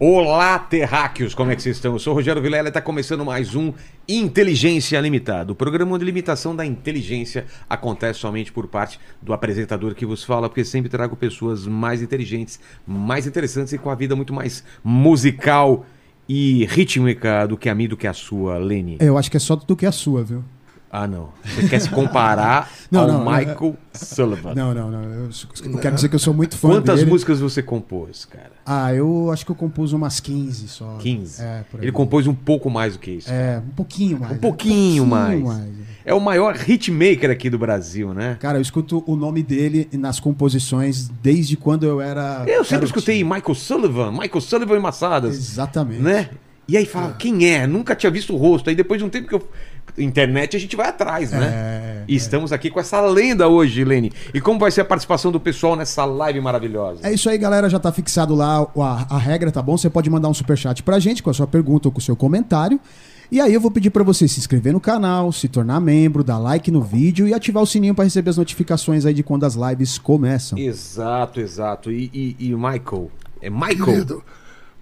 Olá, terráqueos, como é que vocês estão? Eu sou o Rogério Vilela e está começando mais um Inteligência Limitada. O programa de limitação da inteligência acontece somente por parte do apresentador que vos fala, porque sempre trago pessoas mais inteligentes, mais interessantes e com a vida muito mais musical e rítmica do que a minha, do que a sua, Lene. Eu acho que é só do que a sua, viu? Ah, não. Você quer se comparar Não, ao não, não, Michael Sullivan. Não, não, não. Eu, eu quero dizer que eu sou muito fã Quantas dele. músicas você compôs, cara? Ah, eu acho que eu compus umas 15 só. 15. É, por aí. Ele compôs um pouco mais do que isso. É, um pouquinho mais. Um pouquinho mais. mais. É o maior hitmaker aqui do Brasil, né? Cara, eu escuto o nome dele nas composições desde quando eu era. Eu sempre garotinho. escutei Michael Sullivan, Michael Sullivan e Massadas, Exatamente. né? E aí fala, quem é? Nunca tinha visto o rosto. Aí depois de um tempo que eu. Internet a gente vai atrás, né? É, E estamos aqui com essa lenda hoje, Lene. E como vai ser a participação do pessoal nessa live maravilhosa? É isso aí, galera. Já tá fixado lá a, a regra, tá bom? Você pode mandar um superchat pra gente com a sua pergunta ou com o seu comentário. E aí eu vou pedir pra você se inscrever no canal, se tornar membro, dar like no vídeo e ativar o sininho pra receber as notificações aí de quando as lives começam. Exato, exato. E, e, e o Michael? É Michael? Querido,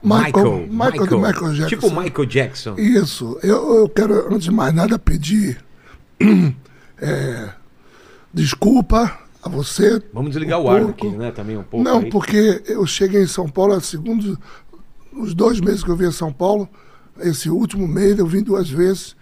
Michael, Michael, de Michael Jackson. Tipo Michael Jackson. Isso. Eu, eu quero, antes de mais nada, pedir é, desculpa a você. Vamos desligar o um ar pouco. aqui, né? Também um pouco. Não, aí. porque eu cheguei em São Paulo, segundo os dois meses que eu vim a São Paulo, esse último mês eu vim duas vezes,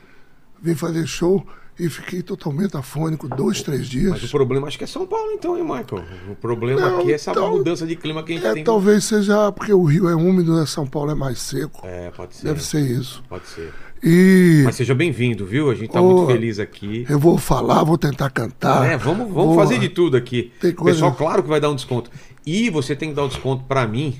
vim fazer show e fiquei totalmente afônico, dois, três dias. Mas o problema acho que é São Paulo, então, hein, Michael? O problema Não, aqui é essa então, mudança de clima que a gente É, tem. talvez seja porque o Rio é úmido, né? São Paulo é mais seco. É, pode ser. Deve ser isso. Pode ser. E Mas seja bem-vindo, viu? A gente tá Ô, muito feliz aqui. eu vou falar, vou tentar cantar. É, vamos, vamos vou- fazer de tudo aqui. Tem coisa- pessoal, claro que vai dar um desconto. E você tem que dar um desconto pra mim,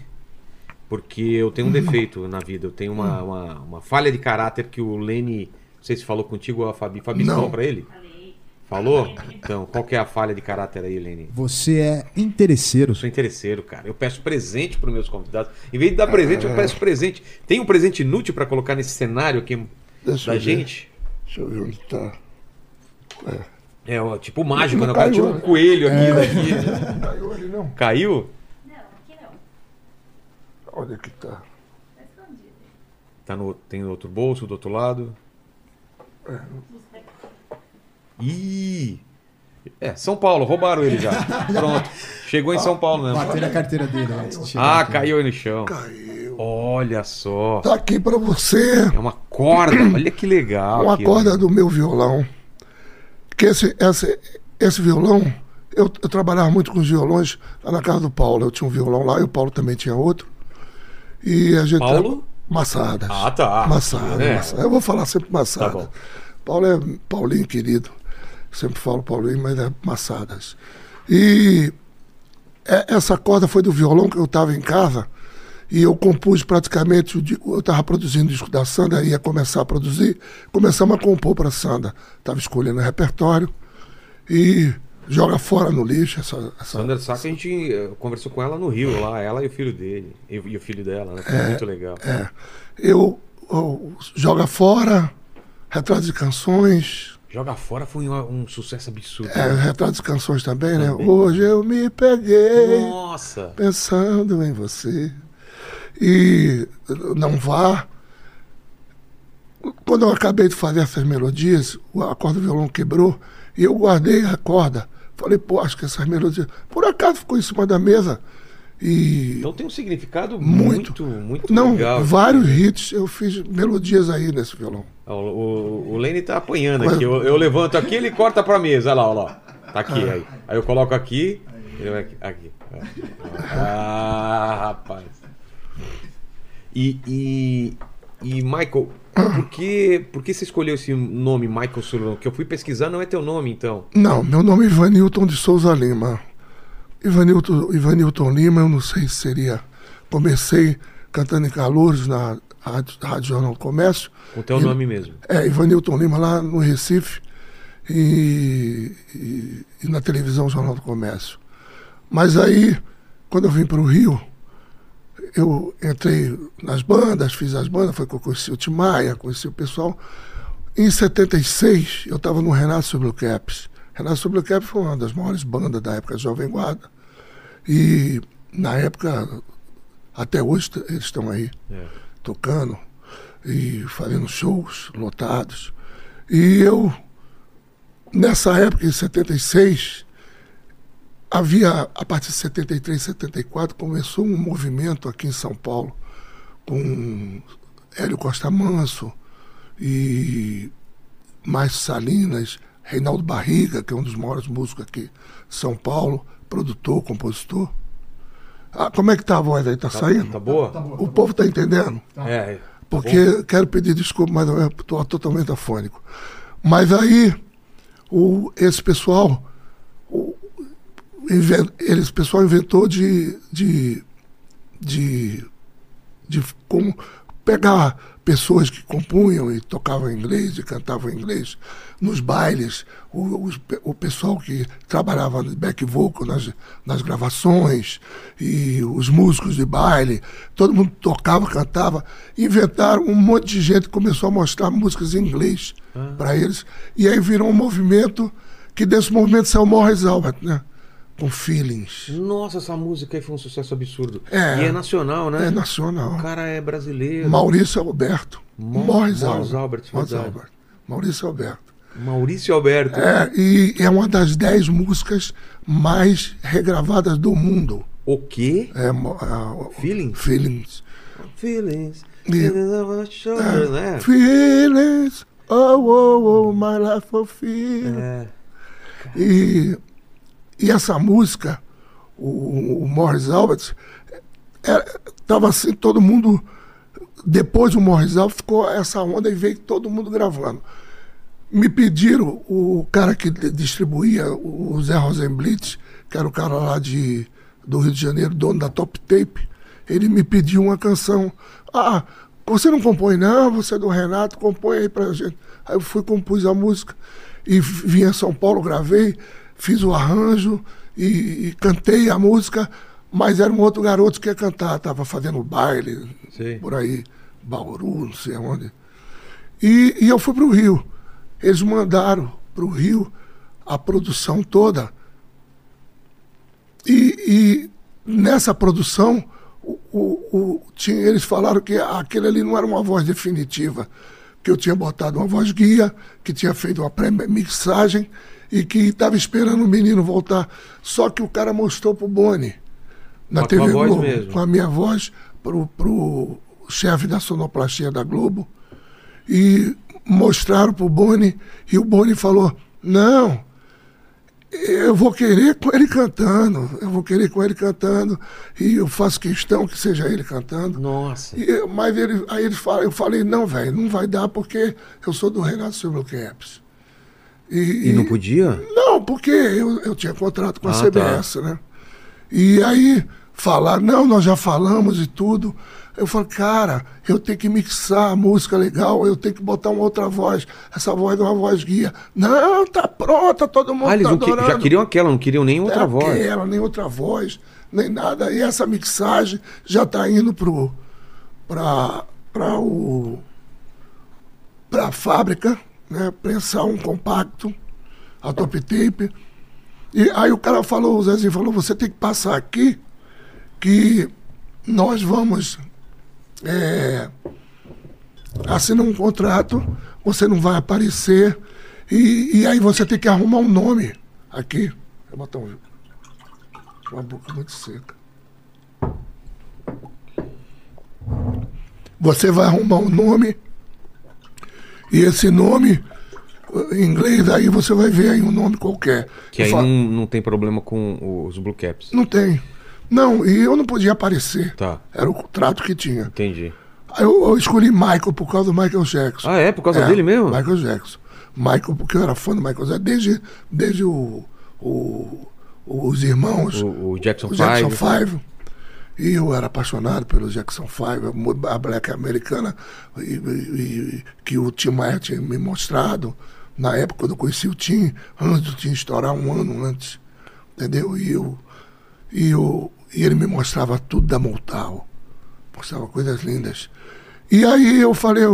porque eu tenho um defeito na vida. Eu tenho uma, uma, uma falha de caráter que o Lene. Não sei se falou contigo ou a Fabi. Fabi Não. falou pra ele? Falou? Então, qual que é a falha de caráter aí, Lene? Você é interesseiro. Eu sou interesseiro, cara. Eu peço presente para meus convidados. Em vez de dar presente, eu peço presente. Tem um presente inútil para colocar nesse cenário aqui Deixa da ver. gente? Deixa eu ver onde tá. É, ó, tipo mágico, né? O Não cara caiu, tirou um né? coelho aqui É. daqui. Caiu ali não. Caiu? Não, aqui não. Olha que tá. Tá escondido. Tá no, tem no outro bolso, do outro lado. Ih! É, São Paulo, roubaram ele já. Pronto. Chegou em São Paulo mesmo. Bater na carteira dele antes de chegar Ah, aqui. caiu aí no chão. Caiu. Olha só. Tá aqui pra você É uma corda. Olha que legal. uma aqui, corda do meu violão. Que esse, esse, esse violão, eu, eu trabalhava muito com os violões lá na casa do Paulo. Eu tinha um violão lá e o Paulo também tinha outro. E a gente. Paulo? Massadas. Ah, tá. Massadas, É. Eu vou falar sempre Massadas. Tá. Paulo é Paulinho querido. Sempre falo Paulinho, mas é Massadas. E é- essa corda foi do violão que eu estava em casa e eu compus praticamente, eu estava produzindo o disco da Sandra, ia começar a produzir, começamos a compor para a Sandra. Estava escolhendo o repertório e joga fora no lixo essa, essa Sandra Sá, a gente eh, conversou com ela no Rio, lá, ela e o filho dele. E, e o filho dela, né? Foi muito legal. É, eu, eu joga fora, retrato de canções, Joga Fora foi um, um sucesso absurdo. é, retrato de canções também, né? Também. Hoje eu me peguei Nossa! pensando em você. E não vá. Quando eu acabei de fazer essas melodias, a corda do violão quebrou e eu guardei a corda. Falei, pô, acho que essas melodias. Por acaso ficou em cima da mesa. E. Então tem um significado Muito. muito, muito, não, legal. vários hits. Eu fiz melodias aí nesse violão. Ó, O, o, o Lene tá apanhando Mas- aqui. Eu, eu levanto aqui, ele corta pra mesa. Olha lá, olha lá. Tá aqui. Aí, aí eu coloco aqui. Ele vai aqui. aqui. Ah, rapaz. E, e, e Michael, por que, por que você escolheu esse nome, Michael Sullivan? Que eu fui pesquisar, não é teu nome, então. Não, meu nome é Ivanilton de Souza Lima. Ivanilton, Ivanilton Lima, eu não sei se seria. Comecei cantando em Calouros na Rádio, Rádio Jornal do Comércio. Com teu E- nome mesmo. É, Ivanilton Lima lá no Recife e, e- e na televisão Jornal do Comércio. Mas aí, quando eu vim para o Rio, eu entrei nas bandas, fiz as bandas, foi que eu conheci o Tim Maia, conheci o pessoal. Em 76, eu estava no Renato Sobre Caps. Renato Sobre Caps foi uma das maiores bandas da época Jovem Guarda. E na época Até hoje eles estão aí É. tocando e fazendo shows lotados. E eu, nessa época, em 76, havia, a partir de 73, 74, começou um movimento aqui em São Paulo com Hélio Costa Manso e Márcio Salinas, Reinaldo Barriga, que é um dos maiores músicos aqui de São Paulo, produtor, compositor. Ah, como é que tá a voz aí? Tá, saindo? Tá boa? O povo tá entendendo? É. Porque quero pedir desculpa, mas eu estou totalmente afônico. Mas aí, o, esse pessoal, eles, o pessoal inventou de, de, de, de como pegar pessoas que compunham e tocavam inglês e cantavam inglês nos bailes, o, pe- o pessoal que trabalhava back vocal nas, nas gravações e os músicos de baile, todo mundo tocava, cantava, inventaram um monte de gente que começou a mostrar músicas em inglês para eles e aí virou um movimento que desse movimento saiu o Morris Albert, né? Com feelings. Nossa, essa música aí foi um sucesso absurdo. É. E é nacional, né? É nacional. O cara é brasileiro. Maurício Alberto. Mo- Morris Morris Albert. Albert, Morris. Albert. Maurício Alberto. Maurício Alberto. É, e é uma das dez músicas mais regravadas do mundo. O quê? É, é, Feelings? Feelings. Feelings. E- shoulder, né? Feelings. Oh, oh, oh, my life for feelings. É. E, e essa música, o, o Morris Albert, estava assim, todo mundo. Depois do Morris Albert ficou essa onda e veio todo mundo gravando. Me pediram, o cara que distribuía, o Zé Rosenblitz, que era o cara lá de, do Rio de Janeiro, dono da Top Tape, ele me pediu uma canção. Ah, você não compõe não, você é do Renato, compõe aí pra gente. Aí eu fui, compus a música e vim a São Paulo, gravei, fiz o arranjo e, e cantei a música, mas era um outro garoto que ia cantar, estava fazendo baile, Sei. por aí, Bauru, não sei aonde. E, e eu fui para o Rio. Eles mandaram para o Rio a produção toda. E, e nessa produção, o, o- o- tinha, eles falaram que aquele ali não era uma voz definitiva, que eu tinha botado uma voz guia, que tinha feito uma pré-mixagem e que estava esperando o menino voltar. Só que o cara mostrou pro Boni, na Com TV voz Globo, mesmo? com a minha voz, pro, pro chefe da sonoplastia da Globo, e mostraram pro Boni, e o Boni falou, não, eu vou querer com ele cantando, eu vou querer com ele cantando, e eu faço questão que seja ele cantando. Nossa. E, mas ele, aí ele fala, eu falei, não, velho, não vai dar porque eu sou do Renato Silva Caps. E não podia? Não, porque eu, eu tinha contrato com a Ah, tá. CBS, né? E aí falaram, não, nós já falamos e tudo. Eu falei, cara, eu tenho que mixar a música legal, eu tenho que botar uma outra voz. Essa voz é uma voz guia. Não, tá pronta, todo mundo Ah, eles tá não que- adorando. já queriam aquela, não queriam nem outra voz. Aquela, nem outra voz, nem nada. E essa mixagem já está indo pro para para o para a fábrica, né, um compacto, a top tape. E aí o cara falou, o Zezinho falou, você tem que passar aqui que nós vamos é, assinar um contrato, você não vai aparecer, e, e aí você tem que arrumar um nome aqui. Vou botar um, uma boca muito seca. Você vai arrumar um nome, e esse nome, em inglês, aí você vai ver aí um nome qualquer. Que aí falo, não, não tem problema com os Blue Caps. não tem. Não, e eu não podia aparecer. Tá, Era o contrato que tinha. entendi. Aí eu, eu escolhi Michael por causa do Michael Jackson. Ah, é? Por causa É, dele mesmo? Michael Jackson. Michael, porque eu era fã do Michael Jackson, desde, desde o, o- os irmãos, O, o Jackson o Jackson 5. 5. E eu era apaixonado pelo Jackson 5, a Black Americana, e, e- que o Tim Maia tinha me mostrado. Na época, quando eu conheci o Tim, antes do Tim estourar, um ano antes. Entendeu? E, eu, e, eu, e ele me mostrava tudo da Motown. Mostrava coisas lindas. E aí eu falei,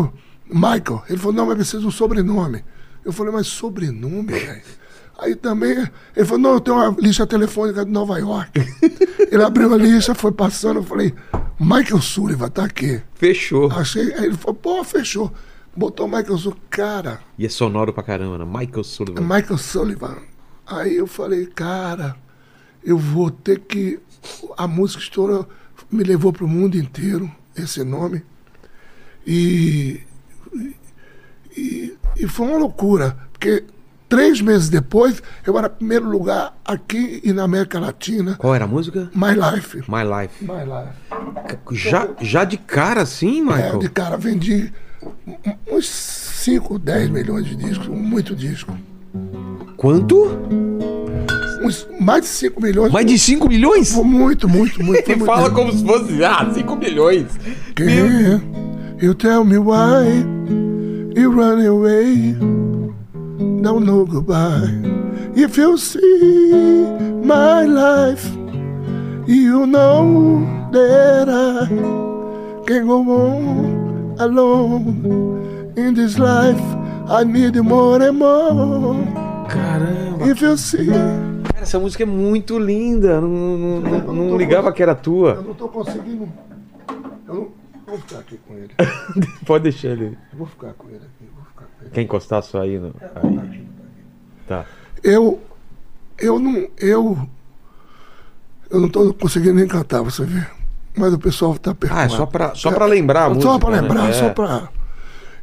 Michael, ele falou, não, mas precisa de um sobrenome. Eu falei, mas sobrenome, velho? Aí também, ele falou, não, eu tenho uma lista telefônica de Nova York. ele abriu a lista, foi passando, eu falei, Michael Sullivan tá aqui. Fechou. Achei, aí ele falou, pô, fechou. Botou Michael Sullivan. Cara, E é sonoro pra caramba, né? Michael Sullivan. Michael Sullivan. Aí eu falei, cara, eu vou ter que. A música estourou, me levou para o mundo inteiro, esse nome. E, e, e foi uma loucura, porque três meses depois eu era primeiro lugar aqui e na América Latina. Qual era a música? My Life. My Life. My Life. Já, já de cara assim, É, Michael? de cara, vendi uns 5, 10 milhões de discos, muito disco. Quanto? Uns, mais de 5 milhões. Mais de 5 milhões? Foi muito, muito, muito. Ele muito. fala como se fosse, ah, 5 milhões. Can you tell me why you run away? Don't know goodbye. If you see my life, you know that I can go on alone in this life. I need more and more. Caramba. If you see. Cara, essa música é muito linda. Não, não- não- não ligava que era Eu tua. não tô conseguindo. Eu não vou ficar aqui com ele. Pode deixar ele. Eu vou ficar com ele aqui. Quer encostar só aí? No... aí. Tá. Eu, eu não, eu, eu não tô conseguindo nem cantar, você vê. Mas o pessoal tá Ah, perguntando. é só pra, só pra lembrar a música. Só pra né? lembrar, É. só pra.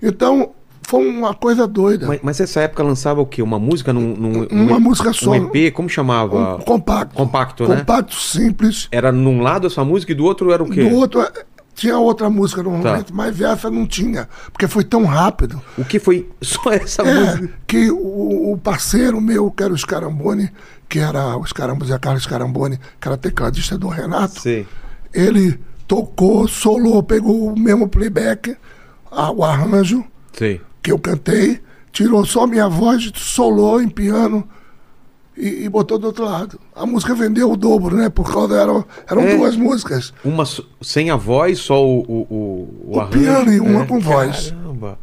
Então, foi uma coisa doida. Mas, mas essa época lançava o quê? Uma música num. num Uma um- música só. Um EP? Como chamava? Um compacto. Compacto, né? Compacto simples. Era num lado essa música e do outro era o quê? Do outro, eh, tinha outra música no Tá. momento, mas essa não tinha. Porque foi tão rápido. O que foi só essa É, música? que o, o parceiro meu, que era o Scarambone, que era o Scarambone, Zé Carlos Scarambone, que era tecladista do Renato, Sei. ele tocou, solou, pegou o mesmo playback, a- o arranjo Sei. que eu cantei, tirou só minha voz, solou em piano e, e botou do outro lado. A música vendeu o dobro, né? Por causa eram, eram É. duas músicas. Uma sem a voz, só o, o, o, o O piano e uma É. com voz. Caramba.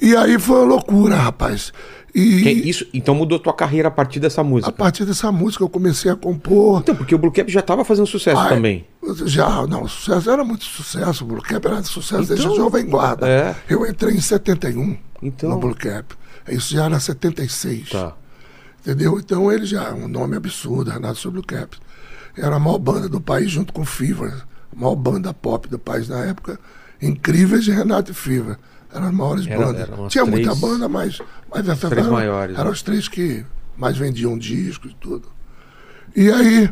E aí foi uma loucura, rapaz. E Que isso, então mudou tua carreira a partir dessa a música. partir dessa música eu comecei a compor. Então, porque o Blue Cap já tava fazendo sucesso Ai, também. Já, não, o sucesso era muito sucesso. O Blue Cap era de sucesso desde Então, Jovem Guarda. é. Eu entrei em 71 Então- no Blue Cap. Isso já era 76. Tá. Entendeu? Então ele já um nome absurdo, Renato Sobre Blue Cap. Era a maior banda do país junto com Fever. A maior banda pop do país na época. Incríveis de Renato e Fever. Eram as maiores Era- bandas. Tinha três- muita banda, mas, mas essas três eram, maiores, eram né? os três que mais vendiam discos e tudo. E aí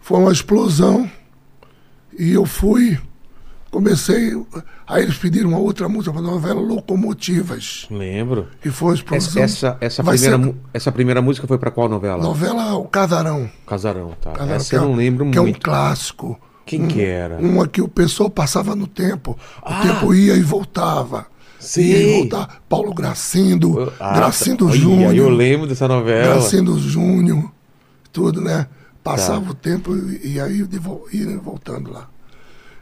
foi uma explosão. E eu fui, comecei. Aí eles pediram uma outra música para a novela Locomotivas. Lembro. E foi Essa, explosão. essa, essa primeira, ser- essa primeira música foi pra qual novela? Novela O Casarão. Casarão, tá. Casarão, essa que eu é- não lembro que é um muito. clássico. Quem que era? Uma que o pessoal passava no tempo. Ah! O tempo ia e voltava. Sei. Ia e voltava. Paulo Gracindo, Ah, Gracindo tá. Júnior. Eu lembro dessa novela. Gracindo Júnior, tudo, né? Passava Tá. o tempo e, e aí ia voltando lá.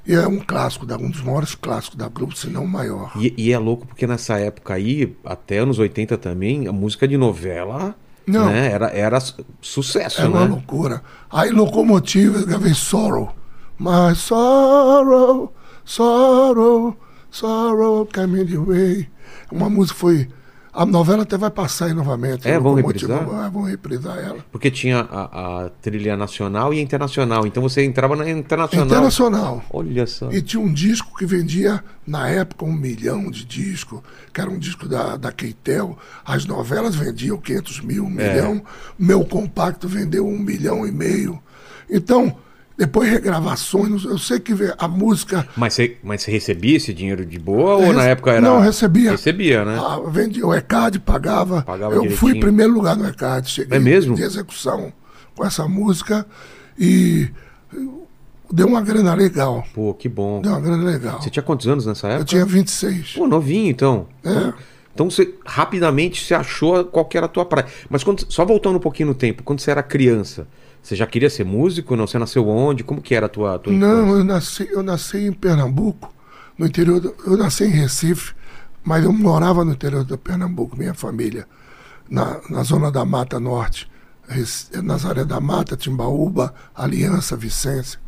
E é um clássico, da- um dos maiores clássicos da Globo, se não o maior. E, e é louco porque nessa época aí, até anos 80 também, a música de novela Não. né, era, era su- sucesso, É uma né? loucura. Aí Locomotiva, eu gravei Sorrow. My sorrow, sorrow, sorrow coming way. Uma música foi. A novela até vai passar aí novamente. É, vão reprisar? vai- Vão reprisar ela. Porque tinha a, a trilha nacional e internacional. Então você entrava na internacional. Internacional. Olha só. E tinha um disco que vendia, na época, um milhão de discos, que era um disco da, da Keitel. As novelas vendiam 500 mil, um É. milhão. Meu compacto vendeu um milhão e meio. Então, depois regravações, eu sei que a música. Mas você, mas você recebia esse dinheiro de boa ou na Rece- época era. Não, recebia. Recebia, né? Ah, vendia, o ECAD pagava. Pagava eu direitinho. fui em primeiro lugar no ECAD. Cheguei É mesmo? de execução com essa música e deu uma grana legal. Pô, que bom. Deu uma grana legal. Você tinha quantos anos nessa época? Eu tinha 26. Pô, novinho então. É. Então, então você rapidamente se achou qual que era a tua praia. Mas quando, só voltando um pouquinho no tempo, quando você era criança, você já queria ser músico? Não? Você nasceu onde? Como que era a tua, tua Não, infância? eu nasci, eu nasci em Pernambuco, no interior. do- eu nasci em Recife, mas eu morava no interior do Pernambuco, minha família, na, na zona da Mata Norte, Nazaré da Mata, Timbaúba, Aliança, Vicência.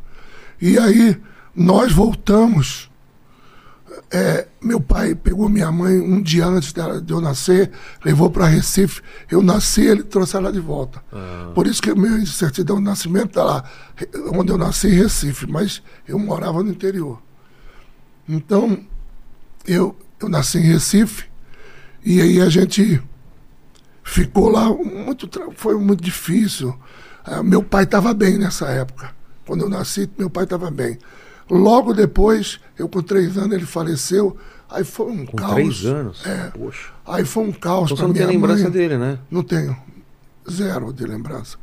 E aí nós voltamos. É, meu pai pegou minha mãe um dia antes dela, de eu nascer, levou para Recife. Eu nasci, ele trouxe ela de volta. Por isso que minha certidão de nascimento está lá, onde eu nasci, em Recife, mas eu morava no interior. Então, eu, eu nasci em Recife, e aí a gente ficou lá muito foi muito difícil Ah, meu pai estava bem nessa época quando eu nasci meu pai estava bem logo depois eu com três anos ele faleceu aí foi um Com caos três anos? É. Poxa. aí foi um caos Então você pra não tem minha lembrança mãe. dele, né? não tenho zero de lembrança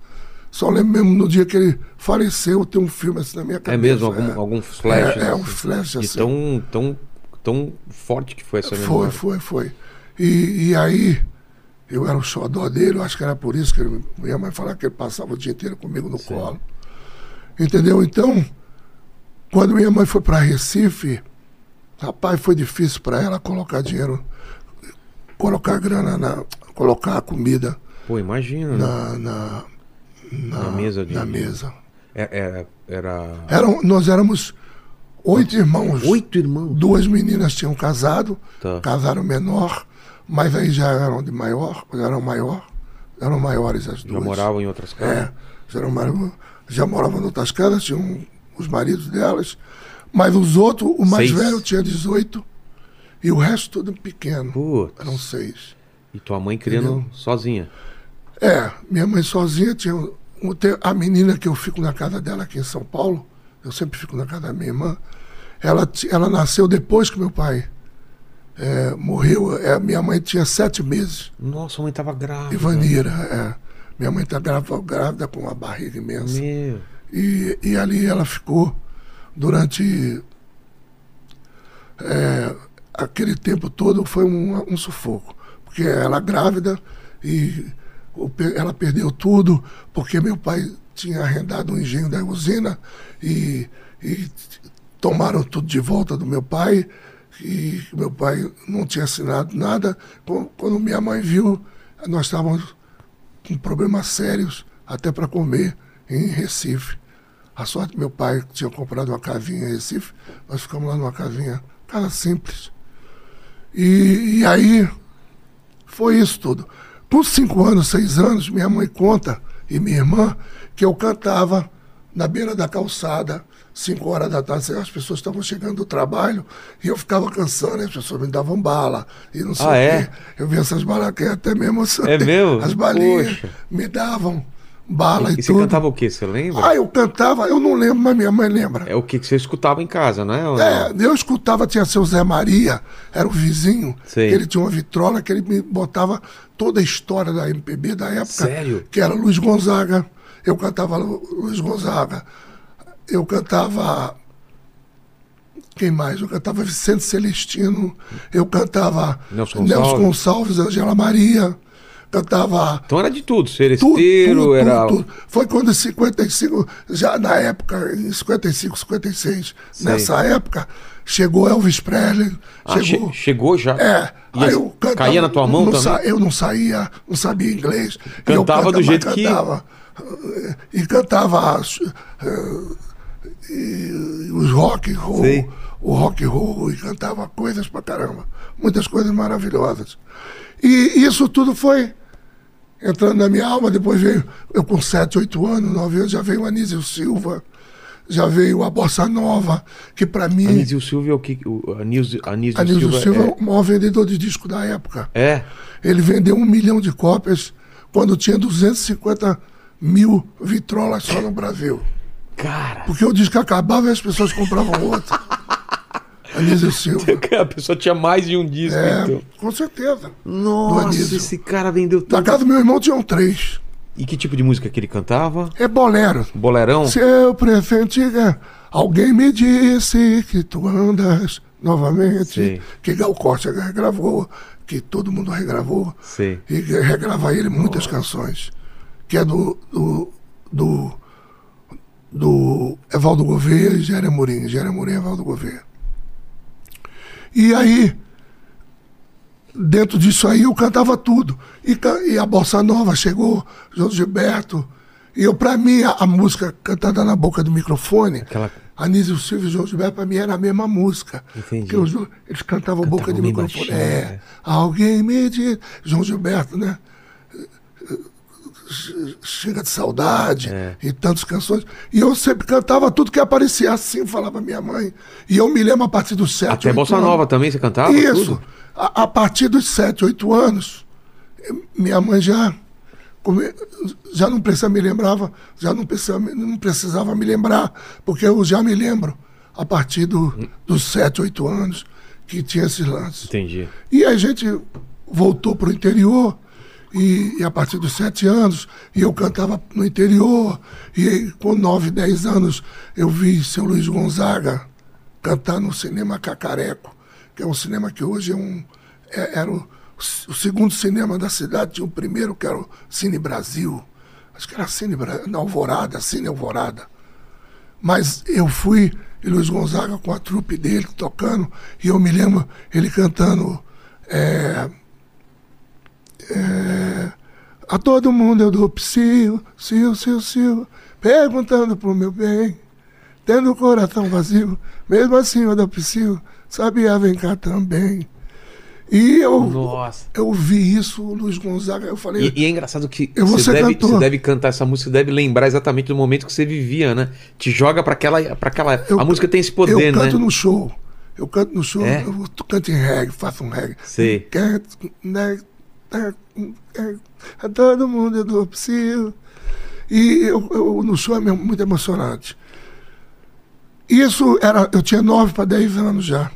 só lembro mesmo no dia que ele faleceu tem um filme assim na minha É cabeça mesmo? Algum, é. algum flash? É, é, assim, um flash assim. tão, tão, tão forte que foi essa Foi, memória. foi, foi. E, e aí, eu era o xodó dele, eu acho que era por isso que ele, minha mãe falava que ele passava o dia inteiro comigo no colo. Entendeu? Então, quando minha mãe foi para Recife, rapaz, foi difícil para ela colocar dinheiro, colocar grana na. colocar a comida Pô, imagina, né? na, na, Na mesa de- na mesa. É- Era, era... Eram, nós éramos oito irmãos. Oito irmãos. Duas meninas tinham casado, Tá. casaram menor, mas aí já eram de maior, já eram maior, eram maiores as Já duas. moravam em outras casas? É, já, já moravam em outras casas, tinham os maridos delas, mas os outros, o mais Seis. velho tinha 18 e o resto tudo pequeno. Putz. Eram seis. E tua mãe criando Entendeu? sozinha. É, minha mãe sozinha tinha. A menina que eu fico na casa dela aqui em São Paulo, eu sempre fico na casa da minha irmã, ela, ela nasceu depois que meu pai é, morreu. É, minha mãe tinha sete meses. Nossa, a mãe tava grávida. Ivanira, é. Minha mãe está grávida, grávida com uma barriga imensa. Meu. E, e ali ela ficou durante é, aquele tempo todo foi um, um sufoco. Porque ela grávida e ela perdeu tudo, porque meu pai tinha arrendado um engenho da usina e, e tomaram tudo de volta do meu pai. E meu pai não tinha assinado nada. Quando minha mãe viu, nós estávamos com problemas sérios até para comer em Recife. A sorte meu pai tinha comprado uma casinha em Recife, nós ficamos lá numa casinha, casa simples. E, e aí foi isso tudo. Com cinco anos, seis anos, minha mãe conta, e minha irmã, que eu cantava na beira da calçada, cinco horas da tarde, as pessoas estavam chegando do trabalho, e eu ficava cansando, as pessoas me davam bala, e não sei Ah, o é? quê. Eu vi essas que até me emocionei. É mesmo? As balinhas Poxa. me davam bala e, E você tudo. cantava o que? Você lembra? Ah, eu cantava, eu não lembro, mas minha mãe lembra. É o que você escutava em casa, não é? É, eu escutava, tinha seu Zé Maria, era o vizinho, ele tinha uma vitrola que ele me botava toda a história da MPB da época. Sério? Que era Luiz Gonzaga. Eu cantava Lu- Luiz Gonzaga. Eu cantava. Quem mais? Eu cantava Vicente Celestino. Eu cantava Nelson Gonçalves. Gonçalves, Angela Maria. Cantava Então era de tudo. tudo, Seresteiro, tudo, era. tudo, tudo. Foi quando em 55, já na época, em 55, 56, Sei. nessa época, chegou Elvis Presley, Ah, chegou. che- chegou já. É, E aí eu cantava, caía na tua mão não também? eu não saía, não sabia inglês. Cantava do jeito que- cantava, eh, E cantava as, eh, e os rock and roll, Sei. o rock and roll, e cantava coisas pra caramba. Muitas coisas maravilhosas. E isso tudo foi entrando na minha alma. Depois veio, eu com 7, 8 anos, 9 anos, já veio o Anísio Silva, já veio a Bossa Nova, que para mim. Anísio Silva é o que. O Anísio, Anísio, Anísio Silva, Silva é o maior vendedor de disco da época. é... é. Ele vendeu um milhão de cópias quando tinha 250 mil vitrolas só no Brasil. Cara, Porque o disco acabava e as pessoas compravam outro. Anísio Silva. a pessoa tinha mais de um disco, É, então. com certeza. Nossa, esse cara vendeu Na tanto. casa do meu irmão tinham três. E que tipo de música que ele cantava? É bolero. Bolerão? Seu prefeito, alguém me disse que tu andas novamente. Sei. Que Gal Costa regravou, que todo mundo regravou. Sei. E regrava ele muitas canções. Que é do. do, do, do Evaldo Gouveia e Géria Amorim. Géria Amorim e Evaldo Gouveia. E aí, dentro disso aí, eu cantava tudo. E, e a Bossa Nova chegou, João Gilberto. E eu, pra mim, a, a música cantada na boca do microfone, Aquela- Anísio Silva e João Gilberto, pra mim era a mesma música. Entendi. Dois- eles cantavam boca de microfone. baixinho, é. né? Alguém me diz. João Gilberto, né? Chega de saudade É. e tantas canções. E eu sempre cantava tudo que aparecia assim, falava minha mãe. E eu me lembro a partir dos sete. Até oito Bossa anos. Nova também você cantava? Isso. A, a partir dos 7, 8 anos, minha mãe já, já não precisava me lembrava, já não precisava, não precisava me lembrar, porque eu já me lembro a partir do, dos 7, 8 anos que tinha esses lances. Entendi. E a gente voltou para o interior, e, e a partir dos sete anos, e eu cantava no interior, e com nove, dez anos, eu vi seu Luiz Gonzaga cantar no cinema Cacareco, que é um cinema que hoje é um, é- era o, o segundo cinema da cidade, tinha o primeiro que era o Cine Brasil, acho que era Cine na Alvorada, Cine Alvorada. Mas eu fui, e Luiz Gonzaga com a trupe dele tocando, e eu me lembro ele cantando. é, é, a todo mundo eu dou psiu, sil, sil, sil, perguntando pro meu bem, tendo o coração vazio, mesmo assim eu dou psiu, sabia vem cá também. E eu, Nossa. eu vi isso, o Luiz Gonzaga, eu falei, E, e é engraçado que Eu você, deve, cantor. você deve cantar essa música, você deve lembrar exatamente do momento que você vivia, né? Te joga pra aquela. Pra aquela Eu- a música tem esse eu poder, né? canto no show. Eu canto no show, É? eu canto em reggae, faço um reggae. Sei. Canto, né, né, a todo mundo eu dou psiu. E eu, eu- no show é muito emocionante. Isso era. Eu tinha 9 para 10 anos já.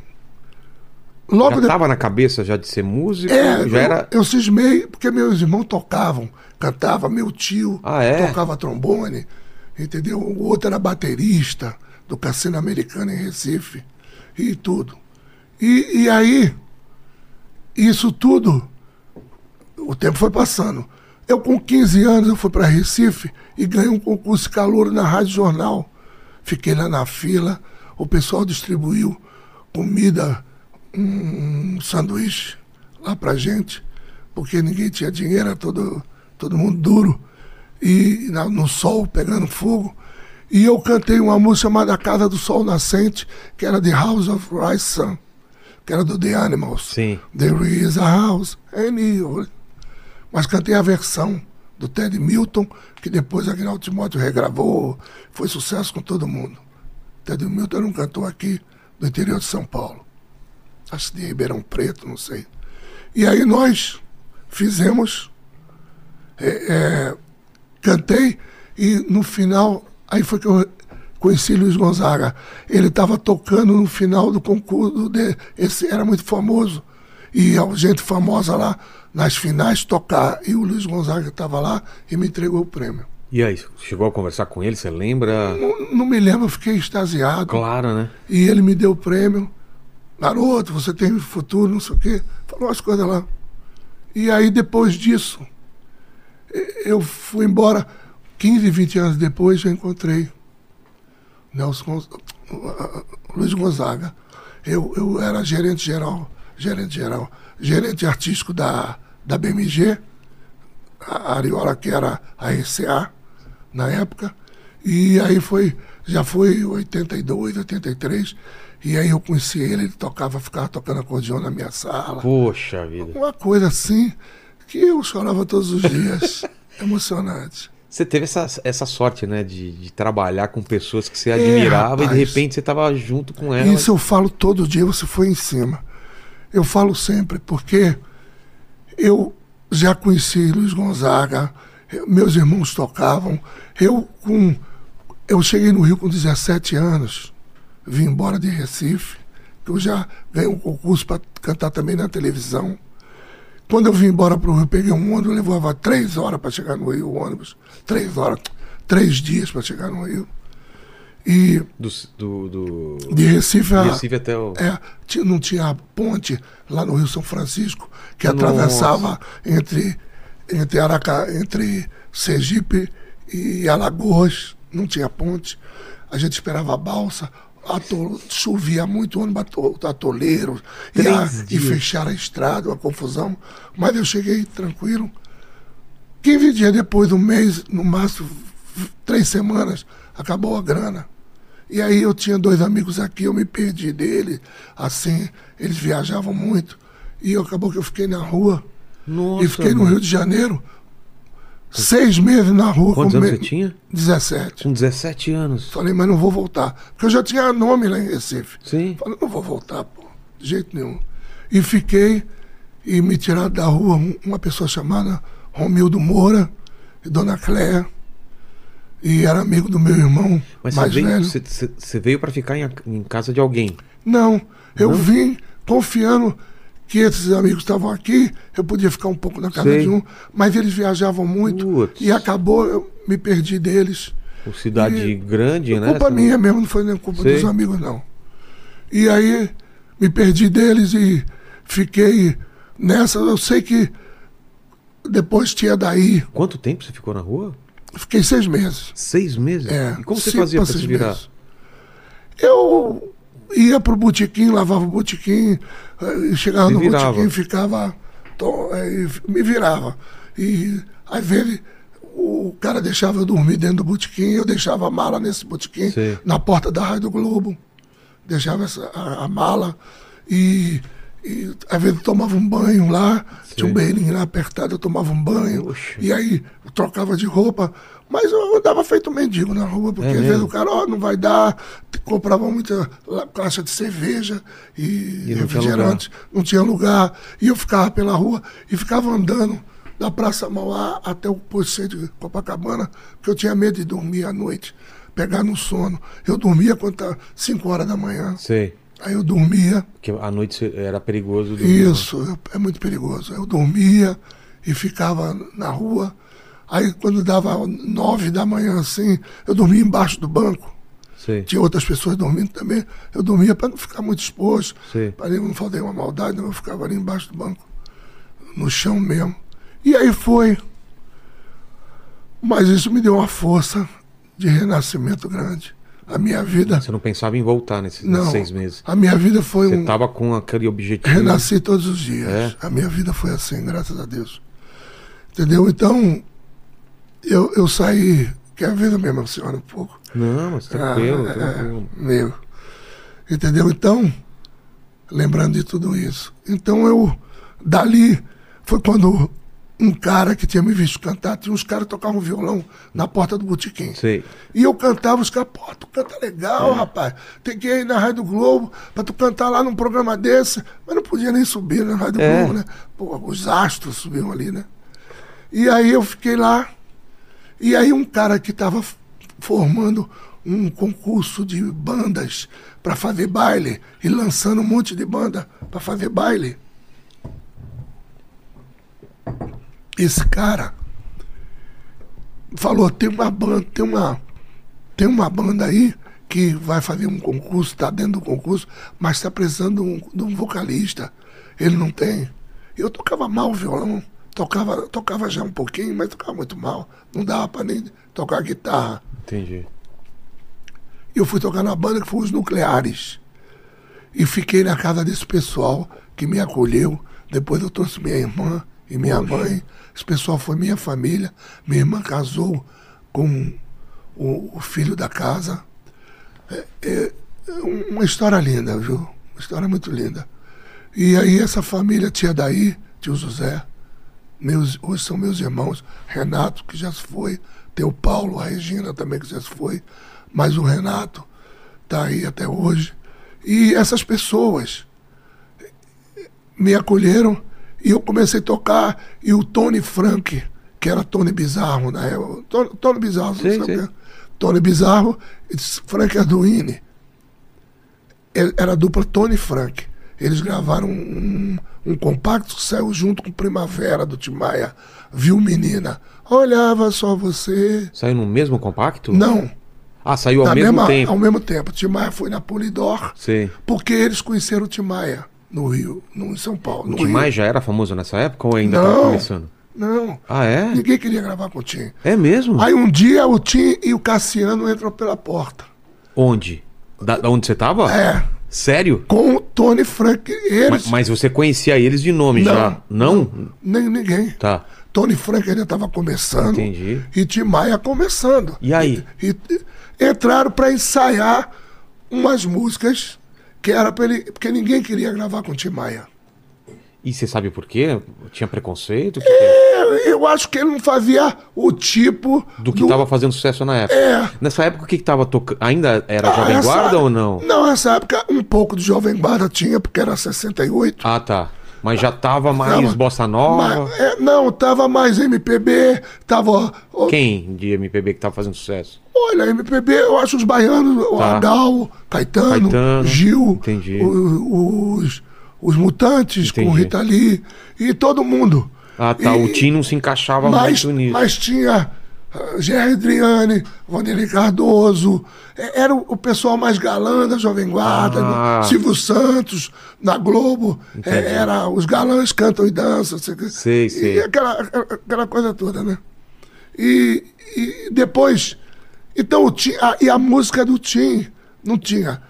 Logo Já depois. tava na cabeça já de ser músico? É, já eu, era. eu cismei, porque meus irmãos tocavam, cantavam, meu tio Ah, é? tocava trombone, entendeu? O outro era baterista do Cassino Americano em Recife e tudo. E, e aí, isso tudo, o tempo foi passando. Eu com 15 anos eu fui para Recife e ganhei um concurso de calor na Rádio Jornal. Fiquei lá na fila, o pessoal distribuiu comida, um sanduíche lá pra gente, porque ninguém tinha dinheiro, era todo, todo mundo duro, e na- no sol pegando fogo. E eu cantei uma música chamada Casa do Sol Nascente, que era The House of Rice Sun, que era do The Animals. Sim. There is a house you. Mas cantei a versão do Ted Milton, que depois Agnaldo Timóteo regravou, foi sucesso com todo mundo. Ted Milton era um cantor aqui do interior de São Paulo. Acho de Ribeirão Preto, não sei. E aí nós fizemos, é, é, cantei, e no final, aí foi que eu conheci Luiz Gonzaga. Ele estava tocando no final do concurso, de, esse era muito famoso. E a gente famosa lá, nas finais, tocar. E o Luiz Gonzaga estava lá e me entregou o prêmio. E aí, chegou a conversar com ele? Você lembra? Não, não me lembro, eu fiquei extasiado. Claro, né? E ele me deu o prêmio. Garoto, você tem futuro, não sei o quê. Falou umas coisas lá. E aí, depois disso, eu fui embora. 15, 20 anos depois, eu encontrei Nelson Gonz- Luiz Gonzaga. Eu, eu era gerente geral, gerente geral, gerente artístico da, da BMG, a Ariola, que era a RCA na época. E aí foi, já foi 82, 83. E aí eu conheci ele, ele tocava, ficava tocando acordeão na minha sala. Poxa vida. Uma coisa assim que eu chorava todos os dias. Emocionante. Você teve essa, essa sorte, né? De, de trabalhar com pessoas que você admirava e de É, rapaz. repente você tava junto com elas. Isso eu falo todo dia, você foi em cima. Eu falo sempre, porque eu já conheci Luiz Gonzaga, eu- meus irmãos tocavam. Eu com eu cheguei no Rio com 17 anos, vim embora de Recife, que eu já ganhei um concurso para cantar também na televisão. Quando eu vim embora para o Rio, peguei um ônibus, levava três horas para chegar no Rio, o ônibus. Três horas, três dias para chegar no Rio. E Do, do, do... de Recife a, de Recife até o. é, ti- não tinha ponte lá no Rio São Francisco que Nossa. atravessava entre entre Araca, entre Sergipe e Alagoas, não tinha ponte. A gente esperava a balsa, ato- chovia muito, ônibus ato- atoleiro, e, a, e fecharam a estrada, uma confusão. Mas eu cheguei tranquilo. 15 dias depois, um mês, no máximo três semanas, acabou a grana. E aí eu tinha dois amigos aqui, eu me perdi dele, assim, eles viajavam muito. E eu, acabou que eu fiquei na rua. Nossa. e fiquei no mano. Rio de Janeiro, seis meses na rua. Quantos anos me- você tinha? 17. Com 17 anos. Falei, mas não vou voltar. Porque eu já tinha nome lá em Recife. Sim. Falei, não vou voltar, pô, de jeito nenhum. E fiquei, e me tiraram da rua um- uma pessoa chamada Romildo Moura e Dona Cléia. E era amigo do meu irmão Mas você mais veio, velho. você, você- você veio pra ficar em, em casa de alguém. Não, eu Não? vim confiando que esses amigos estavam aqui, eu podia ficar um pouco na casa Sei. de um, mas eles viajavam muito Putz. e acabou, eu me perdi deles. Por cidade E- grande, né? culpa Você não- minha mesmo, não foi nem culpa Sei. dos amigos, não. E aí me perdi deles e fiquei nessa. Eu sei que depois tinha daí. Quanto tempo você ficou na rua? Fiquei seis meses. Seis meses? É, E como você fazia seis se virar? meses. Eu ia pro botequim, lavava o botequim, eh, chegava no virava. botequim, ficava. to- eh, me virava. E às vezes o cara deixava eu dormir dentro do botequim, eu deixava a mala nesse botequim, Sei. na porta da Rádio Globo. Deixava essa, a, a mala e, e às vezes tomava um banho lá, tinha um banheirinho lá apertado, eu tomava um banho. Poxa. E aí trocava de roupa, mas eu andava feito mendigo na rua, porque É às vezes o cara, ó, não vai dar, comprava muita caixa de cerveja e, E não tinha refrigerante, não tinha lugar. E eu ficava pela rua e ficava andando da Praça Mauá até o posto de Copacabana, porque eu tinha medo de dormir à noite, pegar no sono. Eu dormia quando tá 5 horas da manhã. Sei. Aí eu dormia, Porque à noite era perigoso. dormir, né? isso, é muito perigoso. Eu dormia e ficava na rua. Aí quando dava nove da manhã assim, eu dormia embaixo do banco. Sei. Tinha outras pessoas dormindo também. Eu dormia para não ficar muito exposto, para não fazer uma maldade, eu ficava ali embaixo do banco, no chão mesmo. E aí foi. Mas isso me deu uma força de renascimento grande. A minha vida. Você não pensava em voltar nesses, nesses Não, seis meses. a minha vida foi Você um. tava com aquele objetivo. Renasci todos os dias. É? A minha vida foi assim, graças a Deus. Entendeu? Então, eu, eu saí. Quer ver mesmo, senhora, um pouco? Não, mas tranquilo, Ah, é, tranquilo. Meu. Entendeu? Então, lembrando de tudo isso. Então eu, dali, foi quando um cara que tinha me visto cantar, tinha uns caras que tocavam violão na porta do botequim. Sei. E eu cantava, os caras, pô, tu canta legal, rapaz. Tem que ir na Rádio Globo pra tu cantar lá num programa desse. Mas não podia nem subir na Rádio É. Globo, né? Pô, os astros subiam ali, né? E aí eu fiquei lá. E aí um cara que estava formando um concurso de bandas para fazer baile e lançando um monte de banda para fazer baile. Esse cara falou, tem uma banda, tem uma tem uma banda aí que vai fazer um concurso, está dentro do concurso, mas está precisando de um, de um vocalista. Ele não tem. Eu tocava mal o violão, tocava, tocava já um pouquinho, mas tocava muito mal. Não dava para nem tocar guitarra. Entendi. Eu fui tocar na banda que foi os Nucleares. E fiquei na casa desse pessoal que me acolheu. Depois eu trouxe minha irmã e minha Poxa. mãe. Esse pessoal foi minha família. Minha irmã casou com o, o filho da casa. É, é uma história linda, viu? Uma história muito linda. E aí essa família, tia Daí, tio José, meus, hoje são meus irmãos, Renato, que já se foi, tem o Paulo, a Regina também, que já se foi, mas o Renato está aí até hoje. E essas pessoas me acolheram e eu comecei a tocar, e o Tony Frank, que era Tony Bizarro na época, Tony, Tony Bizarro, o que é? Tony Bizarro e Frank Arduini. Era a dupla Tony Frank. Eles gravaram um, um compacto que saiu junto com Primavera do Timaya. Viu menina? Olhava só você. Saiu no mesmo compacto? Não, Ah, saiu ao na mesmo mesma- tempo. ao mesmo tempo. Timaya foi na Polidor, Sei. porque eles conheceram o Timaya no Rio, no, em São Paulo. O Tim. Maia já era famoso nessa época ou ainda estava começando? Não, Ah, é? ninguém queria gravar com o Tim. É mesmo? Aí um dia o Tim e o Cassiano entram pela porta. Onde? Da, da onde você tava? É, Sério? com o Tony Frank. Eles. Mas, mas você conhecia eles de nome Não. já? Não? Nem ninguém. Tá. Tony Frank ainda estava começando. Entendi. E Tim Maia começando. E aí? E, e entraram para ensaiar umas músicas que era para ele. Porque ninguém queria gravar com Tim Maia. E você sabe por quê? Tinha preconceito? O é? Eu acho que ele não fazia o tipo. Do que tava fazendo sucesso na época. É. Nessa época, o que que tava tocando? Ainda era Ah, Jovem Guarda ou não? Não, nessa época um pouco de Jovem Guarda tinha, porque era 68. Ah, tá. Mas já tava mais Tava- Bossa Nova. Mas, é, não, tava mais MPB, tava. ó, Quem de MPB que tava fazendo sucesso? Olha, MPB, eu acho os baianos, o Tá. Agal, Caetano, Caetano, Gil, o- os, os Mutantes com Entendi. Rita Lee e todo mundo. Ah, tá. E- O Tim não se encaixava mas, muito nisso. mas tinha Gerry Adriane, Vanderlei Cardoso, é- era o, o pessoal mais galã da Jovem Guarda, Ah. Silvio Santos, na Globo, é, era os galãs cantam e dançam. Sei, que- Sei. E aquela, aquela coisa toda, né? E, e depois, então o Tim, a- e a música do Tim não tinha.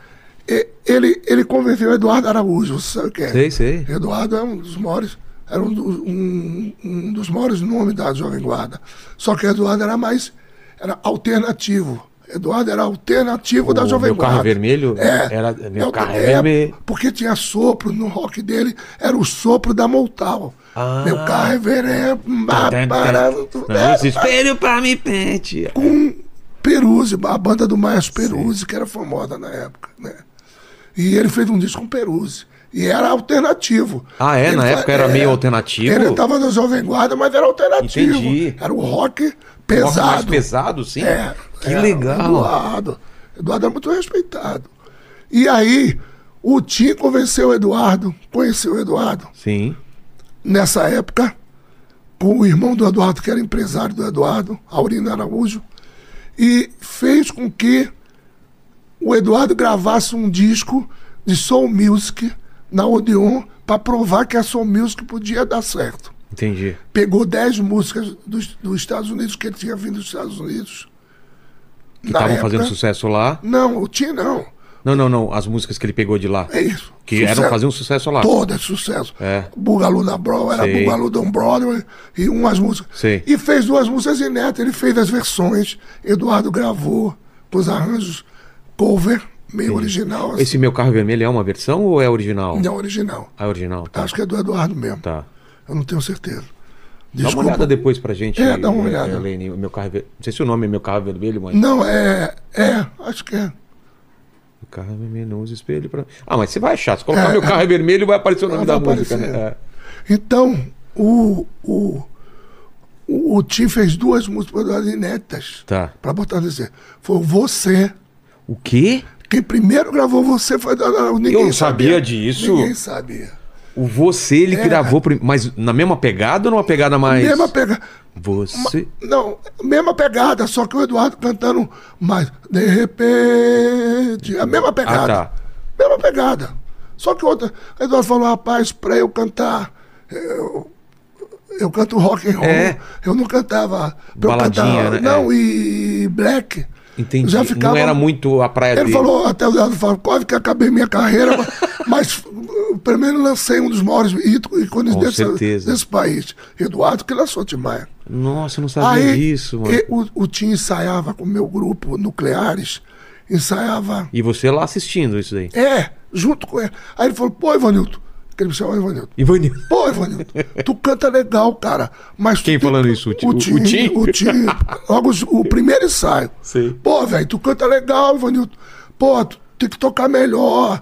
E- Ele, ele convenceu o Eduardo Araújo, você sabe quem é? Sei, sei. Eduardo é um dos maiores, era um, um- um dos maiores nomes da Jovem Guarda. Só que Eduardo era mais, era alternativo. Eduardo era alternativo da O Jovem Meu Carro Guarda. Vermelho É. era- Meu É, Carro é, Vermelho. Porque tinha sopro no rock dele, era o sopro da Motown. Ah. Meu carro é vermelho. Não, esse espelho pra me pente. com Peruzzi, a banda do Maestro Peruzzi, que era famosa na época, né? E ele fez um disco com Peruzzi. E era alternativo. Ah, é? Ele Na fa- época era meio alternativo? Ele estava na Jovem Guarda, mas era alternativo. Entendi. Era o rock Rock pesado. mais pesado, sim? É, que é, legal. Eduardo. Eduardo é muito respeitado. E aí, o Tim convenceu o Eduardo, conheceu o Eduardo, Sim. nessa época, com o irmão do Eduardo, que era empresário do Eduardo, Aurino Araújo, e fez com que o Eduardo gravasse um disco de soul music na Odeon para provar que a soul music podia dar certo. Entendi. Pegou 10 músicas dos, dos Estados Unidos, que ele tinha vindo dos Estados Unidos. Que estavam fazendo sucesso lá. Não, o Tim não. Não, não, não. As músicas que ele pegou de lá. É isso. Que eram faziam sucesso lá. Todas sucesso. É. Bugalu na Broadway, era. Bugalu on Broadway e umas músicas. Sei. E fez duas músicas inéditas. Ele fez as versões. Eduardo gravou os arranjos cover, meio original. Assim, Esse meu carro vermelho é uma versão ou é original? Não original. Ah, é original. Tá. Acho que é do Eduardo mesmo. tá. Eu não tenho certeza. Dá uma olhada depois pra gente. É, dá uma olhada. Helene, meu carro é Não sei se o nome é meu carro vermelho, mas. Não, é. É, acho que é. Meu carro é vermelho, não usa espelho pra. Ah, mas você vai achar. Se colocar É, meu carro é vermelho, vai aparecer o nome Vai da música, aparecer. né? É. Então, o, o, o, o Tim fez duas músicas inéditas. Tá. Pra botar dizer. Foi o Você. O quê? Quem primeiro gravou você foi da ninguém Eu não sabia disso. Ninguém sabia. O você ele É. gravou, mas na mesma pegada ou numa pegada mais. Mesma pegada. Você. Não, mesma pegada, só que o Eduardo cantando mais. De repente. A mesma pegada. Ah, tá. Mesma pegada. Só que outra. O Eduardo falou, rapaz, pra eu cantar. Eu, eu canto rock and roll. É. Eu não cantava. pra eu Baladinha, cantar- né? Não, É. e black. Entendi. Já ficava- Não era muito a praia Ele dele. falou, até o Eduardo falou, quase que acabei minha carreira, mas, mas pelo menos lancei um dos maiores ícones Com desse, certeza. desse país. Eduardo que lançou Tim Maia. Nossa, eu não sabia Aí disso, mano. e- o, o Tim ensaiava com o meu grupo Nucleares, ensaiava. E você lá assistindo isso daí. É, junto com ele. Aí ele falou, pô, Ivanilton, que ele me chamava Ivanilton. Ivanildo. Pô, Ivanilton, tu canta legal, cara. Mas tu Quem falando isso? O Ti- O o- Tim. o Tim? O Tim. Logo o primeiro ensaio. Sei. Pô, velho, tu canta legal, Ivanilton. Pô, tu tem que tocar melhor.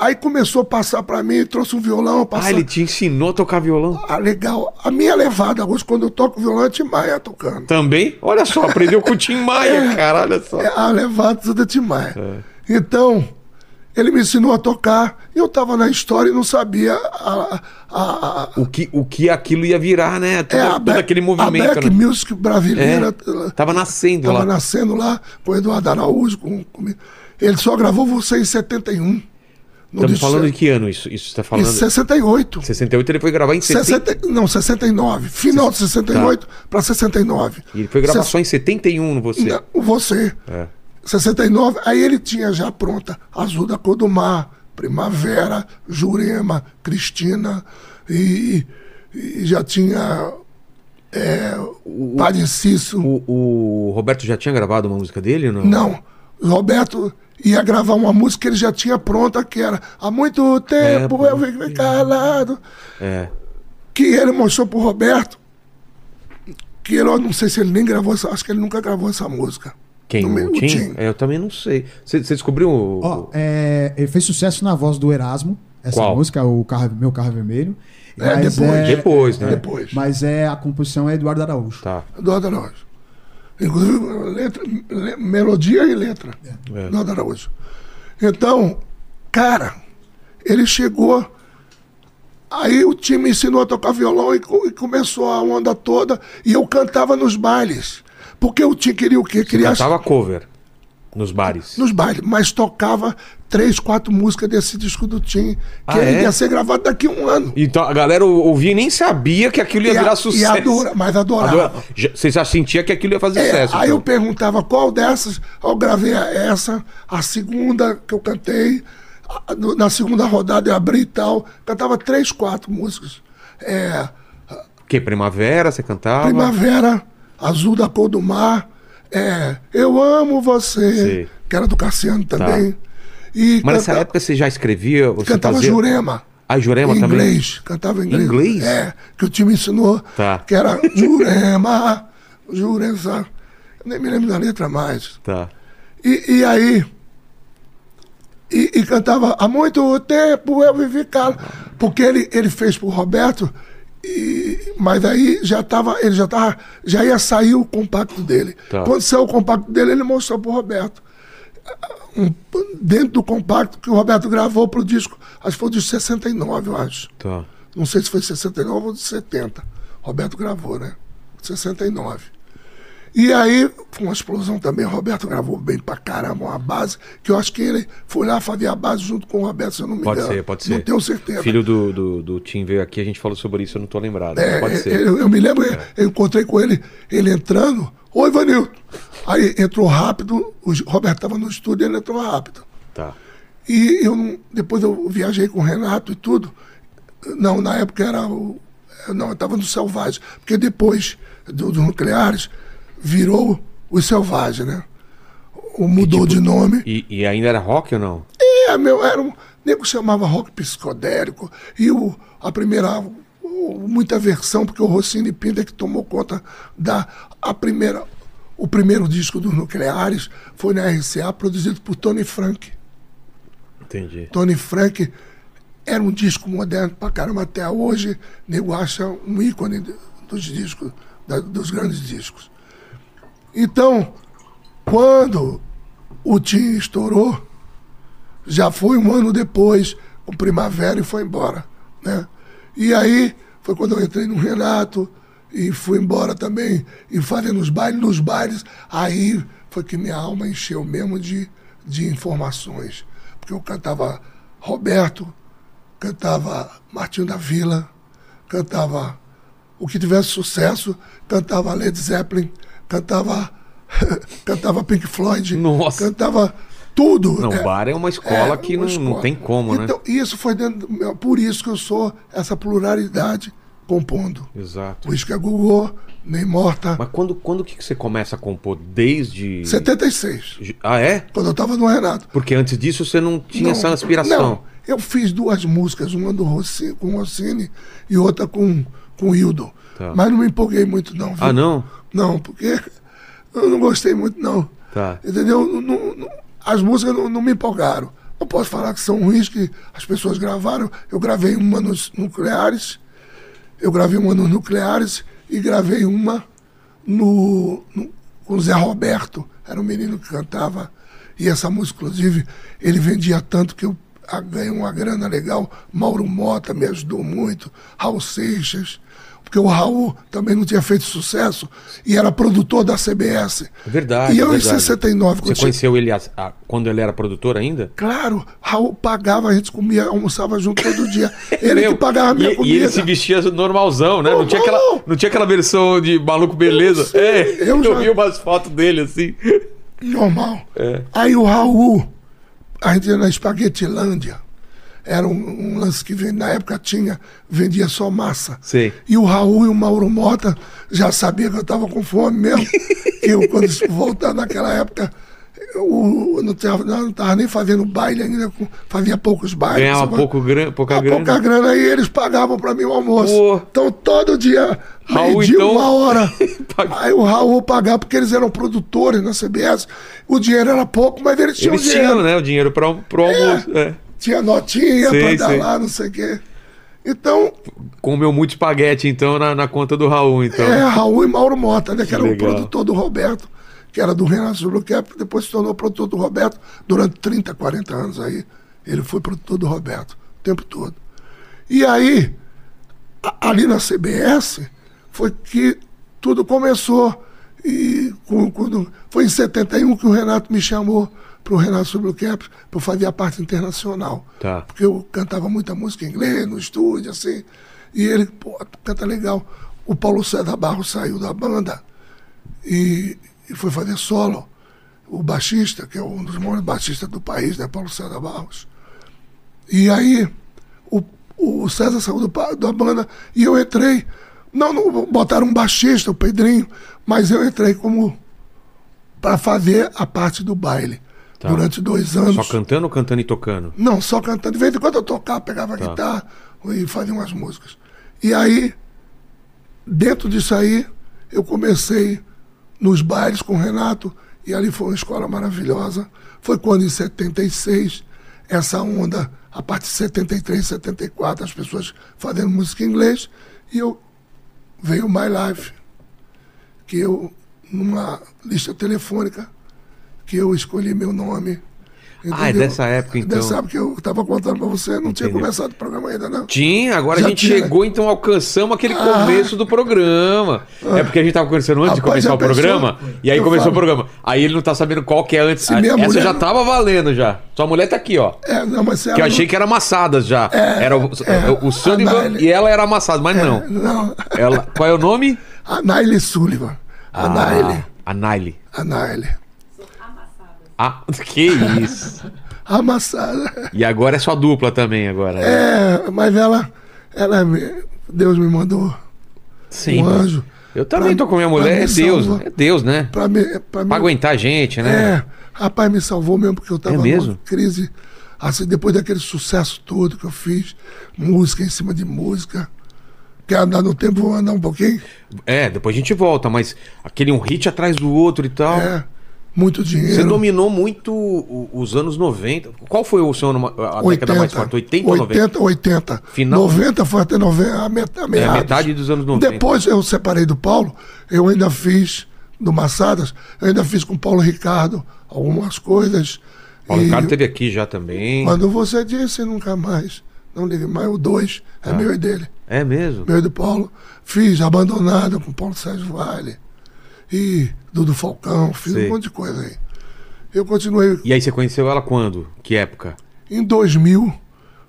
Aí começou a passar pra mim, trouxe um violão. Passar... Ah, ele te ensinou a tocar violão? Ah, legal. A minha levada hoje, quando eu toco violão, é Tim Maia tocando. Também? Olha só, aprendeu com o Tim Maia, cara, olha só. É a levada da Tim Maia. É. Então, ele me ensinou a tocar. E eu tava na história e não sabia a, a, a, O que, o que aquilo ia virar, né? Todo, é, a todo aquele A movimento, back né? music brasileira. É, tava nascendo Tava lá. nascendo lá com o Eduardo Araújo. Com, comigo. Ele só gravou você em 71. No Estamos falando de que ano isso? Isso você tá Em falando? 68. 68 ele foi gravar em 70. 60, não, 69. Final de 68 para 69. E ele foi gravar Se- só em 71 no você. Não, você. É. 69, aí ele tinha já pronta Azul da Cor do Mar, Primavera, Jurema, Cristina, e, e já tinha O, Padre Cício. o- o Roberto já tinha gravado uma música dele não? Não, o Roberto ia gravar uma música que ele já tinha pronta, que era Há muito tempo É, eu vivi calado. É. Que ele mostrou pro Roberto. Que ele, eu não sei se ele nem gravou acho que ele nunca gravou essa música. Quem? No O meio- Tim? É, eu também não sei. Você descobriu o. Ó, é, ele fez sucesso na voz do Erasmo, essa Qual? música, o carro, Meu Carro é Vermelho. É, Mas depois. Depois, né? Depois. Mas é, a composição é Eduardo Araújo. Tá. Eduardo Araújo. Inclusive, letra, le- melodia e letra. É. Eduardo Araújo. Então, cara, ele chegou. Aí o time me ensinou a tocar violão e, e começou a onda toda. E eu cantava nos bailes. Porque o time queria o quê? Queria as- Cantava cover nos bares. nos bailes, mas tocava três, quatro músicas desse disco do Tim, que Ah, é? ia ser gravado daqui a um ano. Então a galera ou- ouvia e nem sabia que aquilo ia E a- virar e sucesso. adora- mas adorava. Adora- Já- Você já sentia que aquilo ia fazer É, sucesso. aí eu então. perguntava qual dessas, eu gravei essa, a segunda que eu cantei, a- na segunda rodada eu abri e tal, cantava três, quatro músicas. É, Que Primavera, você cantava? Primavera, Azul da Cor do Mar, é, Eu Amo Você, Sei. que era do Cassiano também. E Mas nessa canta- época você já escrevia? Você cantava fazia... Jurema. Ah, Jurema em também? inglês, cantava em inglês. Inglês? É, que o time ensinou. Tá. Que era Jurema, Jurema. Nem me lembro da letra mais. Tá. E, e aí. E, e cantava há muito tempo eu vivi calo. Porque ele, ele fez pro Roberto, e, mas aí já tava, ele já tava, já ia sair o compacto dele. Tá. Quando saiu o compacto dele, ele mostrou pro Roberto. Um- dentro do compacto que o Roberto gravou pro disco, acho que foi de 69, eu acho. Tá. Não sei se foi 69 ou de 70. Roberto gravou, né? 69. E aí, foi uma explosão também. O Roberto gravou bem pra caramba uma base, que eu acho que ele foi lá fazer a base junto com o Roberto, se eu não me Pode engano. ser, pode Não ser. tenho certeza. Filho do, do, do Tim veio aqui, a gente falou sobre isso, eu não tô lembrado. É, pode ser. Eu, eu me lembro, eu encontrei com ele, ele entrando. Oi, Vanilton. Aí entrou rápido, o Roberto estava no estúdio, ele entrou rápido. Tá. E eu não- depois eu viajei com o Renato e tudo. Não, na época era o. Não, eu estava no Selvagem. Porque depois do- dos nucleares virou os Selvagens, né? O mudou de nome. E, e ainda era rock ou não? É, meu, era um. O nego chamava rock psicodélico. E o, a primeira. o- muita versão, porque o Rossini Pinda que tomou conta da. A primeira. O primeiro disco dos nucleares foi na RCA, produzido por Tony Frank. Entendi. Tony Frank era um disco moderno pra caramba até hoje. Nego acha um ícone dos discos, da- dos grandes discos. Então, quando o Tim estourou, já foi um ano depois, com Primavera, e foi embora. Né? E aí foi quando eu entrei no Renato e fui embora também, e fazendo os bailes, nos bailes, aí foi que minha alma encheu mesmo de, de informações. Porque eu cantava Roberto, cantava Martinho da Vila, cantava o que tivesse sucesso, cantava Led Zeppelin, cantava, cantava Pink Floyd, Nossa. cantava tudo. Não, É, bar é uma escola que uma não, não escola. tem como, né? então, Isso foi dentro do por isso que eu sou essa pluralidade compondo. Exato. Por isso que é Google, nem morta. Mas quando, quando que você começa a compor? Desde. 76, Ah, é? quando eu estava no Renato. Porque antes disso você não tinha Não, essa inspiração. Não, eu fiz duas músicas, uma do com o Rossini e outra com, com o Hildo. Tá. Mas não me empolguei muito, não. viu? Ah, não? Não, porque eu não gostei muito, não. Tá. Entendeu? Não- não- não- as músicas não, não me empolgaram. Eu posso falar que são ruins, que as pessoas gravaram. Eu gravei uma nos nucleares, eu gravei uma nos nucleares e gravei uma no, no- com o Zé Roberto. Era um menino que cantava. E essa música, inclusive, ele vendia tanto que eu ganhei uma grana legal. Mauro Mota me ajudou muito, Raul Seixas. Porque o Raul também não tinha feito sucesso e era produtor da CBS. Verdade. E eu, é em verdade. 69, quando Você conheceu ele a- a- quando ele era produtor ainda? Claro, Raul pagava, a gente comia, almoçava junto todo dia. Ele Meu, que pagava a minha e, comida. E ele se vestia normalzão, né? Não tinha, aquela, não tinha aquela versão de maluco beleza. Sim, é, eu, eu já- vi umas fotos dele assim. Normal. É. Aí o Raul, a gente ia na Espaguetilândia. Era um, um lance que na época tinha, vendia só massa. Sei. E o Raul e o Mauro Mota já sabia que eu estava com fome mesmo. eu, quando voltar naquela época, eu não estava nem fazendo baile ainda, fazia poucos bailes. Ganhava sabe? pouco gran... pouca Ah, grana. pouca grana e eles pagavam pra mim o almoço. Pô. Então todo dia, Raul, meio-dia, então- uma hora. Aí o Raul pagava, porque eles eram produtores na CBS. O dinheiro era pouco, mas eles tinham Eles dinheiro. tinham, né, o dinheiro para pro almoço. É. Tinha notinha pra dar sei. lá, não sei o quê. Então, Comeu muito espaguete, então, na, na conta do Raul, então. é Raul e Mauro Mota, né? Que, era o produtor do Roberto, que era do Renato Zuluquep, depois se tornou produtor do Roberto durante 30, 40 anos aí. Ele foi produtor do Roberto o tempo todo. E aí, ali na CBS, foi que tudo começou. E quando, foi em 71 que o Renato me chamou para o Renato Zuluquep para fazer a parte internacional. Tá. Porque eu cantava muita música em inglês no estúdio, assim. E ele, pô, canta legal. O Paulo César Barros saiu da banda e, e foi fazer solo. O baixista, que é um dos maiores baixistas do país, né? Paulo César Barros. E aí, o, o César saiu do da banda e eu entrei. Não, não, botaram um baixista, o Pedrinho, mas eu entrei como para fazer a parte do baile. Tá. Durante dois anos. Só cantando ou cantando e tocando? Não, só cantando. De vez em quando eu tocava, pegava Tá. guitarra e fazia umas músicas. E aí, dentro disso aí, eu comecei nos bailes com o Renato, e ali foi uma escola maravilhosa. Foi quando, em 76, essa onda, a partir de 73, 74, as pessoas fazendo música em inglês, e eu veio o My Life, que eu, numa lista telefônica, que eu escolhi meu nome. Ah, é entendeu? dessa época, então. Dessa época que eu estava contando para você, não tinha Entendi. começado o programa ainda, não. Tinha, agora Já a gente tinha. chegou, então alcançamos aquele Ah. começo do programa. É porque a gente tava conversando antes de Rapaz, começar já o programa, e aí Eu começou falo. o programa. Aí ele não tá sabendo qual que é antes. Se minha Essa mulher- já tava valendo já. Sua mulher tá aqui, ó. É, não, mas Que eu achei que era amassadas já. era o, é, o Sullivan a e ela era amassada, mas não. Não, Ela, qual é o nome? a Naile Sullivan. A Naile. Ah, a Naile. A Naile. Ah, que isso. Amassada. E agora é sua dupla também, agora. né? É, mas ela, ela Deus me mandou Sempre. um anjo. Eu também pra- tô com minha mulher, é Deus. salvar. É Deus, né? Pra me, pra Pra aguentar a gente, né? É, rapaz, me salvou mesmo, porque eu tava É mesmo? crise. Assim, depois daquele sucesso todo que eu fiz, música em cima de música. Quer andar no tempo, vou andar um pouquinho. É, depois a gente volta, mas aquele um hit atrás do outro e tal. É, muito dinheiro. Você dominou muito o- os anos 90. Qual foi o seu ano, a década mais forte? 80 ou 90? 80, 80. Final- 90 foi até 90, a met- a É, a metade dos anos 90. Depois eu separei do Paulo, eu ainda fiz do Massadas, eu ainda fiz com o Paulo Ricardo algumas coisas. Paulo E Ricardo teve aqui já também. Quando você disse nunca mais, não ligue mais, o 2 é Ah. meu e dele. É mesmo? Meu e do Paulo. Fiz Abandonada com Paulo Sérgio Vale. E Dudu Falcão, fiz Sei. um monte de coisa aí. Eu continuei E aí você conheceu ela quando? Que época? em 2000,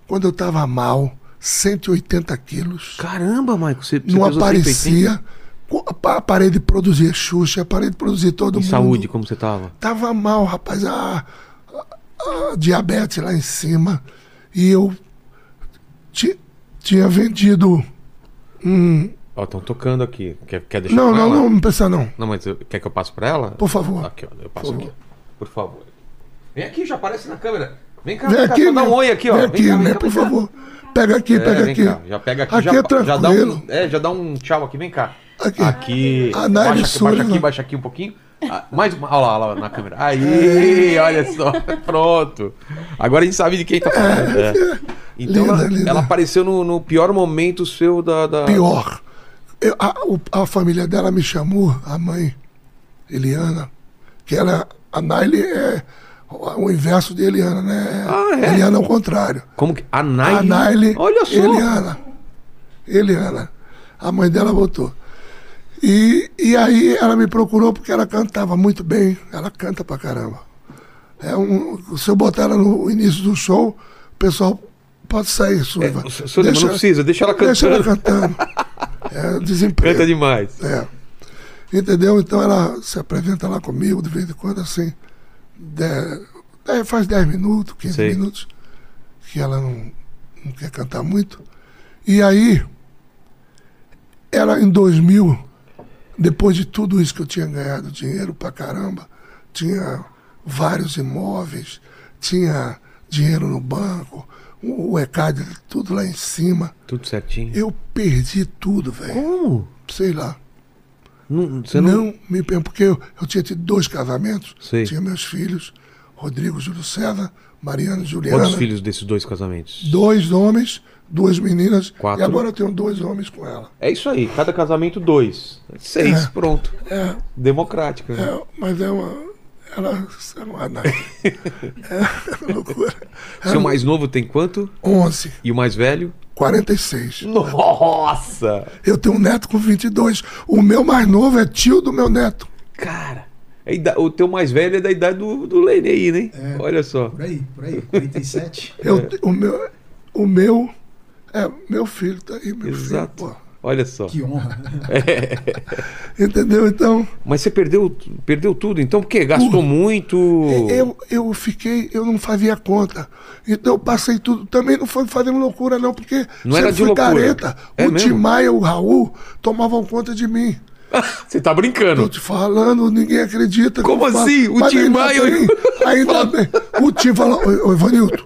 quando eu estava mal, 180 quilos. Caramba, Maico, você, você não 180? aparecia. Co- pa- Parei de produzir Xuxa, parei de produzir todo Em mundo. saúde, como você tava? Tava mal, rapaz. A, a- a diabetes lá em cima. E eu ti- tinha vendido. um Ó, estão tocando aqui. Quer, quer deixar Não, não, ela? não, não precisa não. Não, mas eu- quer que eu passe pra ela? Por favor. Aqui, ó, eu passo Por aqui. Por favor. Vem aqui, já aparece na câmera. Vem cá, Vem cá, aqui, só dá né? um oi aqui, ó. Vem aqui, cá, vem né? cá, Por cá. favor. Pega aqui, É, pega vem aqui. cá, Já pega aqui, Aqui já, é já dá tranquilo. um, é, já dá um tchau aqui, vem cá. Aqui. Aqui. A Nair baixa, aqui, baixa aqui, baixa aqui um pouquinho. Ah, mais uma. Olha lá, olha lá na câmera. Aí, olha só. Pronto. Agora a gente sabe de quem tá falando. É. Então Linda, ela, linda. ela apareceu no, no pior momento seu da. da... Pior. Eu- a, o- a família dela me chamou, a mãe, Eliana, que ela, a Naile é o, o inverso de Eliana, né? Ah, é? Eliana ao contrário. Como que. A A Naile. Naile, Olha só. Eliana. Eliana. A mãe dela botou. E, e aí ela me procurou porque ela cantava muito bem. Ela canta pra caramba. É um, se eu botar ela no início do show, o pessoal pode sair, Sullivan. É, o Sullivan não precisa, deixa ela Deixa ela cantando. É, desemprego. Canta demais. É. Entendeu? Então ela se apresenta lá comigo de vez em quando, assim. De, é, faz 10 minutos, 15 Sei. minutos, que ela não não quer cantar muito. E aí, era em 2000, depois de tudo isso que eu tinha ganhado dinheiro pra caramba, tinha vários imóveis, tinha dinheiro no banco, o o ECAD, tudo lá em cima. Tudo certinho. Eu perdi tudo, velho. Como? Sei lá. Não, você não... Não me pergunto, porque eu, eu tinha tido dois casamentos, Sei. tinha meus filhos, Rodrigo Júlio César, Mariana e Juliana. Quantos filhos desses dois casamentos? Dois homens, duas meninas. Quatro. E agora eu tenho dois homens com ela. É isso aí, cada casamento dois. Seis, É. pronto. É, Democrático. né? é, mas é uma. Ela. É uma não. É loucura. Seu mais novo tem quanto? 11, E o mais velho? 46. Nossa! Eu tenho um neto com 22. O meu mais novo é tio do meu neto. Cara, a ida- o teu mais velho é da idade do, do Lene aí, né? É. Olha só. Por aí, por aí, 47. Eu, É. o, meu, o meu. É, meu filho tá aí, meu Exato. filho. Pô. Olha só. que honra. Entendeu? Então. Mas você perdeu, perdeu tudo, então por quê? Gastou muito? Eu, eu fiquei, eu não fazia conta. Então eu passei tudo. Também não foi fazendo loucura, não, porque Não era de fui loucura. careta. É o mesmo? Tim Maia e o Raul tomavam conta de mim. Você tá Tô brincando. te falando, ninguém acredita. Como assim? O Tim Maia- Ainda bem. O Tim falou, ô, ô Ivanilton,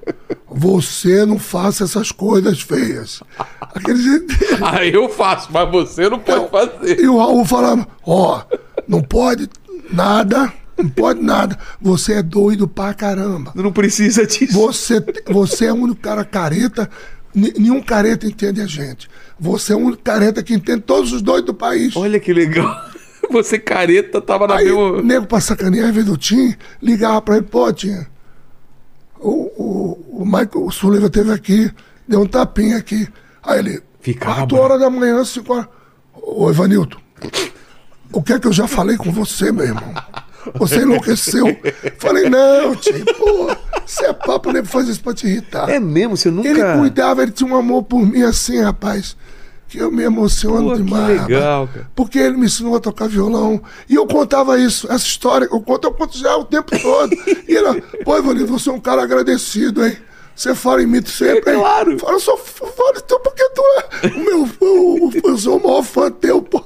você não faça essas coisas feias. Aquele jeito. Ah, eu faço, mas você não pode fazer. E o Raul falava, ó, não pode nada, não pode nada. Você é doido pra caramba. Não precisa disso. Você, você é o único cara careta, nenhum careta entende a gente. Você é o único careta que entende todos os doidos do país. Olha que legal. Você careta tava na Aí, mesma. nego pra sacanear, às vezes o Tim ligava pra ele, pô, Tim, o, o, o Michael o Sullivan teve aqui, deu um tapinha aqui. Aí ele, Ficava 4 bravo. horas da manhã, 5 horas. Ô, Ivanilton, o que é que eu já falei com você, meu irmão? Você enlouqueceu. Falei, não, Tim, pô, você é papo, nego faz isso pra te irritar. É mesmo, você nunca. Ele cuidava, ele tinha um amor por mim assim, rapaz, que eu me emociono Pô, que demais. legal, cara. Porque ele me ensinou a tocar violão. E eu contava isso, essa história, eu conto, eu conto já o tempo todo. E ele, pô, Ivanildo, você é um cara agradecido, hein? Você fala em mim sempre, hein? Claro. Fala, eu sou fã tu, porque tu é o meu eu, eu sou o maior fã teu, pô,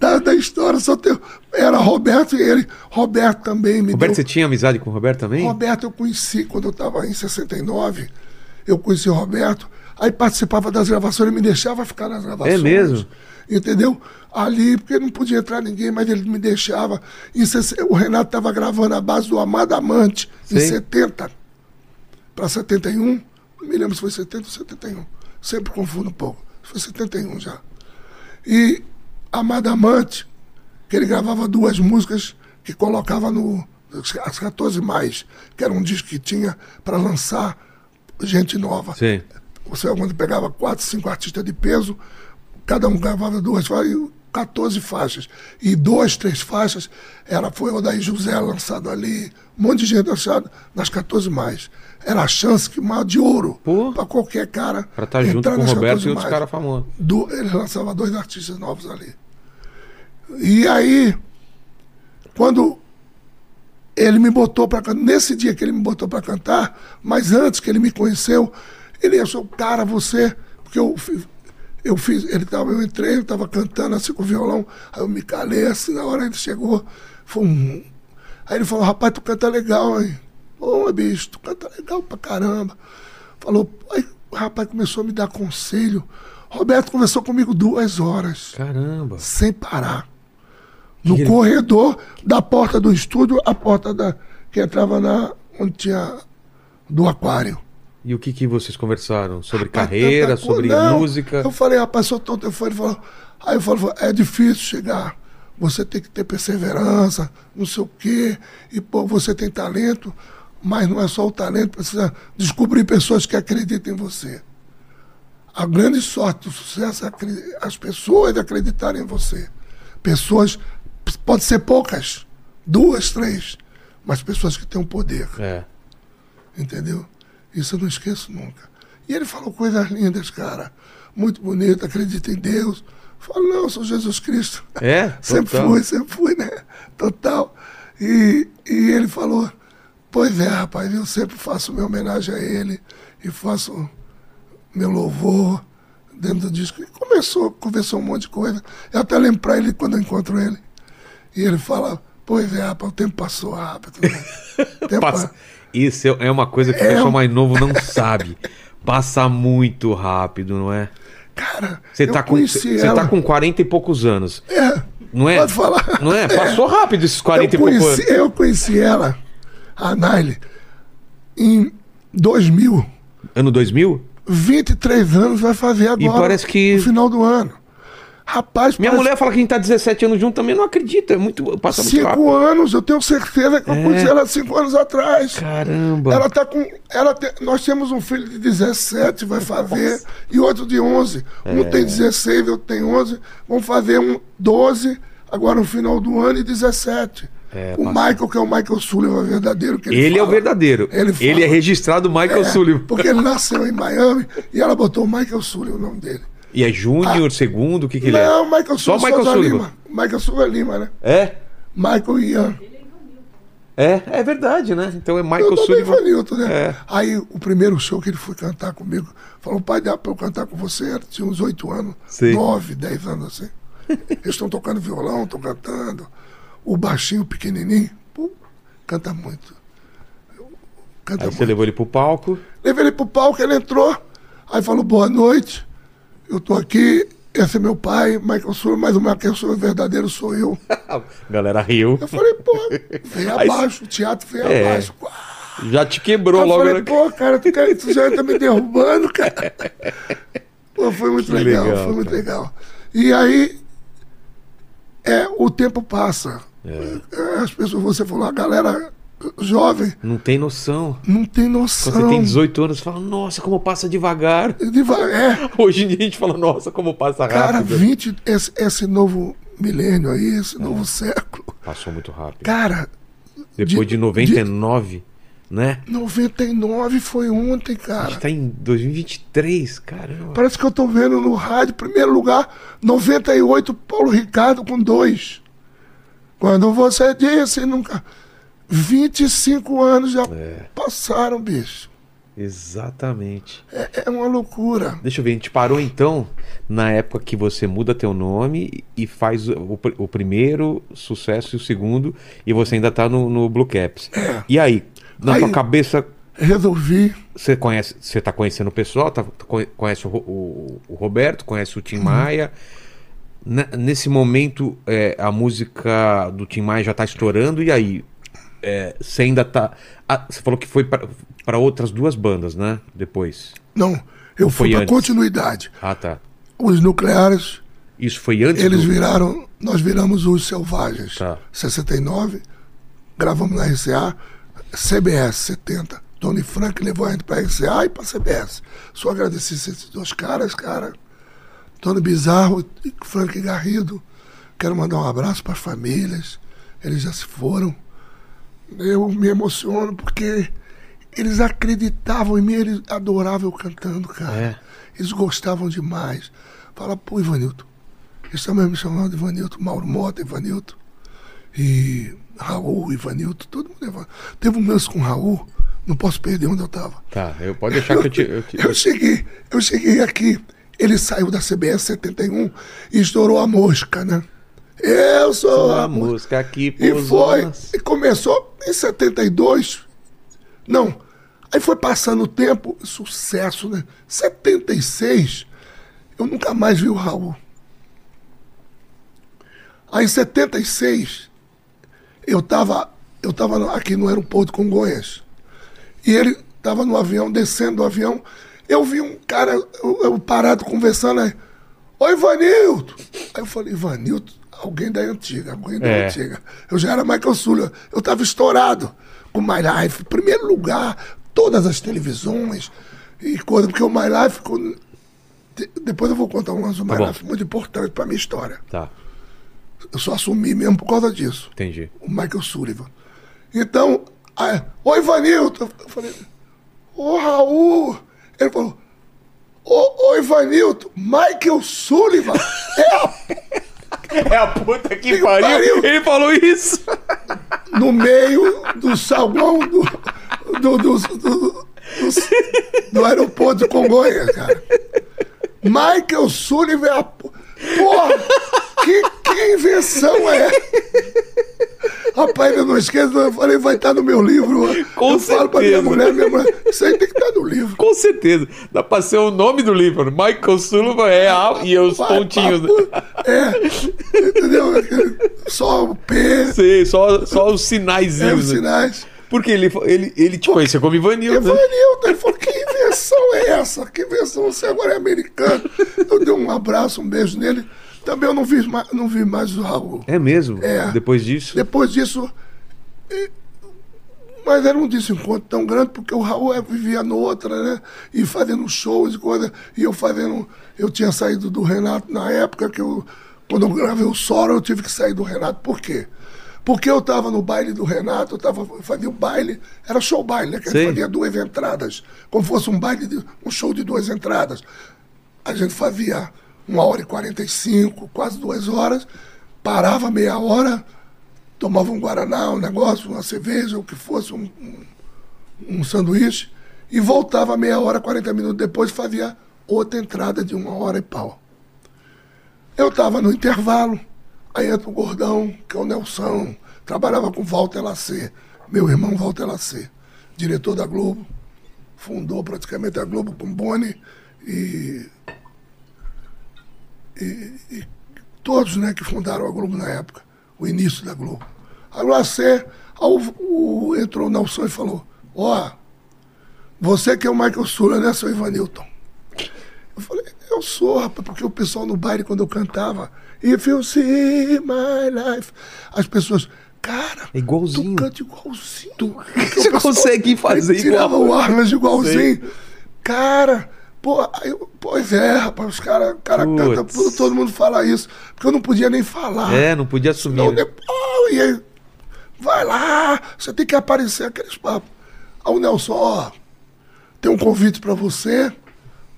da, da história, sou teu. Era Roberto e ele. Roberto também me Roberto, deu você tinha amizade com o Roberto também? Roberto eu conheci quando eu estava em 69. Eu conheci o Roberto, aí participava das gravações, ele me deixava ficar nas gravações. É mesmo? Entendeu? Ali, porque não podia entrar ninguém, mas ele me deixava. Em 60 o Renato estava gravando a base do Amado Amante, em Sei. 70 para 71. Não me lembro se foi 70 ou 71. Sempre confundo um pouco. Foi 71 já. E Amado Amante, que ele gravava duas músicas que colocava no as 14 mais, que era um disco que tinha para lançar gente nova. Sim. Você quando pegava quatro, cinco artistas de peso, cada um gravava duas faixas, e 14 faixas. E duas, três faixas, era, foi o Daí José lançado ali, um monte de gente lançado nas 14 mais. Era a chance que maior de ouro para qualquer cara. Pra estar junto entrar com o Roberto 14 e outros caras famosos. Do- ele lançava dois artistas novos ali. E aí, quando ele me botou para cantar, nesse dia que ele me botou para cantar, mas antes que ele me conheceu, ele achou, cara, você, porque eu eu fiz, ele tava, eu entrei, eu estava cantando assim com o violão, aí eu me calei assim, na hora ele chegou, foi um. Aí ele falou, rapaz, tu canta legal, hein? Ô, bicho, tu canta legal pra caramba. Falou, aí o rapaz começou a me dar conselho. Roberto conversou comigo duas horas, Caramba. sem parar. No Que corredor da porta do estúdio, a porta da que entrava na onde tinha do aquário. E o que, que vocês conversaram? Sobre Rapaz, carreira, tanta sobre Não, música? Eu falei, rapaz, só tô telefone. Ele falou, aí eu falei, é difícil chegar. Você tem que ter perseverança, não sei o quê. E, pô, você tem talento, mas não é só o talento, precisa descobrir pessoas que acreditem em você. A grande sorte do sucesso é as pessoas acreditarem em você. Pessoas, pode ser poucas, duas, três, mas pessoas que têm um poder É. entendeu? Isso eu não esqueço nunca. E ele falou coisas lindas, cara. Muito bonito, acredita em Deus. Falo, não, eu sou Jesus Cristo. É? sempre Total. fui, sempre fui, né? Total. E, e ele falou, pois é, rapaz, eu sempre faço minha homenagem a ele e faço meu louvor dentro do disco. E começou, conversou um monte de coisa. Eu até lembro pra ele quando eu encontro ele. E ele fala, pois é, rapaz, o tempo passou rápido. Né? O tempo Passa- Isso é é uma coisa que o É pessoal um- mais novo não sabe. Passa muito rápido, não é? Cara, Você tá, com, conheci você tá com 40 e poucos anos. É, Não é? Pode falar. Não é? Passou rápido esses 40 eu e poucos anos. conheci, eu conheci ela, a Naile, em 2000. Ano 2000? 23 anos vai fazer agora. parece que- No final do ano. Rapaz, Minha parece mulher fala que a gente tá 17 anos junto também não acredita. É muito. Passa muito cinco anos, eu tenho certeza que eu É. conheci ela cinco anos atrás. Caramba. Ela tá com. Ela tem- nós temos um filho de 17, vai fazer, e outro de 11. Um É. tem 16, outro tem 11. Vão fazer um 12, agora no final do ano, e 17. É, o passa- Michael, que é o Michael Sullivan verdadeiro. Que ele Ele é o verdadeiro. Ele Ele, é registrado Michael É, Sullivan. Porque ele nasceu em Miami e ela botou Michael Sullivan o nome dele. E é Júnior, segundo, o que, que ele Não, é? Michael Só. Michael Souza. Lima. Michael Sullivan Lima, né? É? Michael Ian. É, é verdade, né? Então é Eu Michael também Sullivan. Vanilton, né? É. Aí o primeiro show que ele foi cantar comigo, falou, pai, dá pra eu cantar com você? Ele tinha uns oito anos, nove, dez anos assim. Eles estão tocando violão, estão cantando. O baixinho, pequenininho, pô, canta muito. Canta Aí você muito. levou ele pro palco. Levei ele pro palco, ele entrou, aí falou, boa noite, eu tô aqui, esse é meu pai, Michael Sullivan, mas o Michael Sullivan verdadeiro sou eu. A galera riu. Eu falei, pô, Aí- abaixo, o teatro veio É. abaixo. Já te quebrou eu logo. falei, né? pô, cara, tu, quer, tu já tá me derrubando, cara. Pô, foi muito legal, legal, foi muito cara. legal. E aí, é, o tempo passa. É. As pessoas, você falou, a galera jovem Não tem noção. não tem noção. Quando você tem 18 anos, você fala, nossa, como passa devagar. Deva- É, Hoje em dia a gente fala, nossa, como passa cara, rápido. 20, esse, esse novo milênio aí, esse É. novo século. Passou muito rápido. Cara, Depois de, de- 99, né? 99 foi ontem, A cara. gente tá em 2023, caramba. Parece que eu tô vendo no rádio, primeiro lugar, 98, Paulo Ricardo com dois. Quando você disse nunca. 25 anos já É. passaram, bicho. Exatamente. É, é uma loucura. Deixa eu ver, a gente parou então na época que você muda teu nome e faz o, o pr- o primeiro sucesso e o segundo, e você ainda tá no, no Blue Caps. E aí, na Aí- tua cabeça, Resolvi. você conhece, você tá conhecendo o pessoal, tá, conhe- conhece o, o- o Roberto, conhece o Tim Maia. Na- nesse momento, é, a música do Tim Maia já tá estourando, e aí? É, você ainda tá. ah, você falou que foi para outras duas bandas, né? Depois. Não, eu fui para continuidade. Ah, tá. Os nucleares, Isso foi antes eles do... viraram. Nós viramos os selvagens. Tá. 69, gravamos na RCA, CBS 70. Tony Frank levou a gente para RCA e para CBS. Só agradecer esses dois caras, cara. Tony Bizarro e Frank Garrido. Quero mandar um abraço para as famílias. Eles já se foram. Eu me emociono porque eles acreditavam em mim, eles adoravam eu cantando, cara. É. Eles gostavam demais. Fala, pô, Ivanilton. Eles também me chamando de Ivanilton, Mauro Mota, Ivanilton. E Raul, Ivanilton, todo mundo. Ivan- Teve um lance com o Raul, não posso perder onde eu estava. Tá, eu pode deixar que eu te. Eu te... Eu cheguei, eu cheguei aqui, ele saiu da CBS 71 e estourou a mosca, né? Eu sou a a mosca. música aqui E pousou foi, nas- e começou em 72. Não, aí foi passando o tempo, sucesso, né? 76, eu nunca mais vi o Raul. Aí em 76, eu estava eu tava aqui no aeroporto de Congonhas. E ele estava no avião, descendo do avião. Eu vi um cara, eu, eu parado conversando aí. Oi, Ivanilton! Aí eu falei, Ivanilton, alguém da antiga, alguém da É. antiga. Eu já era Michael Sullivan, eu estava estourado com My Life, primeiro lugar, todas as televisões e coisa, porque o My Life. quando- de- Depois eu vou contar um lance do My Tá bom. Life muito importante para minha história. Tá, Eu só assumi mesmo por causa disso entendi. o Michael Sullivan. Então, aí, oi Ivanilton. Eu falei, ô Raul. Ele falou, ô, ô Ivanilton, Michael Sullivan é a- É a puta que Que pariu! Ele falou isso! no meio do salão do, do, do, do, do- do aeroporto de Congonhas, cara. Michael Sullivan é a. po- Porra! Que, que invenção é? Rapaz, eu não esqueço, eu falei, vai estar no meu livro. Com eu falo pra minha certeza. mulher, minha mulher, isso aí tem que estar no livro. Com certeza. Dá pra ser o nome do livro. Michael Sullivan é a... e os Vai, pontinhos. papo, É, entendeu? Só o P, Sei, só, só os é, sinaizinhos. os sinais. Porque ele, ele, ele te conhecia como Ivanildo, né? Evanildo, ele falou, que invenção é essa? Que invenção? Você agora é americano. Eu dei um abraço, um beijo nele. Também eu não vi mais, não vi mais o Raul. É mesmo? É. Depois disso? Depois disso. eh, Mas era um desencontro tão grande, porque o Raul eh, vivia noutra, né? E fazendo shows e coisa. E eu fazendo. Eu tinha saído do Renato na época que eu. Quando eu gravei o Soro, eu tive que sair do Renato. Por quê? Porque eu estava no baile do Renato, eu tava, fazia o baile, era show baile, né? Que a Sei. gente fazia duas entradas. Como fosse um baile, de, um show de duas entradas. A gente fazia uma hora e quarenta e cinco, quase duas horas, parava meia hora, tomava um guaraná, um negócio, uma cerveja, o que fosse, um, um, um sanduíche, e voltava meia hora, 40 minutos depois, fazia outra entrada de uma hora e pau. Eu estava no intervalo, aí entra o gordão, que é o Nelson, trabalhava com Walter Lacê, meu irmão Walter Lacê, diretor da Globo, fundou praticamente a Globo com Boni e, e, e todos né, que fundaram a Globo na época, o início da Globo. Aí o entrou o Nelson e falou, ó, você que é o Michael Sula, né, seu Ivanilton? Eu falei, eu sou, rapaz, porque o pessoal no baile, quando eu cantava, If you see my life, as pessoas, cara, É igualzinho. tu canta igualzinho. Você consegue fazer Aí tirava igual. o Armas igualzinho. Cara, pô, aí eu- pois é, rapaz, os caras cara canta, tudo, todo mundo fala isso, porque eu não podia nem falar. É, não podia assumir. Não, né? depois, e aí, vai lá, você tem que aparecer aqueles papos. Aí o Nelson, ó, tem um convite pra você,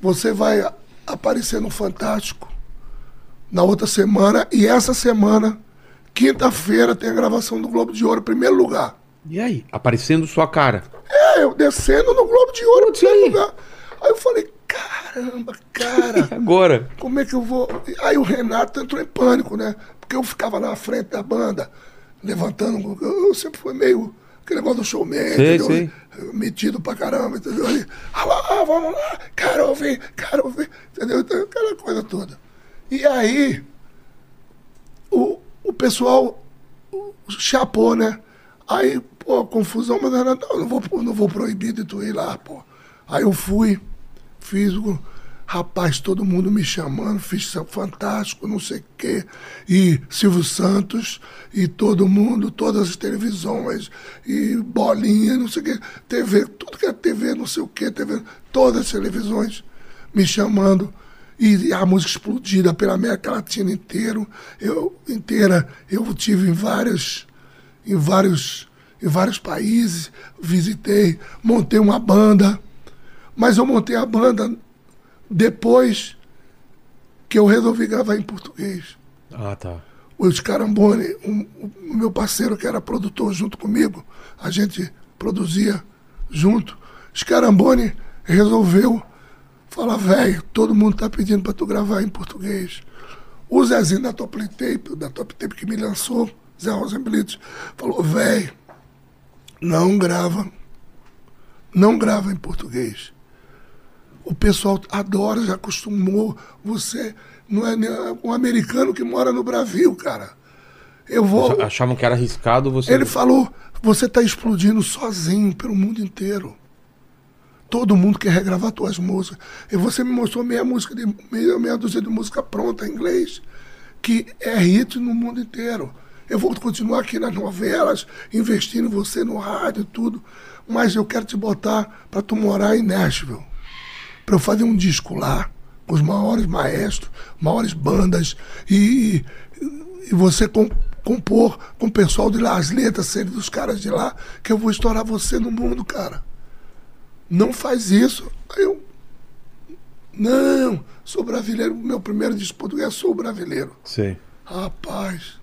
você vai aparecer no Fantástico na outra semana, e essa semana, quinta-feira, tem a gravação do Globo de Ouro, primeiro lugar. E aí? Aparecendo sua cara. É, eu descendo no Globo de Ouro, primeiro aí? lugar. Aí eu falei, caramba, cara, Agora. como é que eu vou. Aí o Renato entrou em pânico, né? Porque eu ficava na frente da banda, levantando. Eu sempre fui meio. Aquele negócio do showman, Sei, entendeu? sei. Metido pra caramba, entendeu? Aí, ah lá, vamos lá, quero ouvir, quero ouvir, entendeu? Então, aquela coisa toda. E aí, o, o pessoal chapou, né? Aí, pô, confusão, mas não, não vou, não vou proibir de tu ir lá, pô. Aí eu fui, fiz o. Rapaz, todo mundo me chamando, fiz fantástico, não sei o quê. E Silvio Santos, e todo mundo, todas as televisões, e bolinha, não sei o quê, TV, tudo que é TV, não sei o quê, TV, todas as televisões me chamando. E a música explodida pela América Latina inteiro, eu, inteira. Eu tive em várias em vários, em vários países, visitei, montei uma banda, mas eu montei a banda depois que eu resolvi gravar em português. Ah, tá. O Scarambone, um- o meu parceiro que era produtor junto comigo, a gente produzia junto. Scarambone resolveu falar, velho, todo mundo tá pedindo para tu gravar em português. O Zezinho da Top Tape, da Top Tape que me lançou, Zé Rosenblitz, falou, velho, não grava, não grava em português. O pessoal adora, já acostumou. Você não é um americano que mora no Brasil, cara. Eu vou. Achavam que era arriscado você. Ele falou: você está explodindo sozinho pelo mundo inteiro. Todo mundo quer regravar tuas músicas. E você me mostrou meia música de meia, meia dúzia de música pronta em inglês, que é hit no mundo inteiro. Eu vou continuar aqui nas novelas, investindo em você no rádio, tudo, mas eu quero te botar para tu morar em Nashville para eu fazer um disco lá, com os maiores maestros, maiores bandas, e, e você com- compor com o pessoal de lá, as letras serem dos caras de lá, que eu vou estourar você no mundo, cara. Não faz isso. Aí eu. Não, sou brasileiro. Meu primeiro disco português, sou brasileiro. Sei. Rapaz,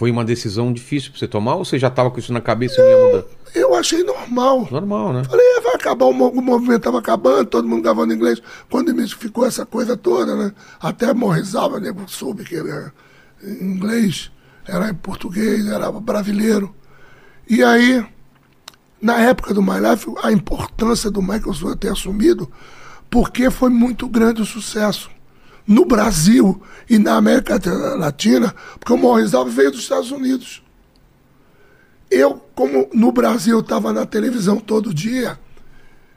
Foi uma decisão difícil pra você tomar ou você já tava com isso na cabeça e não ia mudar? Eu achei normal. Normal, né? Falei, é, vai acabar, o, mo- o movimento estava acabando, todo mundo gravando inglês. Quando me ficou essa coisa toda, né? Até Morrizava, nego soube que era inglês, era em português, era brasileiro. E aí, na época do My Life, a importância do Michael Souza ter assumido, porque foi muito grande o sucesso. No Brasil e na América Latina, porque o Morrizava veio dos Estados Unidos. Eu, como no Brasil eu estava na televisão todo dia,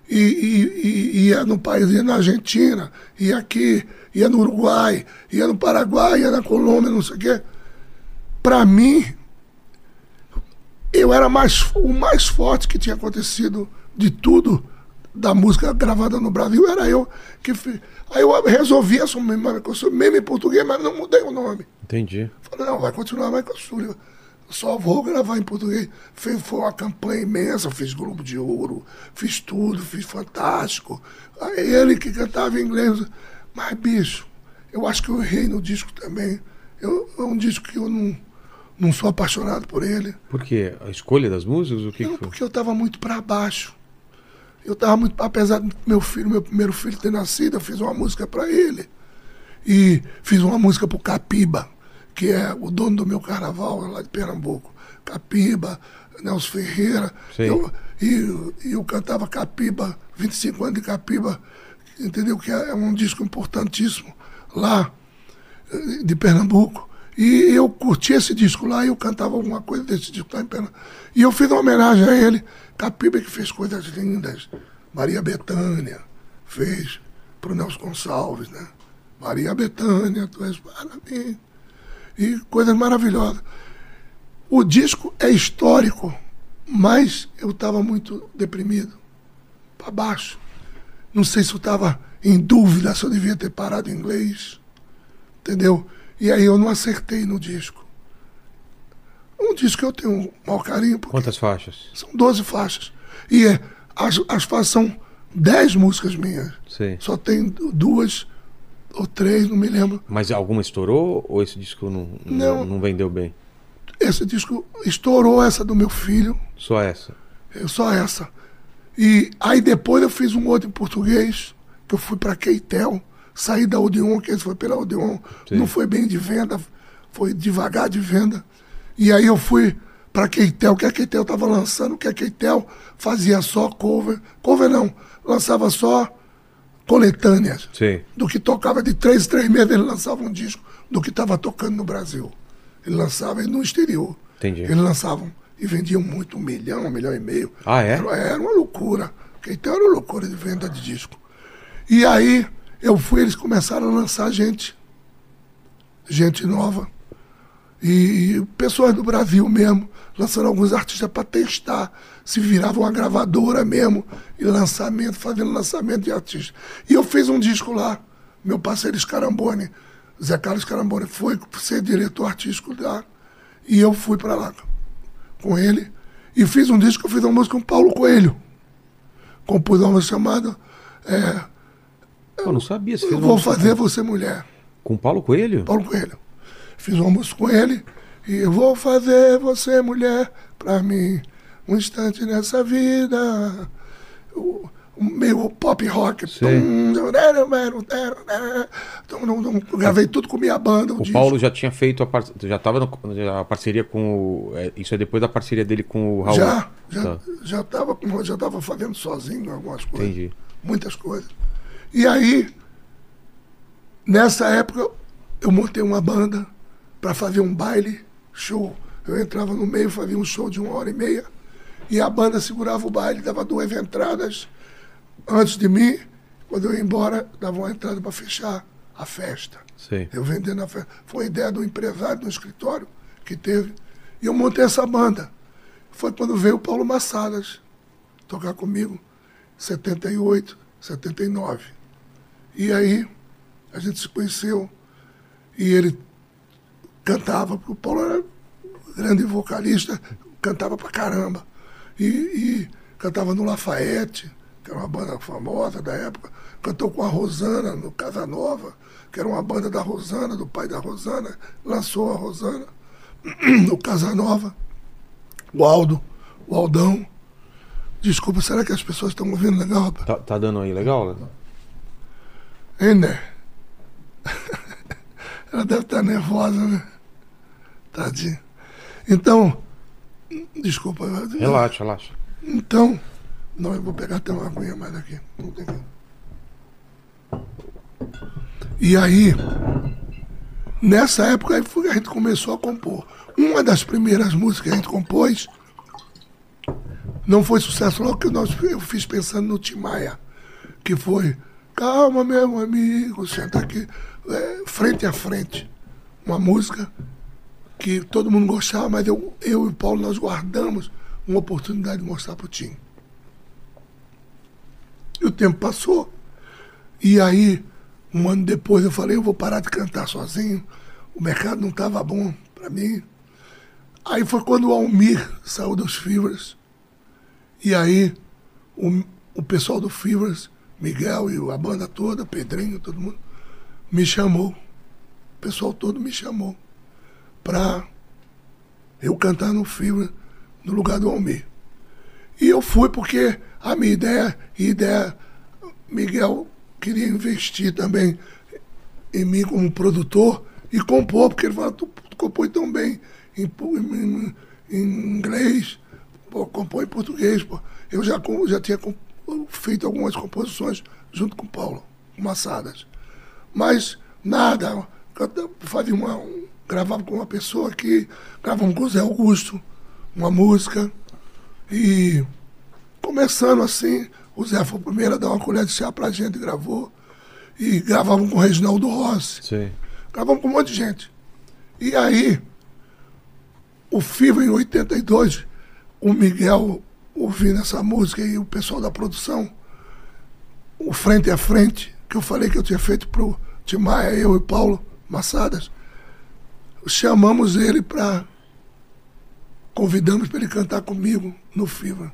e, e- e- ia no país, ia na Argentina, ia aqui, ia no Uruguai, ia no Paraguai, ia na Colômbia, não sei o quê. Para mim, eu era mais, o mais forte que tinha acontecido de tudo da música gravada no Brasil, era eu que fiz. Aí eu resolvi assumir, mesmo em português, mas não mudei o nome. Entendi. Falei, não, vai continuar Sullivan. Só vou gravar em português. Fez, foi uma campanha imensa, fiz Globo de Ouro, fiz tudo, fiz fantástico. Aí ele que cantava em inglês. Mas, bicho, eu acho que eu errei no disco também. Eu, é um disco que eu não, não sou apaixonado por ele. Por quê? A escolha das músicas? O que, Não, que foi? porque eu estava muito para baixo. Eu estava muito, apesar do meu filho, meu primeiro filho ter nascido, eu fiz uma música para ele. E fiz uma música pro Capiba, que é o dono do meu carnaval lá de Pernambuco. Capiba, Nelson Ferreira. Eu, e, e eu cantava Capiba, 25 anos de Capiba, entendeu? Que é um disco importantíssimo lá eh, de Pernambuco. E eu curti esse disco lá e eu cantava alguma coisa desse disco lá em Pernambuco. E eu fiz uma homenagem a ele. Capiba que fez coisas lindas. Maria Bethânia fez pro Nelson Gonçalves, né? Maria Bethânia, tu és para mim. E coisas maravilhosas. O disco é histórico, mas eu estava muito deprimido, para baixo. Não sei se eu estava em dúvida se eu devia ter parado em inglês, entendeu? E aí eu não acertei no disco. Um disco que eu tenho um maior carinho, Quantas faixas? são 12 faixas. E é, as, as faixas são 10 músicas minhas. Sei. Só tem du- duas ou três, não me lembro. Mas alguma estourou ou esse disco não, não, Não. não vendeu bem? Esse disco estourou essa do meu filho, Só essa. só essa. E aí depois eu fiz um outro em português, que eu fui para Keitel, saí da Odeon, que esse foi pela Odeon, Sim. não foi bem de venda, foi devagar de venda. E aí eu fui para Keitel, que a Keitel estava lançando, que a Keitel fazia só cover, cover não, lançava só coletâneas. Sei. do que tocava de três três meses, ele lançava um disco do que estava tocando no Brasil. Ele lançava no exterior. Entendi. Eles lançavam e vendiam muito, um milhão, um milhão e meio. Ah, é? Era, era uma loucura. Então era uma loucura de venda de disco. E aí eu fui, eles começaram a lançar gente, gente nova. E, e pessoas do Brasil mesmo, lançando alguns artistas para testar se virava uma gravadora mesmo, e lançamento, fazendo lançamento de artistas. E eu fiz um disco lá, meu parceiro Scarambone, Zé Carlos Scarambone, foi ser diretor artístico lá, e eu fui para lá com ele, e fiz um disco, eu fiz uma música com Paulo Coelho. Compus uma chamada é, Eu não sabia. Você Eu Vou Fazer Você Mulher. Com Paulo Coelho? Paulo Coelho. Fiz uma música com ele e eu vou fazer você mulher pra mim. Um instante nessa vida. O, o meu pop rock. Tum. Eu Gravei tudo com minha banda. O. Paulo já tinha feito a par... já tava no... já a parceria com o... é, isso é depois da parceria dele com o Raul. já, já, Tá, já, tava, com- já tava fazendo sozinho algumas coisas. entendi. muitas coisas. E aí, nessa época, eu montei uma banda para fazer um baile, show. Eu entrava no meio, fazia um show de uma hora e meia, e a banda segurava o baile, dava duas entradas antes de mim. Quando eu ia embora, dava uma entrada para fechar a festa. Sei. Eu vendendo a festa. Foi uma ideia do empresário do escritório que teve. E eu montei essa banda. Foi quando veio o Paulo Massadas tocar comigo, 78, 79. E aí a gente se conheceu e ele cantava, porque o Paulo era grande vocalista, cantava pra caramba. E, e cantava no Lafayette, que era uma banda famosa da época. Cantou com a Rosana no Casanova, que era uma banda da Rosana, do pai da Rosana, lançou a Rosana. o Casanova, o Aldo, o Aldão. Desculpa, será que as pessoas estão ouvindo legal? Tá, tá dando aí legal? né? Hein, né? Ela deve estar nervosa, né? Tadinha. Então, desculpa. Relaxa, relaxa. Então, não, eu vou pegar até uma aguinha mais aqui. Não tem como. E aí, nessa época aí foi a gente começou a compor. Uma das primeiras músicas que a gente compôs não foi sucesso logo que eu fiz pensando no Tim Maia, que foi Calma, meu amigo, senta aqui, é, frente a frente. Uma música que todo mundo gostava, mas eu, eu e o Paulo nós guardamos uma oportunidade de mostrar para o Tim. E o tempo passou. E aí, um ano depois, eu falei, eu vou parar de cantar sozinho. O mercado não estava bom para mim. Aí foi quando o Almir saiu dos Fivers. E aí, o, o pessoal do Fivers, Miguel e a banda toda, Pedrinho, todo mundo, me chamou. O pessoal todo me chamou para eu cantar no Fivers, no lugar do Almir. E eu fui porque a minha ideia, ideia, Miguel queria investir também em mim como produtor e compor, porque ele fala, tu, tu compõe tão bem em, em- em inglês, pô, compõe em português, pô. Eu já, já tinha com- feito algumas composições junto com o Paulo, Massadas. Mas nada, fazia uma, um- gravava com uma pessoa aqui, gravamos com o Zé Augusto, uma música. E começando assim, o Zé foi o primeiro a dar uma colher de chá pra gente, gravou. E gravamos com o Reginaldo Rossi. Gravamos com um monte de gente. E aí, o FIVA em 82, o Miguel ouvindo essa música e o pessoal da produção, o Frente a Frente, que eu falei que eu tinha feito pro Timaya, eu e Paulo Massadas, chamamos ele para. Convidamos para ele cantar comigo no FIVA.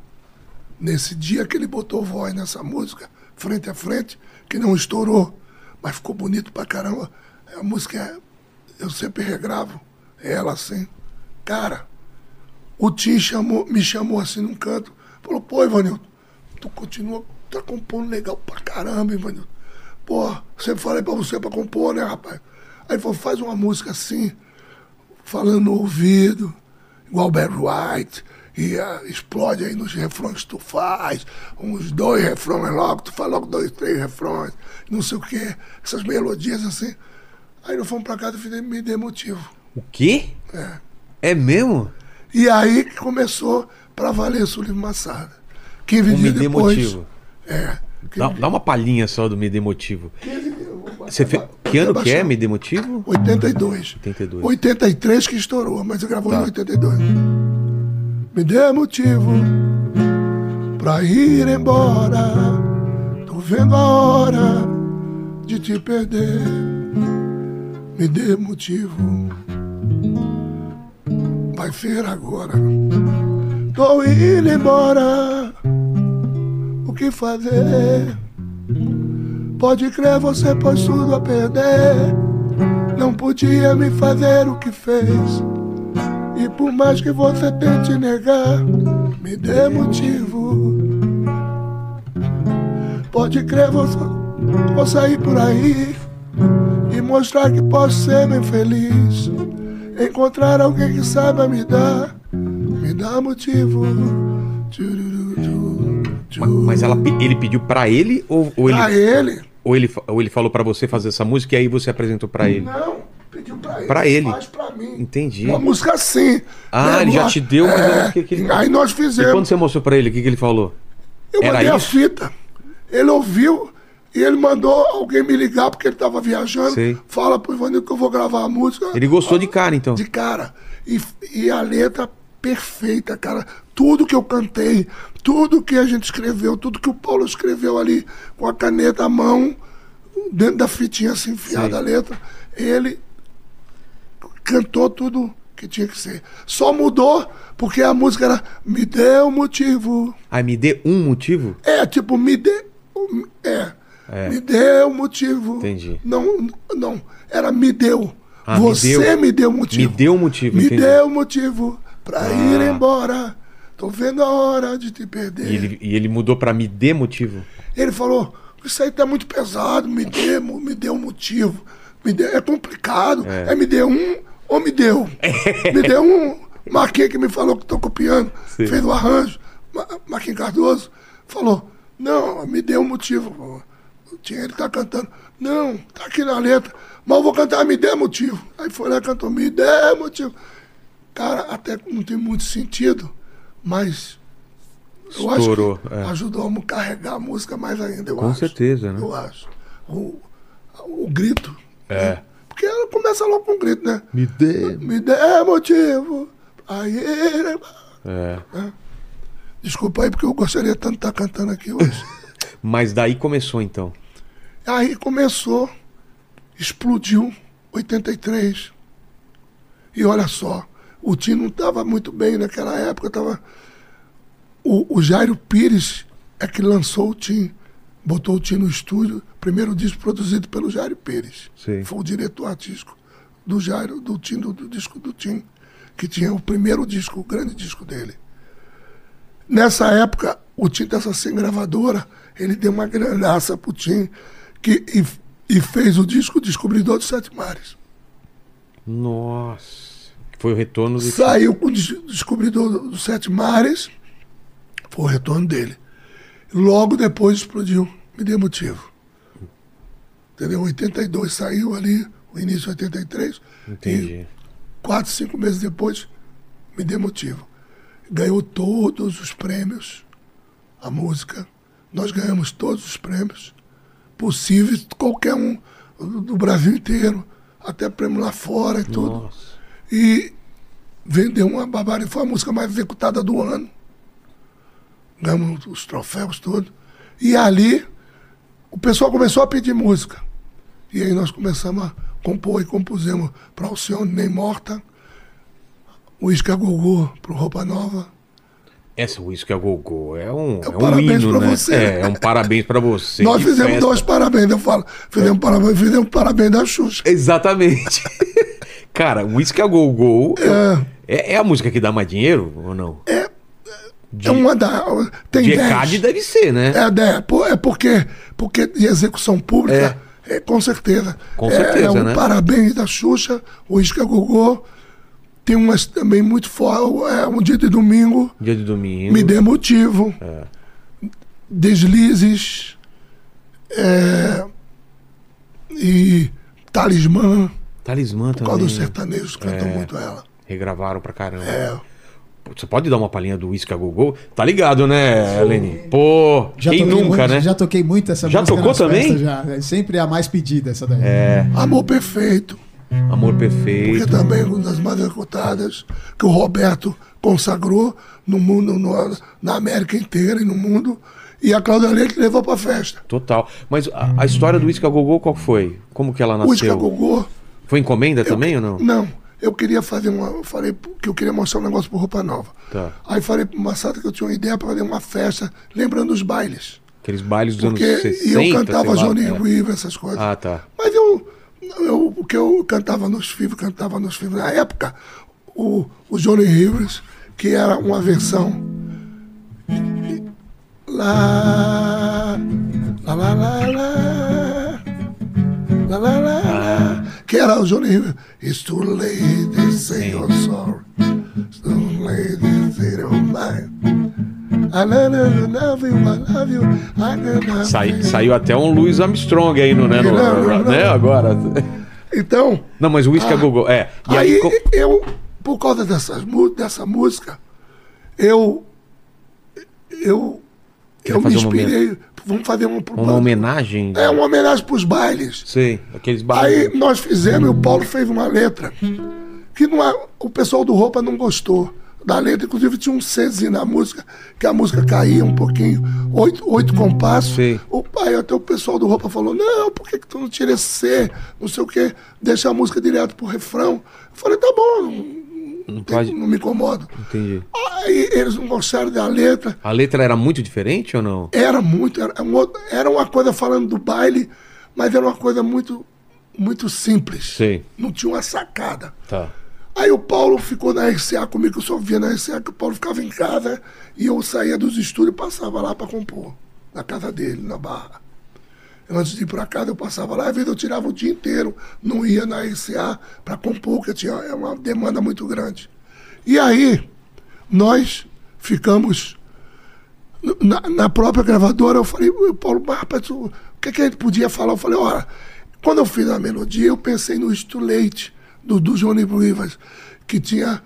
Nesse dia que ele botou voz nessa música, frente a frente, que não estourou, mas ficou bonito pra caramba. A música é, eu sempre regravo ela assim. Cara, o Tim chamou, me chamou assim num canto, falou, pô, Ivanildo, tu continua, tá compondo legal pra caramba, Ivanildo. Pô, sempre falei pra você pra compor, né, rapaz? Aí ele falou, faz uma música assim, falando no ouvido, igual Barry White, e ah, explode aí nos refrões que tu faz, uns dois refrões logo, tu faz logo dois, três refrões, não sei o quê, essas melodias assim. Aí nós fomos pra casa e me dei motivo. O quê? É. mesmo? E aí que começou pra valer o livro Massada. 15 O Me dias depois. Motivo. É. Dá, dá uma palhinha só do Me Dê Motivo. 15 dias, eu vou Você fe... Que ano que é. Me Dê Motivo? 82. 82. 83 que estourou, mas eu gravou Tá. em 82. Me dê motivo pra ir embora. Tô vendo a hora de te perder. Me dê motivo. Vai ser agora. Tô indo embora. O que fazer? Pode crer, você pôs tudo a perder. Não podia me fazer o que fez. E por mais que você tente negar, me dê motivo. Pode crer, vou, vou sair por aí e mostrar que posso ser bem feliz. Encontrar alguém que saiba me dar, me dá motivo. Mas ela, ele pediu pra ele ou, ou ele, Pra ele? ou, ele, ou ele falou pra você fazer essa música e aí você apresentou pra ele? Não, pediu pra ele. Pra ele. Faz pra mim. Entendi. Uma música assim. Ah, ele já te deu, mas eu não- que- que- Aí nós E fizemos. quando você mostrou pra ele, o que, que ele falou? Eu Era mandei a isso? fita. Ele ouviu e ele mandou alguém me ligar porque ele estava viajando. Sei. Fala pro Ivanildo que eu vou gravar a música. Ele gostou de cara, então. De cara. E, e a letra perfeita, cara. Tudo que eu cantei, tudo que a gente escreveu, tudo que o Paulo escreveu ali com a caneta à mão, dentro da fitinha assim enfiada Sei. a letra, ele cantou tudo que tinha que ser. Só mudou porque a música era Me deu motivo. Ah, me dê um motivo? É, tipo, me dê. É. É. Me deu motivo. Entendi. Não, não. Era me deu. Ah, Você me deu, deu me motivo. deu motivo, Me entendi. deu motivo pra Ah. ir embora. Tô vendo a hora de te perder. E ele, e ele mudou pra me dê motivo. Ele falou: Isso aí tá muito pesado, me dê, me dê um motivo. Me dê, é complicado. É. me dê um ou me deu? me deu um. Marquinhos que me falou que tô copiando, Sim. fez o arranjo. Ma- Marquinhos Cardoso falou: Não, me dê um motivo. Ele tá cantando. Não, tá aqui na letra. Mas eu vou cantar, me dê motivo. Aí foi lá e cantou, me dê motivo. Cara, até não tem muito sentido, mas eu Estourou, acho que é. ajudou a carregar a música mais ainda, eu Com acho. certeza, né? Eu acho. O, o grito. É. né? Porque ela começa logo com um grito, né? Me dê. Me dê motivo. Aí. ele- É. Desculpa aí, porque eu gostaria tanto de estar cantando aqui hoje. Mas daí começou então. aí começou, explodiu, 83. E olha só, o Tim não estava muito bem naquela época, tava... o, o Jairo Pires é que lançou o Tim, botou o Tim no estúdio, primeiro disco produzido pelo Jairo Pires. Sim. Foi o diretor artístico do Jairo, do Tim, do, do disco do Tim, que tinha o primeiro disco, o grande disco dele. Nessa época, o Tim dessa sem gravadora, ele deu uma granaça pro Tim que, e, e fez o disco Descobridor dos Sete Mares. Nossa. Foi o retorno do. Saiu com o Des- Descobridor dos Sete Mares, foi o retorno dele. Logo depois explodiu, me deu motivo. Entendeu? 82 saiu ali, o início de 83. Entendi. E quatro, cinco meses depois, me deu motivo. Ganhou todos os prêmios, a música. Nós ganhamos todos os prêmios possíveis, qualquer um do Brasil inteiro, até prêmio lá fora e tudo. Nossa. E vendeu uma barbaridade. Foi a música mais executada do ano. Ganhamos os troféus todos. E ali, o pessoal começou a pedir música. E aí nós começamos a compor e compusemos para Alcione Nem Morta, o Isca Gogô para Roupa Nova. Essa Whisky a Gogô é um, é um um parabéns hino, pra né? você. É, é um parabéns pra você. nós fizemos festa. dois parabéns, eu falo. Fizemos parabéns, fizemos parabéns da Xuxa. Exatamente. Cara, Whisky a Gogô é, é a música que dá mais dinheiro ou não? É uma da. Tem De. ECAD deve ser, né? É, é, é porque, porque de execução pública, é. com certeza. Com É- certeza, é, um né? parabéns da Xuxa, o Isca Gogô. Tem umas também muito forte, é, um dia de domingo, Dia de domingo. me dê motivo. É. Deslizes. é, e Talismã, Talismã por causa dos também. sertanejos cantam É. muito ela. Regravaram pra caramba. É. Você pode dar uma palhinha do Whisky a Gogô? Tá ligado, né, Helene? Pô, Já quem toquei nunca, muito, né? Já toquei muito essa Já música tocou nas também? festas, já. É sempre a mais pedida essa daí. É, Amor Perfeito. Amor Porque Perfeito. também é uma das mais executadas que o Roberto consagrou no mundo, no- na América inteira e no mundo. E a Cláudia Leite levou pra festa. Total. Mas a, a história do Whisky a Gogô qual foi? Como que ela O Isca nasceu? Gogô. Foi encomenda também ou não? Não, eu queria fazer uma. Eu falei que eu queria mostrar um negócio pro Roupa Nova. Tá. Aí falei pro Massata que eu tinha uma ideia para fazer uma festa, lembrando os bailes. Aqueles bailes dos Porque anos 60, e eu cantava. Johnny É. Weaver, essas coisas. Ah, tá. Mas eu, eu, porque eu cantava nos filmes, cantava nos filmes. Na época, o, o Johnny Rivers, que era uma versão. Lá, lá, lá, lá, lá, lá, lá, lá, que era o Johnny Rivers. It's too late, they say you're sorry. It's too late, Sai- saiu até um Louis Armstrong aí, no, né? no- não. né? Agora. Então, Não, mas o Whisky a Gogô. É. E aí, Aí co- eu, por causa dessas, dessa música, eu. Eu. Eu me inspirei. Vamos fazer uma. uma homenagem. É uma homenagem para os bailes. Sei, aqueles bailes. Aí nós fizemos e o Paulo fez uma letra que não é, o pessoal do Roupa não gostou da letra. Inclusive tinha um Czinho na música, que a música caía um pouquinho, oito, oito compassos. Sei. O pai, até o pessoal do Roupa falou, não, por que, que tu não tira esse C, não sei o quê, deixa a música direto pro refrão. Eu falei, tá bom, não, Não tem- pode. não me incomodo. Entendi. Aí eles não gostaram da letra, A letra era muito diferente ou não? era muito, era, outro- era uma coisa falando do baile, mas era uma coisa muito muito simples. Sei. Não tinha uma sacada. Tá. Aí o Paulo ficou na RCA comigo, eu só via na RCA que o Paulo ficava em casa e eu saía dos estúdios e passava lá para compor, na casa dele, na Barra. Antes de ir para casa, eu passava lá, às vezes eu tirava o dia inteiro, não ia na RCA para compor, porque tinha é uma demanda muito grande. E aí, nós ficamos na, na própria gravadora, eu falei, "Ô, Paulo, rapaz, o que, que a gente podia falar? Eu falei, olha, quando eu fiz a melodia, eu pensei no Too Late, do, do Johnny Rivers, que tinha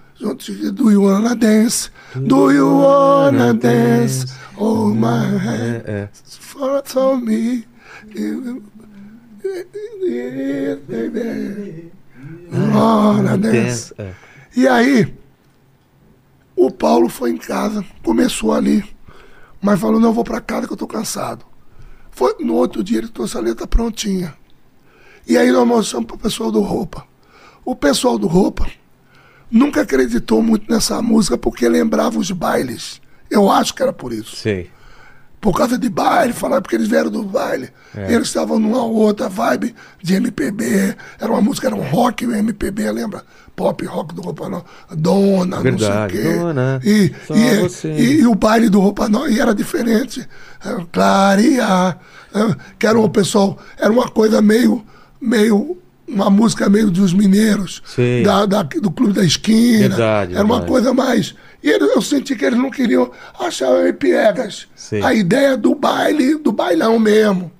Do You Wanna Dance? Do You Wanna Dance? Oh my hand, É, é. for, for me. Wanna dance. É. E aí, o Paulo foi em casa, começou ali, mas falou: não, eu vou pra casa que eu tô cansado. Foi, no outro dia ele trouxe a letra prontinha. E aí nós mostramos pro pessoal do Roupa. O pessoal do Roupa nunca acreditou muito nessa música porque lembrava os bailes. Eu acho que era por isso Sei. por causa de baile, falaram porque eles vieram do baile. É. Eles estavam numa outra vibe de MPB. Era uma música, era um rock MPB, lembra? Pop rock do Roupa Nova. Dona, Verdade, não sei o quê. Dona, e, e, e, e o baile do Roupa Nova e era diferente. Era Clarear. né? Que era um pessoal, era uma coisa meio, meio, uma música meio dos mineiros. Da, da- do Clube da Esquina. Verdade, Era uma verdade. coisa mais. E ele- eu senti que eles não queriam achar o piegas. Sei. A ideia do baile, do bailão mesmo.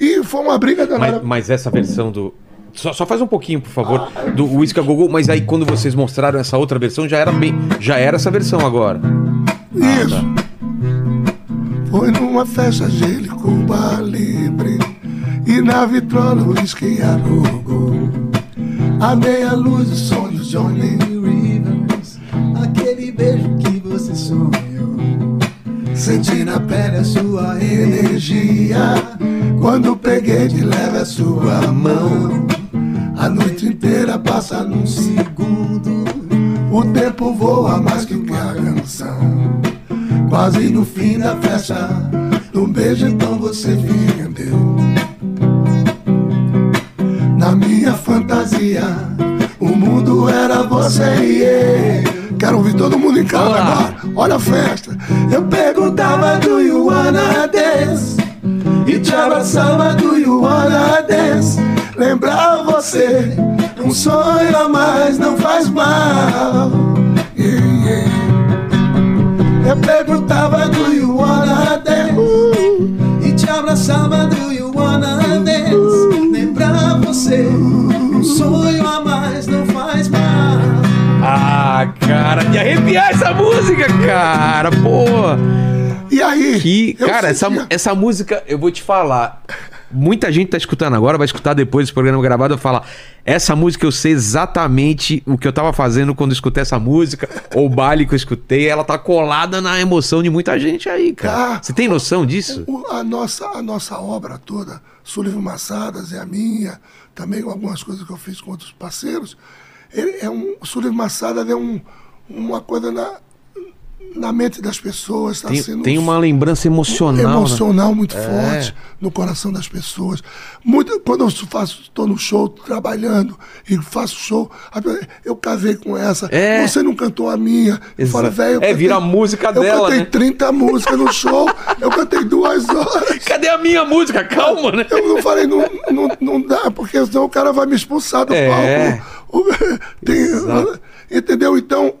E foi uma briga danada. Mas, mas essa versão do. Só, só faz um pouquinho, por favor, do Whisky a Gogô, mas aí quando vocês mostraram essa outra versão, já era bem. Já era essa versão agora. Isso. Foi numa festa gelo Cuba Libre E na vitrola o uísque arrogou A meia luz o som do Johnny Rivers, aquele beijo que você sonhou. Senti na pele a sua energia. Quando peguei de leve a sua mão. A noite inteira passa num segundo. O tempo voa mais que uma canção. Quase no fim da festa No beijo então você vendeu. Na minha fantasia. O mundo era você e eu Quero ouvir todo mundo em casa Olá. agora. Olha a festa. Eu perguntava do you wanna dance? E te abraçava do you wanna dance? Lembrar você Um sonho a mais não faz mal. Yeah, yeah. Eu perguntava do you wanna dance? E te abraçava do you wanna dance. Lembrar você, sonho a mais não faz mal. Ah, cara, de arrepiar essa música, cara, pô. E aí Que, cara, essa, essa música, eu vou te falar. Muita gente tá escutando agora, vai escutar depois desse programa gravado. Eu falar, essa música eu sei exatamente o que eu tava fazendo quando escutei essa música, ou o baile que eu escutei. Ela tá colada na emoção de muita gente aí, cara. Tá. Você tem noção disso? A, nossa, a nossa obra toda, Sullivan Massadas e a minha, também algumas coisas que eu fiz com outros parceiros, ele é um, Sullivan Massadas é um, uma coisa na, na mente das pessoas. Tá Tem, sendo tem uma lembrança emocional. né? emocional muito forte no coração das pessoas. Muito, quando eu faço, estou no show trabalhando e faço show, eu casei com essa. É. Você não cantou a minha. Eu falo, velho, eu É, vira a música eu dela, cantei né? 30 músicas no show, eu cantei duas horas. Cadê a minha música? Calma, né? Eu não falei, não, não, não dá, porque senão o cara vai me expulsar do É. palco. Tem- entendeu? Então,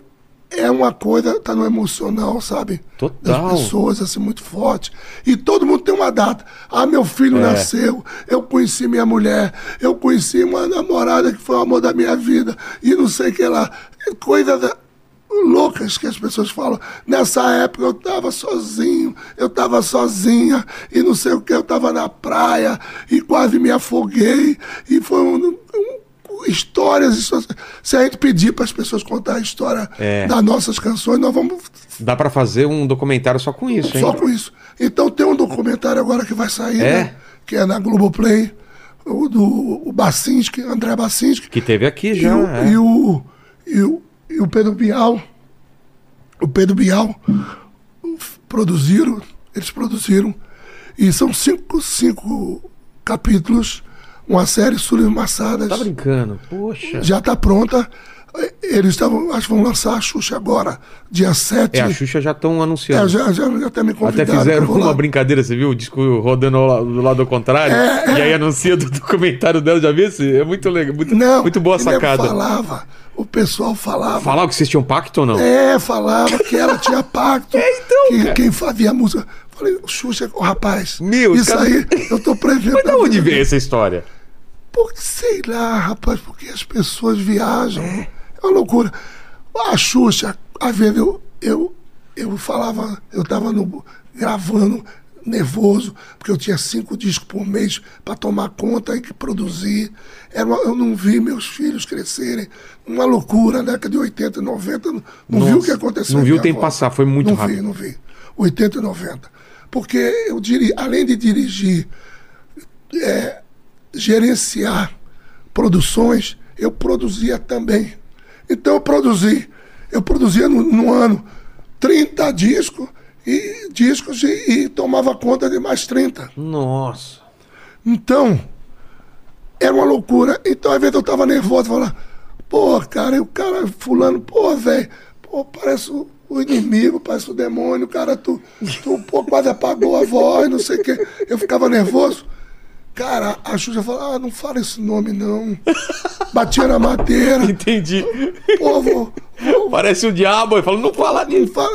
é uma coisa, tá no emocional, sabe? Total. Das pessoas, assim, muito forte. E todo mundo tem uma data. Ah, meu filho É. nasceu, eu conheci minha mulher, eu conheci uma namorada que foi o amor da minha vida, e não sei o que lá. Coisas loucas que as pessoas falam. Nessa época eu estava sozinho, eu estava sozinha, e não sei o que, eu estava na praia, e quase me afoguei, e foi um, um- histórias, histórias. Se a gente pedir para as pessoas contar a história É. das nossas canções, nós vamos Dá pra fazer um documentário só com isso, hein? só com isso. Então tem um documentário agora que vai sair, É? né? Que é na Globoplay, o do o Bacinski, André Bacinski. Que teve aqui E já. o, é. e, o, e, o, e o Pedro Bial, o Pedro Bial produziram, eles produziram, e são cinco, cinco capítulos uma série Sully Massadas. Tá brincando. Poxa. Já está pronta. Eles estavam, acho que vão lançar a Xuxa agora, dia 7. É, a Xuxa já estão anunciando. É, já, já, já até me Até convidaram. fizeram vou lá. uma brincadeira, você viu? O disco rodando ao do lado ao contrário. É, E aí anuncia do documentário dela, já viu? É muito legal, muito, Não, muito boa sacada. falava, o pessoal falava. Falava que vocês tinham pacto ou não? É, falava que ela tinha pacto. É, então, que, cara. quem fazia a música. Falei, Xuxa, ô, rapaz, Meu, isso caras- aí eu tô prevendo. Mas de onde veio essa história? Porque, sei lá, rapaz, porque as pessoas viajam. É uma loucura. A Xuxa, às vezes eu, eu, eu falava, eu tava no, gravando nervoso, porque eu tinha cinco discos por mês para tomar conta e que produzir. Era uma- eu não vi meus filhos crescerem. Uma loucura, na década de 80 e 90. Não, não viu o que aconteceu. não viu o tempo passar, foi muito não rápido. vi, não vi. 80 e 90. Porque eu diri, além de dirigir gerenciar produções, eu produzia também. Então eu produzi, eu produzia no, no ano 30 discos e discos e, e tomava conta de mais 30. Nossa. Então, era uma loucura. Então, às vezes eu tava nervoso, falava, pô, cara, e o cara, fulano, pô, velho, pô, parece o, o inimigo, parece o demônio, cara, tu, tu pô, quase apagou a voz, não sei o quê. Eu ficava nervoso. Cara, a Xuxa falava, ah, não fala esse nome, não. Batia na madeira, Entendi. pô, vou, vou, Parece o diabo. Eu falo, não fala não nisso. fala.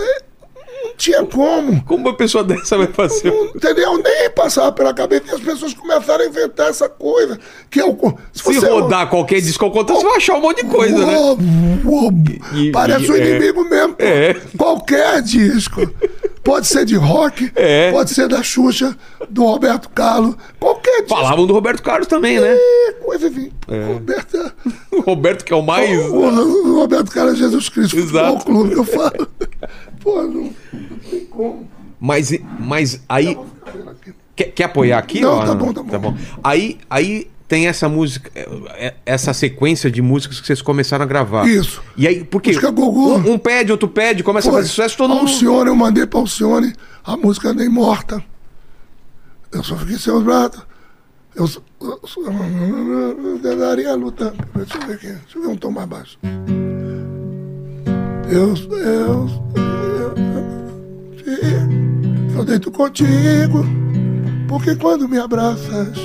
Tinha como. Como uma pessoa dessa vai fazer? Não, entendeu? Nem passava pela cabeça e as pessoas começaram a inventar essa coisa. Que é o. Se você- rodar qualquer disco ao contrário, você vai achar um monte de coisa, né? Uou, uou, E- Parece e- um é. inimigo mesmo. É. Qualquer disco. Pode ser de rock, É. pode ser da Xuxa, do Roberto Carlos, qualquer disco. Falavam do Roberto Carlos também, né? É coisa de. Roberto, O Roberto, que é o mais. o, o Roberto Carlos é Jesus Cristo, Exato. Futebol Clube, eu falo. Pô, não, não tem como. Mas, mas aí. Quer, quer apoiar aqui? Não, ó? tá bom, tá bom. Aí, aí tem essa música, é, é, essa sequência de músicas que vocês começaram a gravar. Isso. E aí, por quê? Música Gogô. Um, um pede, outro pede, começa a fazer sucesso, todo mundo. Alcione, eu mandei pra Alcione a música Nem Morta. Eu só fiquei sem os braços. Eu, só- eu, só- eu daria a luta. Deixa eu ver aqui. Deixa eu ver um tom mais baixo. Eu, eu, eu, eu deito contigo, porque quando me abraças,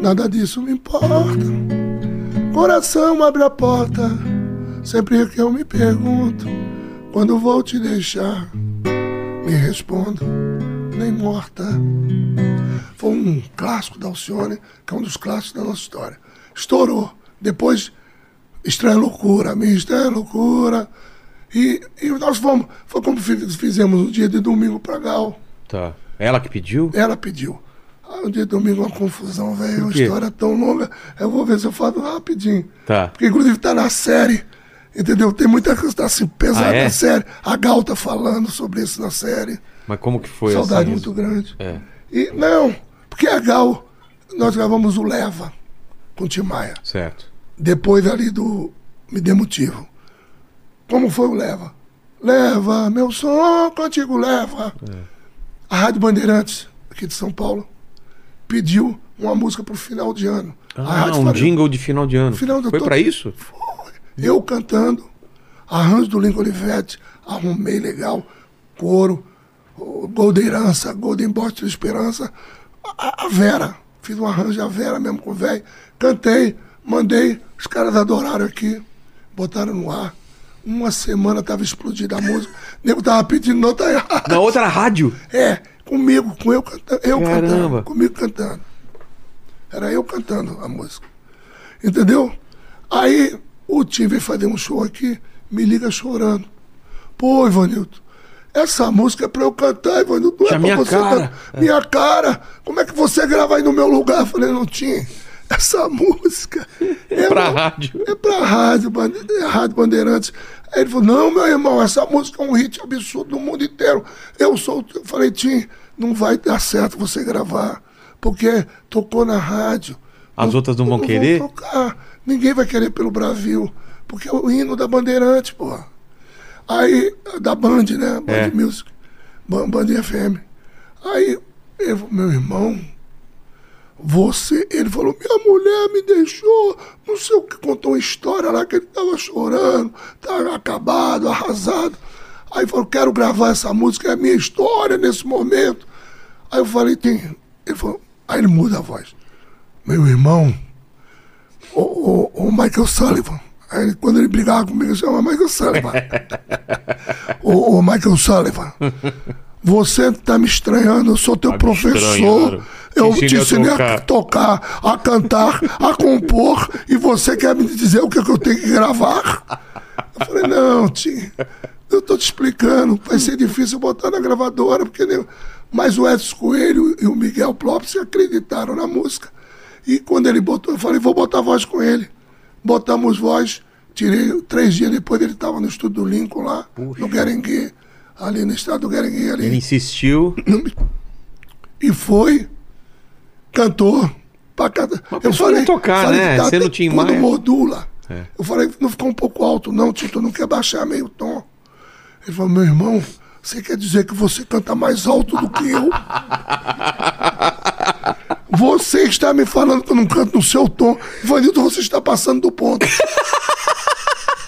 nada disso me importa. Coração abre a porta, sempre que eu me pergunto, quando vou te deixar, me respondo, nem morta. Foi um clássico da Alcione, que é um dos clássicos da nossa história. Estourou. Depois, Estranha Loucura, Minha Estranha Loucura. E, e nós fomos. Foi como fiz- fizemos um dia de domingo pra Gal. Tá. Ela que pediu? Ela pediu. Ah, um dia de domingo uma confusão, velho. Uma Por quê? história tão longa. Eu vou ver se eu falo rapidinho. Tá. Porque inclusive tá na série. Entendeu? Tem muita coisa que tá assim, pesada Ah, é? na série. A Gal tá falando sobre isso na série. Mas como que foi Saudade muito grande. É. E não, porque a Gal, nós gravamos o Leva com o Tim Maia. Certo. Depois ali do Me Dê Motivo. Como foi o Leva? Leva, meu som contigo leva. A Rádio Bandeirantes, aqui de São Paulo, pediu uma música pro final de ano. Ah, um Faria- jingle de final de ano. Final Foi tô- pra isso? Eu cantando, arranjo do Lincoln Olivetti, arrumei legal, coro, Goldeirança, Golden Bote de Esperança, a, a Vera, fiz um arranjo a Vera mesmo com o velho, cantei, mandei, os caras adoraram aqui, botaram no ar. Uma semana tava explodida a música, o nego tava pedindo nota errada. Na outra rádio. É, comigo, com eu cantando, eu Caramba. cantando, comigo cantando. Era eu cantando a música. Entendeu? Aí o time veio fazer um show aqui, me liga chorando. Pô, Ivanildo, essa música é pra eu cantar, Ivanildo, não é pra minha você cara. cantar. Minha cara, como é que você grava aí no meu lugar? Eu falei, não tinha. Essa música é Pra uma- rádio. é pra rádio, Bande- é Rádio Bandeirantes. Aí ele falou, não, meu irmão, essa música é um hit absurdo no mundo inteiro. Eu sou. Eu falei, Tim, não vai dar certo você gravar, porque tocou na rádio. As outras não vão querer? tocar. Ninguém vai querer pelo Brasil, porque é o hino da Bandeirantes, porra. Aí, da Band, né? Band É. Music, Band, Band FM. Aí, eu, meu irmão, Você, ele falou, minha mulher me deixou, não sei o que, contou uma história lá que ele tava chorando, tava acabado, arrasado. Aí falou, quero gravar essa música, é a minha história nesse momento. Aí eu falei, tem. Ele falou, aí ele muda a voz. Meu irmão, o, o, o Michael Sullivan. Aí ele- quando ele brigava comigo, ele chama Michael Sullivan. o, o Michael Sullivan. Você tá me estranhando, eu sou teu Tá professor. Eu Te te ensinei a ensinei a tocar. tocar, a cantar, a compor, e você quer me dizer o que, é que eu tenho que gravar? Eu falei, não, tio, eu tô te explicando, vai ser difícil botar na gravadora, porque nem... mas o Edson Coelho e o Miguel Plopes acreditaram na música. E quando ele botou, eu falei, vou botar voz com ele. Botamos voz, tirei, três dias depois ele estava no estúdio do Lincoln lá, no Guerengue, ali no estado do Guerengue, ali. Ele insistiu. E foi, cantou. Pra cada... Mas pessoa ia tocar, né? tá, Você não tinha quando mais- modula. É. Eu falei, não ficou um pouco alto, não, Tito, não quer baixar meio tom. Ele falou, meu irmão, você quer dizer que você canta mais alto do que eu? Você está me falando que eu não canto no seu tom. Ivanildo, você está passando do ponto.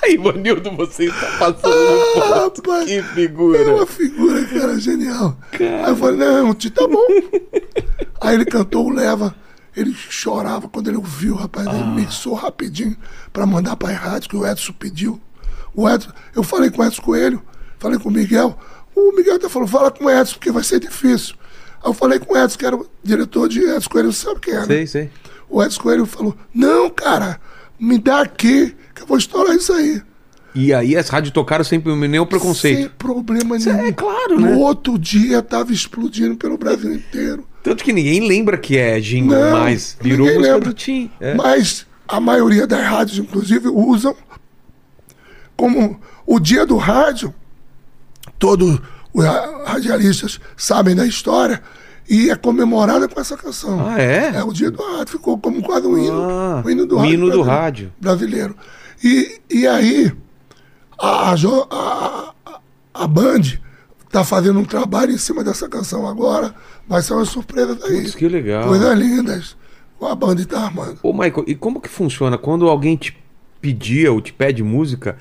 Ivanildo, você está passando no ponto. Rapaz, Que É figura. uma figura, cara, genial. Aí eu falei, não, tá bom. Aí ele cantou o Leva. Ele chorava quando ele ouviu, rapaz. Ele mixou rapidinho pra mandar pra rádio, que o Edson pediu. O Edson, eu falei com o Edson Coelho, falei com o Miguel. O Miguel até falou, fala com o Edson, porque vai ser difícil. Aí eu falei com o Edson, que era o diretor de Edson Coelho, sabe quem é, né? Sei, sei. O Edson Coelho falou, não, cara, me dá aqui, que eu vou estourar isso aí. E aí as rádios tocaram sem nenhum preconceito. Sem problema é nenhum. claro, no né? outro dia tava explodindo pelo Brasil inteiro. Tanto que ninguém lembra que é jingle, Não, mas virou ninguém música lembra. do Tim. É. Mas a maioria das rádios, inclusive, usam como o dia do rádio. Todos os ra- radialistas sabem da história e é comemorada com essa canção. Ah, é? É o dia do rádio, ficou como quase um hino. Ah, o hino do rádio. hino do rádio. Brasileiro. E, e aí, a, a, a, Band tá fazendo um trabalho em cima dessa canção agora. Vai ser uma surpresa daí. Putz, que legal. Coisas lindas. A Band tá armando. Ô, Michael, e como que funciona? Quando alguém te pedia ou te pede música,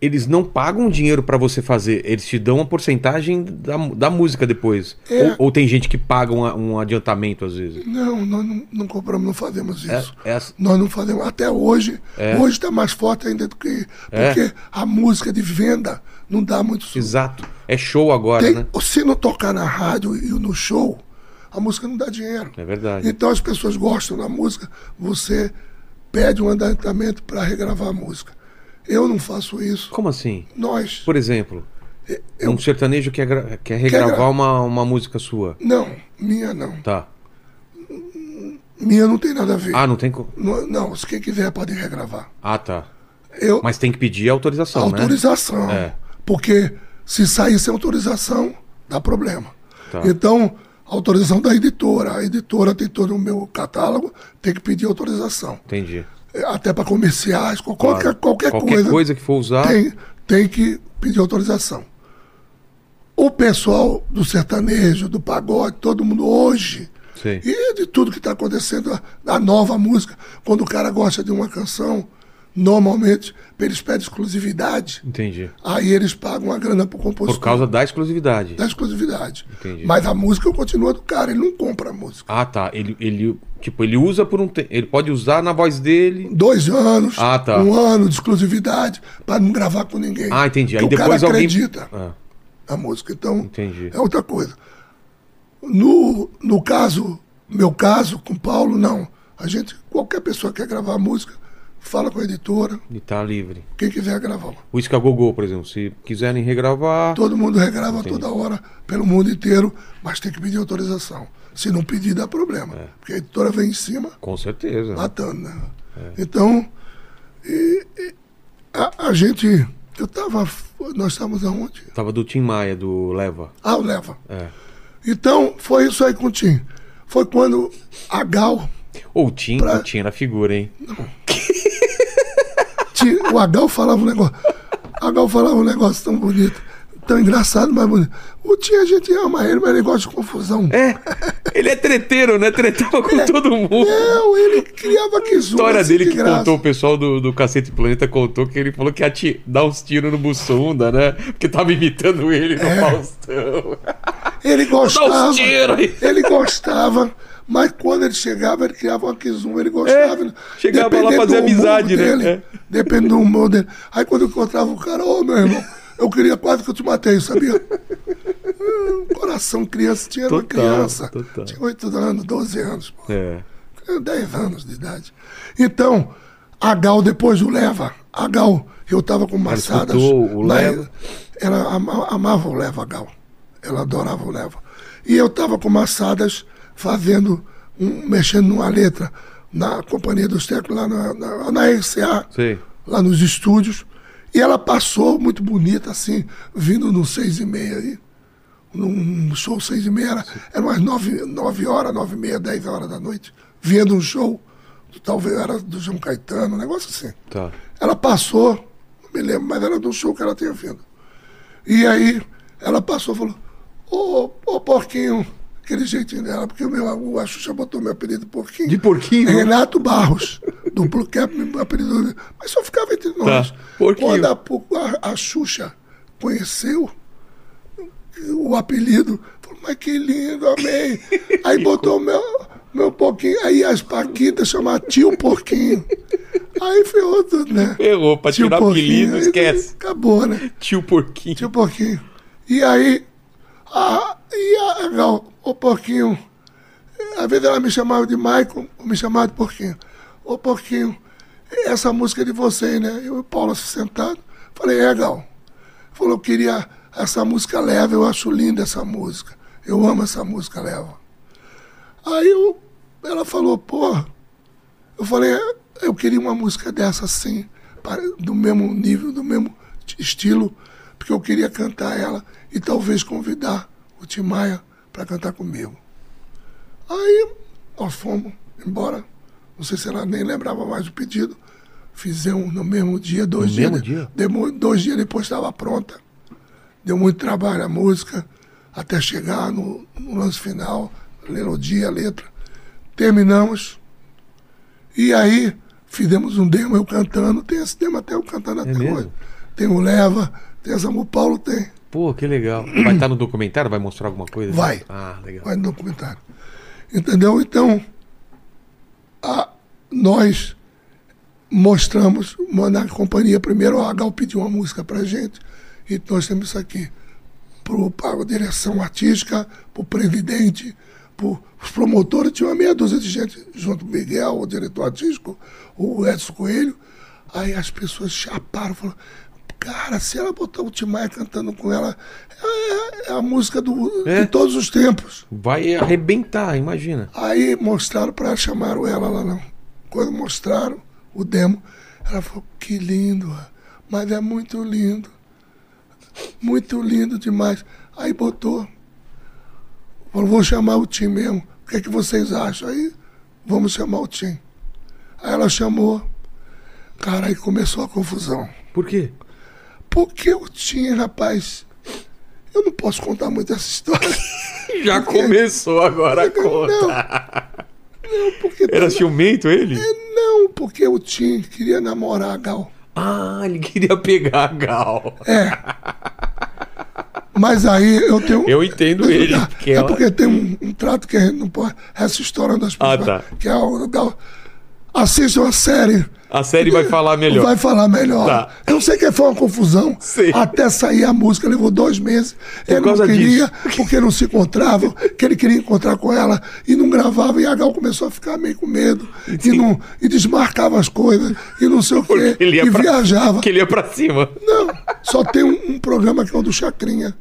eles não pagam dinheiro pra você fazer, eles te dão uma porcentagem da, da música depois. É. Ou, ou tem gente que paga um, um adiantamento às vezes. Não, nós não, não compramos, não fazemos É, isso. é- Nós não fazemos. Até hoje. É. Hoje está mais forte ainda do que. É. Porque a música de venda não dá muito sucesso. Exato. É show agora, Tem, né? Se não tocar na rádio e no show, a música não dá dinheiro. É verdade. Então as pessoas gostam da música, você pede um adiantamento para regravar a música. Eu não faço isso. Como assim? Nós. Por exemplo, Eu, um sertanejo quer, gra- quer regravar gra- uma, uma música sua. Não, minha não. Tá. Minha não tem nada a ver. Ah, não tem. co- Não, não, se quem quiser pode regravar. Ah, tá. Eu, Mas tem que pedir autorização, autorização. É. Porque se sair sem autorização, dá problema. Tá. Então, autorização da editora. A editora tem todo o meu catálogo, tem que pedir autorização. né? Entendi. É, Até para comerciais, qual- Claro. qualquer, qualquer, Qualquer coisa. coisa que for usar. Tem, tem que pedir autorização. O pessoal do sertanejo, do pagode, todo mundo hoje, Sei. e de tudo que está acontecendo, a, a nova música, quando o cara gosta de uma canção, normalmente eles pedem exclusividade, Entendi. aí eles pagam a grana pro compositor. Por causa da exclusividade. da exclusividade. Entendi. Mas a música continua do cara, ele não compra a música. Ah, tá. Ele, ele, tipo, ele usa por um tempo. Ele pode usar na voz dele. Dois anos, Ah, tá. um ano de exclusividade, para não gravar com ninguém. Ah, entendi. Aí o depois cara alguém. acredita. Ah, a música. Então, Entendi. é outra coisa. No, no caso, meu caso com Paulo, não. A gente, qualquer pessoa que quer gravar música, fala com a editora, e tá livre. quem quiser gravar. O Isca Gogô, por exemplo, se quiserem regravar. Todo mundo regrava toda hora, pelo mundo inteiro, mas tem que pedir autorização. Se não pedir, dá problema. É. Porque a editora vem em cima, Com certeza. matando, né? É. Então, e- e a, a gente. Eu tava. Nós estávamos aonde? Tava do Tim Maia, do Leva. Ah, o Leva. É. Então, foi isso aí com o Tim. Foi quando a Gal Ou o Tim, Pra- o Tim era figura, hein? O Agal falava um negócio. Agal falava um negócio tão bonito. tão engraçado, mas bonito. O Tim a gente ama ele, mas ele gosta de confusão. É, ele é treteiro, né? Tretava com todo mundo. Não, ele criava que A história dele que contou, o pessoal do, do Cacete Planeta contou que ele falou que ia ti- dar uns tiros no Bussunda, né? Porque tava imitando ele no É. Faustão. Ele Dá gostava. uns tiros aí. Ele gostava, mas quando ele chegava, ele criava uma quizum, ele gostava. É, chegava lá Dependendo fazer amizade, né? dele, É. Depende do humor dele. Aí quando eu encontrava o cara, ô meu irmão, eu queria quase que eu te matei, sabia? Coração criança, tinha uma Total, criança. total. Tinha 8 anos, 12 anos. Pô. É. 10 anos de idade. Então, a Gal depois do Leva, a Gal, eu tava com maçadas. o Leva? Ela ama- amava o Leva, a Gal. Ela adorava o Leva. E eu tava com maçadas fazendo, um, mexendo numa letra na Companhia dos Técnicos, lá na, na, na RCA, Sei. lá nos estúdios. E ela passou muito bonita, assim, vindo no seis e meia aí. Num show seis e meia, era, era umas nove, nove horas, nove e meia, dez horas da noite. Vendo um show, talvez era do João Caetano, um negócio assim. Tá. Ela passou, não me lembro, mas era do show que ela tinha vindo. E aí ela passou e falou, ô, ô porquinho, aquele jeitinho dela, porque o meu, o- a Xuxa botou meu apelido porquinho. De porquinho? Renato Barros, do Blue Cap, meu apelido. Mas só ficava entre nós. Tá, porquinho. Quando a, a, Xuxa conheceu o apelido, falou, mas que lindo, amei. Aí botou meu, meu porquinho, aí as Paquitas chamavam tio porquinho. Aí ferrou tudo, né? Errou, pra Tio tirar apelido, Porquinho, aí esquece. Acabou, né? Tio Porquinho. Tio Porquinho. E aí, a, e a Gal, ô Porquinho, às vezes ela me chamava de ou me chamava de Porquinho. Ô Porquinho, essa música é de vocês, né? Eu e o Paulo assim, sentado. Falei, é, Gal. Falou, eu queria essa música leva, eu acho linda essa música. Eu amo essa música leva. Aí eu, ela falou, pô, eu falei, "É, eu queria uma música dessa assim, pare- do mesmo nível, do mesmo estilo, porque eu queria cantar ela e talvez convidar o Tim Maia para cantar comigo. Aí nós fomos embora, não sei se ela nem lembrava mais do pedido, fizemos no mesmo dia, dois No dias. mesmo dia? demo- dois dias depois estava pronta. Deu muito trabalho a música, até chegar no, no lance final, melodia, letra. Terminamos. E aí fizemos um demo, eu cantando. Tem esse demo até eu cantando até mesmo? hoje. Tem o Leva, tem essa o Paulo tem. Pô, que legal. Vai estar no documentário? Vai mostrar alguma coisa? Vai. Ah, legal. Vai no documentário. Entendeu? Então, a- nós mostramos, na companhia, primeiro a Gal pediu uma música pra gente, e nós temos isso aqui. Para a direção artística, para o presidente, para os promotores, tinha uma meia dúzia de gente, junto com o Miguel, o diretor artístico, o Edson Coelho. Aí as pessoas chaparam, falaram, cara, se ela botar o Timaya cantando com ela, é, é a música do, É. de todos os tempos. Vai arrebentar, imagina. Aí mostraram para ela, chamaram ela lá não. Quando mostraram o demo, ela falou, que lindo, mas é muito lindo. Muito lindo demais. Aí botou. Falou, vou chamar o Tim mesmo. O que, é que vocês acham? Aí, vamos chamar o Tim. Aí ela chamou. Cara, aí começou a confusão. Por quê? Porque o Tim, rapaz, eu não posso contar muito essa história. Já começou agora a conta. Não, porque Era ciumento ele? Não, porque o Tim queria namorar a Gal. Ah, ele queria pegar a Gal. Mas aí eu tenho. Eu entendo ele. É, porque é ela- porque tem um, um trato que a gente não pode. Essa história das Ah, pessoas. tá. Que é o Gal. Assistam a série. A série vai falar melhor. Vai falar melhor. Tá. Eu sei que foi uma confusão. Sei. Até sair a música, levou dois meses. ele não queria, disso. porque não se encontravam, que ele queria encontrar com ela e não gravava. E a Gal começou a ficar meio com medo. E, não, e desmarcava as coisas. E não sei o quê. Ele ia E pra- viajava. Porque ele ia pra cima. Não, só tem um, um programa que é o do Chacrinha,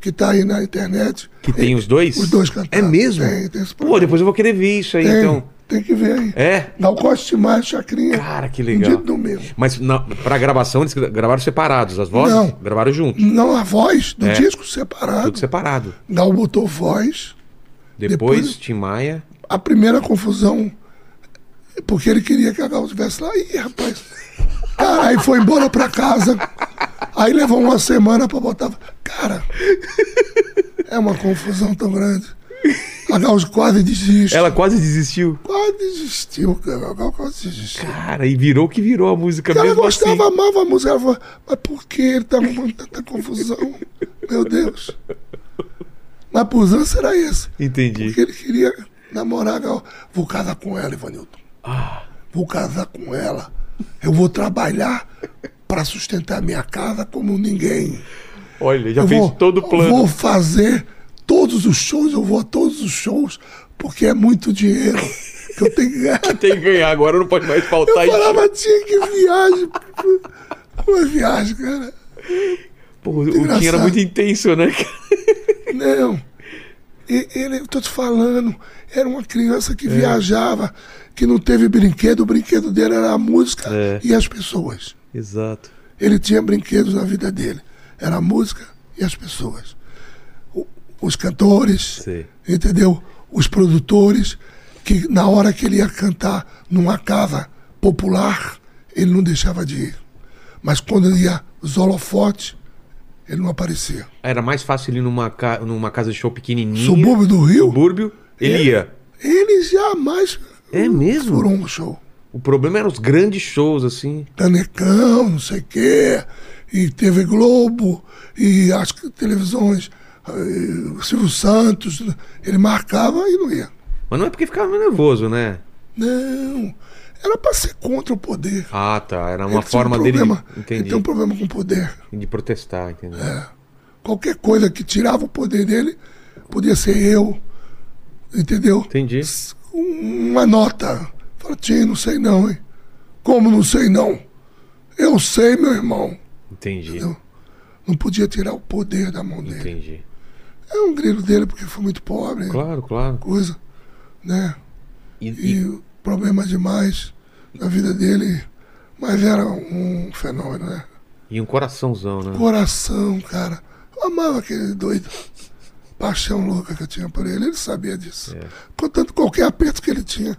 que tá aí na internet. Que tem os dois? Os dois cantando. É mesmo? Tem, tem esse Pô, depois eu vou querer ver isso aí, tem, então. Tem que ver aí. É? Gal Costa mais Chacrinha. Cara, que legal. do domingo. Mas na, pra gravação eles gravaram separados, as vozes? Não. Gravaram juntos. Não, a voz do É. disco separado. Tudo separado. Gal botou voz. Depois, Depois- Tim Maia. A primeira confusão, porque ele queria que a Gal estivesse lá. Ih, rapaz. Cara, aí foi embora pra casa. Aí levou uma semana pra botar. Cara, é uma confusão tão grande. A Gal quase desiste. Ela quase desistiu. Quase desistiu, cara. A Gal quase desistiu. Cara, e virou que virou a música ela mesmo gostava, assim. amava a música. Ela falou, mas por que ele tá arrumando tanta confusão? Meu Deus. Mas Zança era esse. Entendi. Porque ele queria namorar. Vou casar com ela, Ivanilton. Ah. Vou casar com ela. Eu vou trabalhar para sustentar minha casa como ninguém. Olha, já eu fez vou, todo o plano. Vou fazer todos os shows, eu vou a todos os shows, porque é muito dinheiro que eu tenho que ganhar. Tem que ganhar agora, não pode mais Eu faltar. isso. falava, tinha que viagem. Uma viagem, cara. Pô, o engraçado. Tim era muito intenso, né? Não. Ele, eu tô te falando, era uma criança que viajava, que não teve brinquedo, o brinquedo dele era a música É. e as pessoas. Exato. Ele tinha brinquedos na vida dele. Era a música e as pessoas. Os cantores, Sei. entendeu? Os produtores, que na hora que ele ia cantar numa casa popular, ele não deixava de ir. Mas quando ia os holofotes, ele não aparecia. Era mais fácil ir numa, ca... numa casa de show pequenininha. Subúrbio do Rio, Subúrbio, ele ia. ele jamais É mesmo? furou um show. O problema eram os grandes shows, assim. Canecão, não sei o quê, e TV Globo, e as televisões, o Silvio Santos, ele marcava e não ia. Mas não é porque ficava nervoso, né? Não, era para ser contra o poder. Ah, tá. Era Ele uma tinha forma um dele. problema, Ele Entendi. tem um problema com o poder. De protestar, entendeu? Qualquer coisa que tirava o poder dele, podia ser eu, entendeu? Entendi. Uma nota. Fala, tia, não sei não, hein? Como não sei não? Eu sei, meu irmão. Entendi. Entendeu? Não podia tirar o poder da mão dele. Entendi. É um grilo dele porque foi muito pobre, Claro, claro. coisa, né? E, E e- problema demais na vida dele, mas era um fenômeno, né? e um coraçãozão, né? Coração, cara. Eu amava aquele doido. Paixão louca que eu tinha por ele, ele sabia disso. É. Contando qualquer aperto que ele tinha.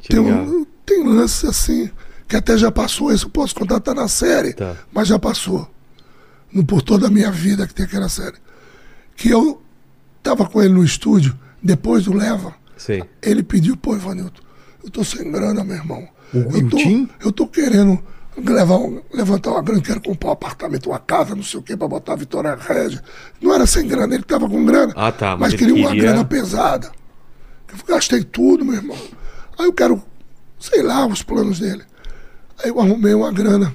Te Tem, um, tem lance assim, que até já passou, isso eu posso contar, tá na série, Tá. mas já passou. No, por toda a minha vida que tem aquela série. Que eu tava com ele no estúdio, depois do Leva, Sei. ele pediu, pô, Ivanilton, eu tô sem grana, meu irmão. O- eu, tô, Tim? eu tô querendo levar levantar uma grana, quero comprar um apartamento, uma casa, não sei o quê, pra botar a Vitória Régia. Não era sem grana, ele tava com grana. Ah, tá, mas Mas, ele queria uma queria- grana pesada. Eu gastei tudo, meu irmão. Aí eu quero, sei lá, os planos dele. Aí eu arrumei uma grana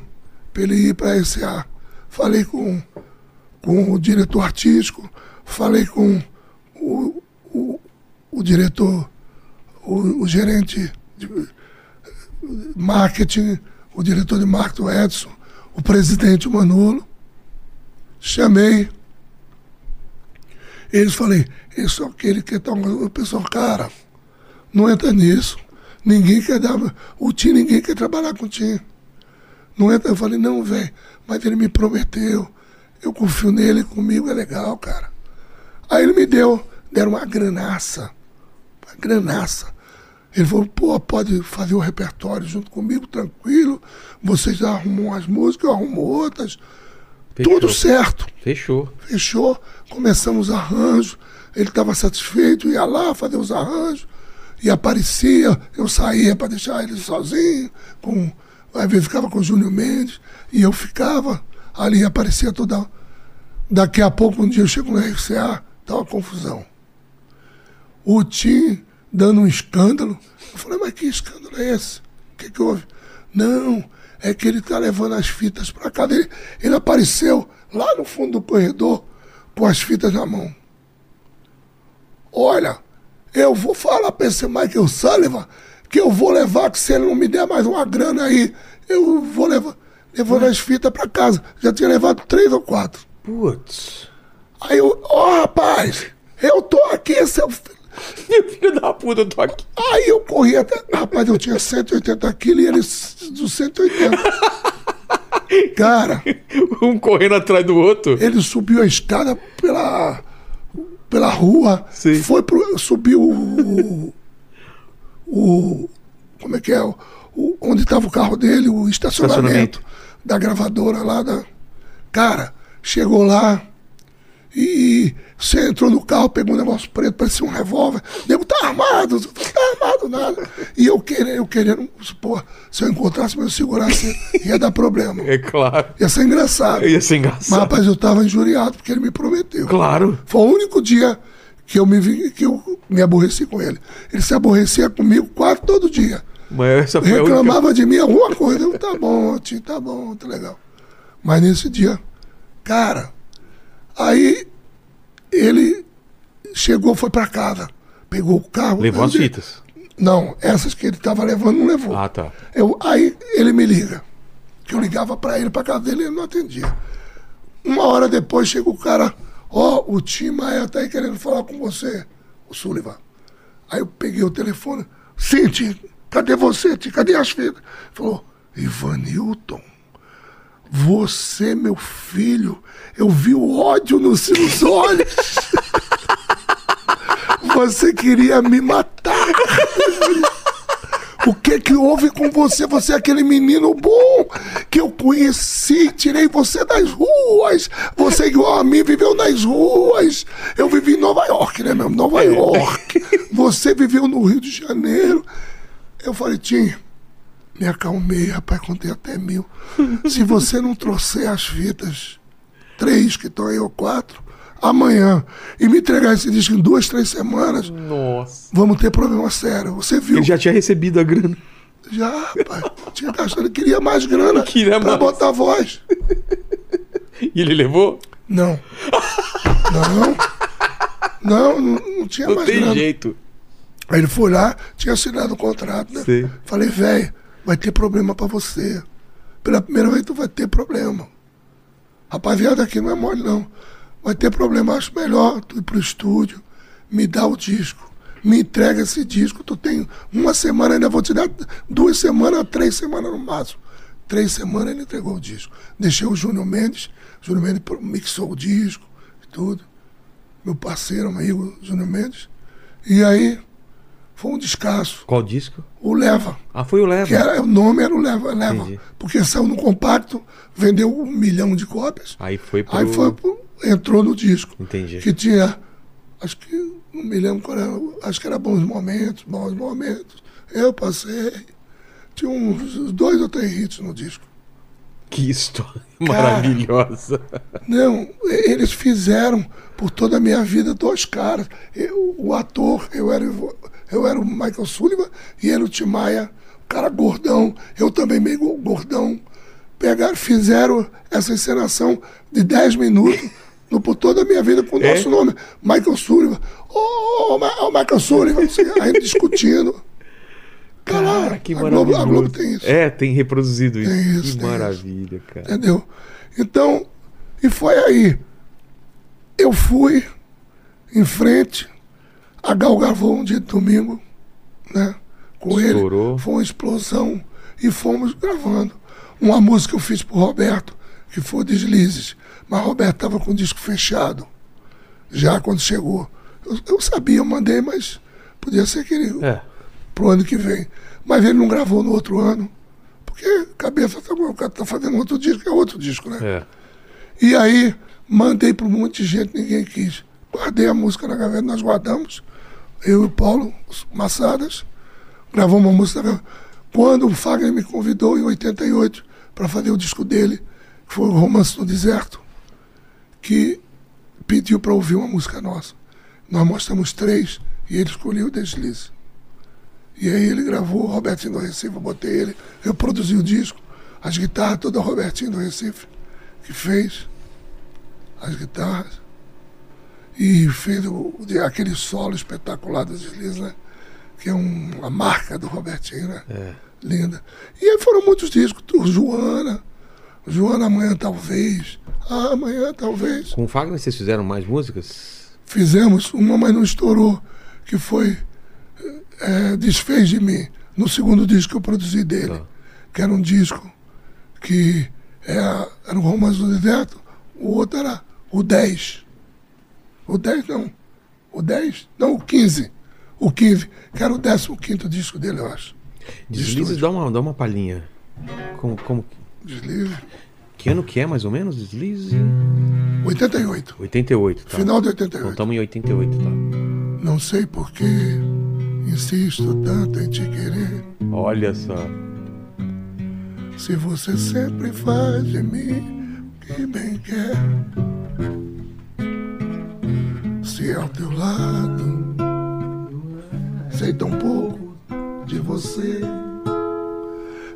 pra ele ir pra SA. Falei com, com o diretor artístico, falei com o, o, o diretor, o, o gerente de marketing, o diretor de marketing, o Edson, o presidente, o Manolo. Chamei. Eles falei, eles só querem que tá. O pessoal, cara, não entra nisso. Ninguém quer dar. O Tim, ninguém quer trabalhar com o Tim. Não entra. Eu falei, não, velho, mas ele me prometeu. Eu confio nele, comigo é legal, cara. Aí ele me deu, deram uma granaça. Uma granaça. Ele falou, pô, pode fazer o repertório junto comigo, tranquilo. Vocês arrumam as músicas, eu arrumo outras. Fechou. Tudo certo. Fechou. Fechou, começamos os arranjos. Ele estava satisfeito, ia lá fazer os arranjos. E aparecia, eu saía para deixar ele sozinho. Com, às vezes ficava com o Júnior Mendes. E eu ficava ali, aparecia toda. Daqui a pouco, um dia eu chego no RCA, tá uma confusão. O Tim dando um escândalo. Eu falei, mas que escândalo é esse? O que, que houve? Não, é que ele tá levando as fitas para casa. Ele, ele apareceu lá no fundo do corredor com as fitas na mão. Olha, eu vou falar para esse Michael Sullivan que eu vou levar, que se ele não me der mais uma grana aí, eu vou levar, levando as fitas para casa. Já tinha levado três ou quatro. Putz. Aí eu, ó rapaz, eu tô aqui, seu filho. Meu filho da puta, eu tô aqui. Aí eu corri até. Rapaz, eu tinha 180 quilos e ele dos 180. Cara, Um correndo atrás do outro. ele subiu a escada pela, pela rua, Sim. foi pro. subiu o. o como é que é? O, o- onde estava o carro dele, o estacionamento, Estacionamento. da gravadora lá da. Cara, chegou lá e você entrou no carro, pegou um negócio preto, parecia um revólver. Nego tá armado, não tá armado nada. E eu querendo, eu querendo, pô, se eu encontrasse meu segurança, ia dar problema. É claro. Ia ser engraçado. Ia ser Mas, engraçado. rapaz, eu tava injuriado porque ele me prometeu. Claro. Foi o único dia que eu me, vi- que eu me aborreci com ele. Ele se aborrecia comigo quase todo dia. Mas essa foi a única... Reclamava de mim alguma coisa. Eu, tá bom, tio, tá bom, tá legal. Mas nesse dia, cara, aí ele chegou, foi pra casa, pegou o carro. Levou as fitas. Não, essas que ele tava levando não levou. Ah, tá. Eu, aí ele me liga. Que eu ligava pra ele, pra casa dele, ele não atendia. Uma hora depois chega o cara, ó, o Tim Maia tá aí querendo falar com você, o Sullivan. Aí eu peguei o telefone, sim, Tim, cadê você, Tim? Cadê as fitas? Falou, Ivanilton, você, meu filho, eu vi o ódio nos seus olhos. Você queria me matar. O que que houve com você? Você é aquele menino bom que eu conheci, tirei você das ruas. Você igual a mim viveu nas ruas. Eu vivi em Nova York, né, meu? Nova York. Você viveu no Rio de Janeiro. Eu falei, Tim, me acalmei, rapaz, contei até mil. Se você não trouxer as fitas, três que estão aí ou quatro, amanhã, e me entregar esse disco em duas, três semanas, Nossa. vamos ter problema sério. Você viu? Ele já tinha recebido a grana. Já, rapaz. Tinha gastado, ele queria mais grana Queria pra mais. botar voz. E ele levou? Não. Não. Não, não, não tinha Não mais tem grana. jeito. Aí ele foi lá, tinha assinado o contrato, né? Sei. Falei, velho, vai ter problema pra você. Pela primeira vez tu vai ter problema. Rapaziada, aqui não é mole, não. Vai ter problema, acho melhor tu ir pro estúdio, me dá o disco, me entrega esse disco. Tu tem uma semana, ainda vou te dar duas semanas, três semanas no máximo. Três semanas ele entregou o disco. Deixei o Júnior Mendes, o Júnior Mendes mixou o disco e tudo. Meu parceiro, amigo, Júnior Mendes. E aí, foi um descasso. Qual disco? O Leva. Ah, foi o Que Leva. era, o nome era o Leva, Leva. Entendi. Porque saiu no compacto, vendeu um milhão de cópias. Aí foi pro... Aí foi, pro- entrou no disco. Entendi. Que tinha, acho que, não me lembro qual era, acho que era Bons Momentos, Bons Momentos. Eu passei. Tinha uns dois ou três hits no disco. Que história maravilhosa. Não, eles fizeram por toda a minha vida dois caras. Eu, o ator, eu era, eu era o Michael Sullivan e ele o Tim Maia, o cara gordão, eu também meio go- gordão. Pegaram, fizeram essa encenação de 10 minutos no, por toda a minha vida com o É? nosso nome, Michael Sullivan. Ô, Ma- ô, Michael Sullivan, assim, aí discutindo. Tá lá, Cara, que a Globo, maravilhoso. a Globo tem isso. É, tem reproduzido isso. Tem isso, que tem maravilha, cara. Entendeu? Então, e foi aí. Eu fui em frente, a Gal gravou um dia de domingo, né? Com Estourou. ele. Foi uma explosão. E fomos gravando. Uma música que eu fiz pro Roberto, que foi Deslizes. Mas o Roberto estava com o disco fechado. Já quando chegou. Eu, eu sabia, eu mandei, mas podia ser que ele É. pro ano que vem. Mas ele não gravou no outro ano. Porque cabeça tá, o cara tá fazendo outro disco, é outro disco, né? É. E aí mandei para um monte de gente, ninguém quis. Guardei a música na gaveta, nós guardamos. Eu e o Paulo Massadas, gravamos uma música. na gaveta. Quando o Fagner me convidou em 88 para fazer o disco dele, que foi o Romance no Deserto, que pediu para ouvir uma música nossa. Nós mostramos três e ele escolheu o Deslize. E aí ele gravou o Robertinho do Recife, eu botei ele, eu produzi o disco, as guitarras toda Robertinho do Recife, que fez as guitarras. E fez o, aquele solo espetacular do Deslize, né? Que é um- uma marca do Robertinho, né? É. Linda. E aí foram muitos discos, o Joana, Joana amanhã talvez, ah, amanhã talvez. Com o Fagner vocês fizeram mais músicas? Fizemos uma, mas não estourou, que foi é, Desfez de Mim, no segundo disco que eu produzi dele, Tá. que era um disco que é, era o Romance do Deserto, o outro era o 10. O 10 não, o 10, não, o 15. O 15, que era o 15 disco dele, eu acho. Estúdio. dá uma, dá uma palhinha. Como, como... Deslize. Que ano que é, mais ou menos? Deslize. 88. 88, tá. Final de Então 88. estamos em 88, tá. Não sei por que insisto tanto em te querer. Olha só. Se você sempre faz de mim o que bem quer. Se ao teu lado sei tão pouco de você.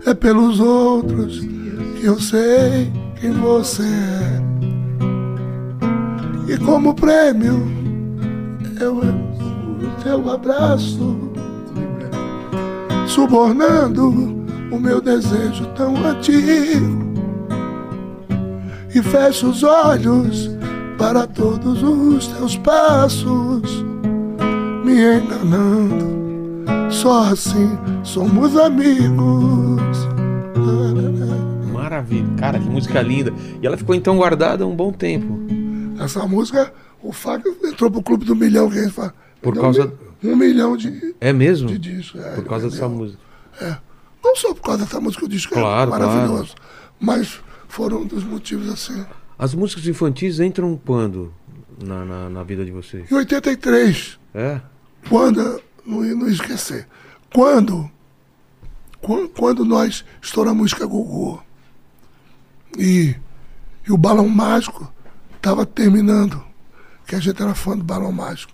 É pelos outros que eu sei quem você é. E como prêmio eu o teu abraço, subornando o meu desejo tão antigo. E fecho os olhos para todos os teus passos, me enganando. Só assim somos amigos. Maravilha. Cara, que música linda. E ela ficou então guardada um bom tempo. Essa música, o Fábio entrou pro clube do milhão, que a gente fala. Por causa- Um, um milhão de, É mesmo? de discos. é, Por causa ele dessa música. É. Não só por causa dessa música, o disco Claro, é maravilhoso. Mas foram um dos motivos assim. As músicas infantis entram quando na, na, na vida de vocês? Em 83, É? quando. Não, não esquecer. Quando. quan- Quando nós estouramos a música Gugu e, e o Balão Mágico estava terminando, que a gente era fã do Balão Mágico.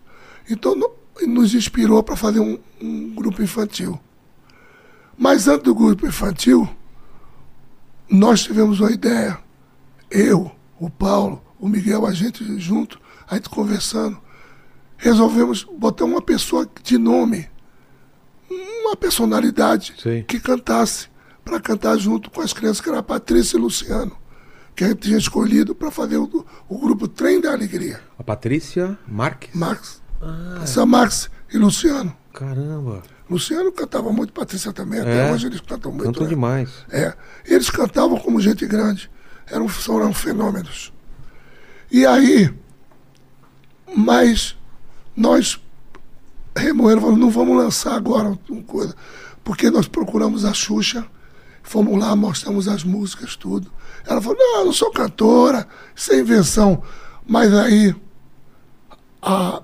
Então no- nos inspirou para fazer um, um grupo infantil. Mas antes do grupo infantil, nós tivemos uma ideia. Eu, o Paulo, o Miguel, a gente junto, a gente conversando, resolvemos botar uma pessoa de nome, uma personalidade Sei. que cantasse, para cantar junto com as crianças, que era a Patrícia e Luciano, que a gente tinha escolhido para fazer o, o grupo Trem da Alegria. A Patrícia Marques? Max, essa Max e Luciano. Caramba. Luciano cantava muito, Patrícia também, até É. hoje eles cantam muito. Cantam né? demais. É. Eles cantavam como gente grande. Eram, eram fenômenos. E aí, mas nós remoeram, falamos, não vamos lançar agora uma coisa. Porque nós procuramos a Xuxa, fomos lá, mostramos as músicas, tudo. Ela falou, não, eu não sou cantora, isso é invenção. Mas aí a,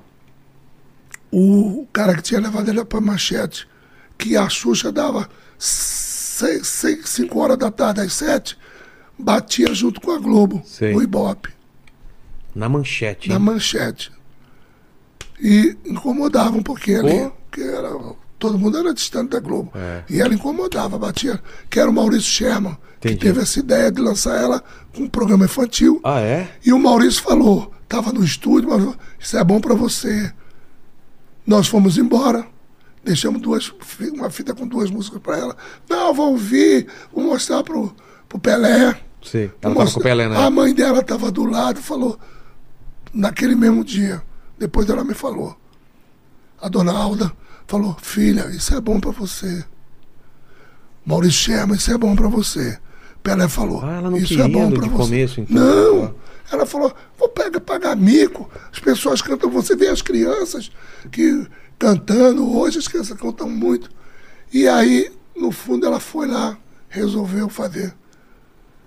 o cara que tinha levado ele para manchete, que a Xuxa dava 5 horas da tarde às 7, batia junto com a Globo, Sei. no Ibope, Na manchete. na hein? manchete. E incomodava um pouquinho ali, porque era, todo mundo era distante da Globo. É. E ela incomodava, batia. Que era o Maurício Sherman, Entendi. que teve essa ideia de lançar ela com um programa infantil. Ah, é? E o Maurício falou, estava no estúdio, mas isso é bom para você. Nós fomos embora, deixamos duas, uma fita com duas músicas para ela. Não, vou ouvir, vou mostrar pro, pro Pelé. Sei. Ela com o Pelé, né? A mãe dela estava do lado, falou, naquele mesmo dia, depois ela me falou. A dona Alda falou, filha, isso é bom para você. Maurício Sherman, isso é bom para você. Pelé falou, Ah, ela não isso é bom para você. começo, então. Não, ela falou, vou pegar, pagar mico, as pessoas cantam, você vê as crianças que cantando, hoje as crianças cantam muito. E aí, no fundo, ela foi lá, resolveu fazer.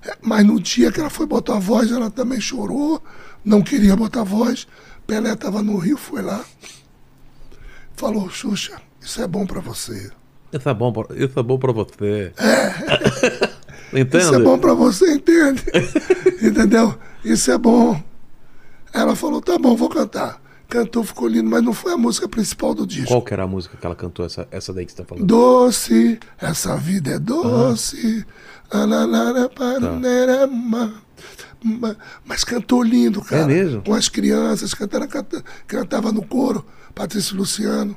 É, Mas no dia que ela foi botar a voz, ela também chorou, não queria botar a voz. Pelé estava no Rio, foi lá. Falou, Xuxa, isso é bom para você. Isso é bom pra, isso é bom pra você. Entende? Isso é bom para você, entende? Entendeu? Isso é bom. Ela falou, tá bom, vou cantar. Cantou, ficou lindo, mas não foi a música principal do disco. Qual que era a música que ela cantou, essa, essa daí que você tá falando? Doce, essa vida é doce. Ananara, ma- Mas cantou lindo, cara. É mesmo? Com as crianças, cantava, canta- cantava no coro, Patrício Luciano.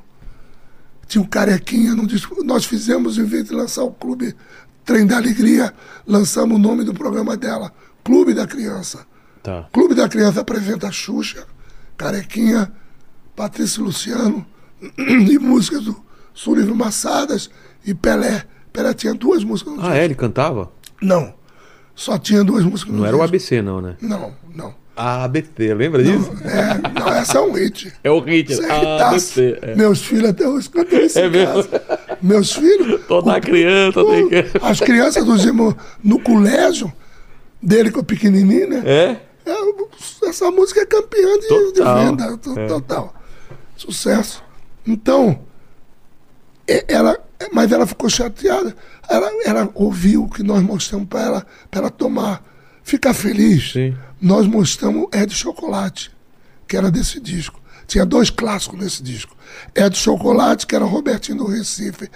Tinha um carequinha disco. Nós fizemos, em vez de lançar o clube Trem da Alegria, lançamos o nome do programa dela, Clube da Criança. Tá. Clube da Criança apresenta Xuxa, Carequinha, Patrício Luciano e músicas do Sullivan Massadas e Pelé. Pelé tinha duas músicas no Ah, é? Ele cantava? Não, só tinha duas músicas no Não era o disco. ABC, não, né? Não, não. A ABC, lembra disso? É, não, essa é um hit. É o hit. Isso é. ABC. É. Meus filhos até hoje cantam isso É mesmo? casa. Meus filhos... Toda criança tem que. As crianças dos irmãos no colégio, dele com o pequenininho, né? É? É, essa música é campeã de, de Total. venda, to- É. total. Sucesso. Então, ela, mas ela ficou chateada. Ela, ela ouviu o que nós mostramos para ela, para ela tomar, ficar feliz. Sim. Nós mostramos É de Chocolate, que era desse disco. Tinha dois clássicos nesse disco. É de Chocolate, que era Robertinho do Recife.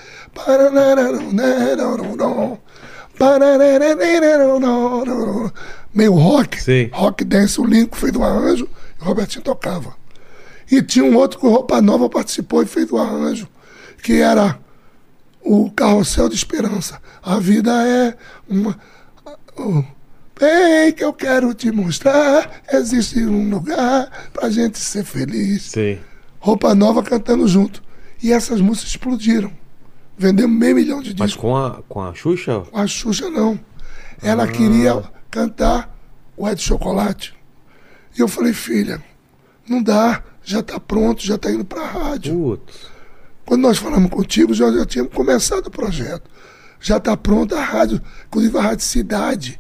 Meio rock. Sim. Rock dance, o Lincoln fez o arranjo e o Robertinho tocava. E tinha um outro que o Roupa Nova participou e fez o arranjo, que era o Carrossel de Esperança. A vida é uma. o- Bem que eu quero te mostrar, existe um lugar pra gente ser feliz. Sim. Roupa Nova cantando junto. E essas músicas explodiram. Vendemos meio milhão de Mas discos. com a, com a Xuxa? A Xuxa não. Ela queria cantar o de Chocolate. E eu falei, filha, não dá, já está pronto, já está indo para a rádio. Putz. Quando nós falamos contigo, já, já tínhamos começado o projeto. Já está pronta a rádio, inclusive a Rádio Cidade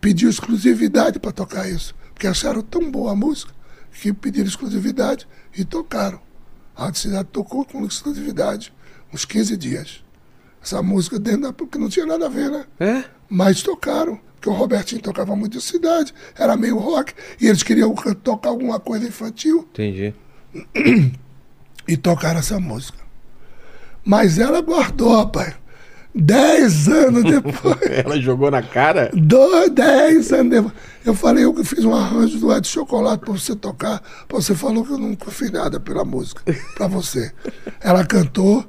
pediu exclusividade para tocar isso. Porque acharam tão boa a música que pediram exclusividade e tocaram. A Rádio Cidade tocou com exclusividade uns 15 dias. Essa música dentro da. porque não tinha nada a ver, né? É? Mas tocaram, porque o Robertinho tocava muito de cidade, era meio rock, e eles queriam tocar alguma coisa infantil Entendi. e tocaram essa música. Mas ela guardou, rapaz. Dez anos depois. Ela jogou na cara? dois, dez anos depois. Eu falei, eu que fiz um arranjo do Ed Chocolate pra você tocar. Você falou que eu nunca fiz nada pela música, pra você. Ela cantou,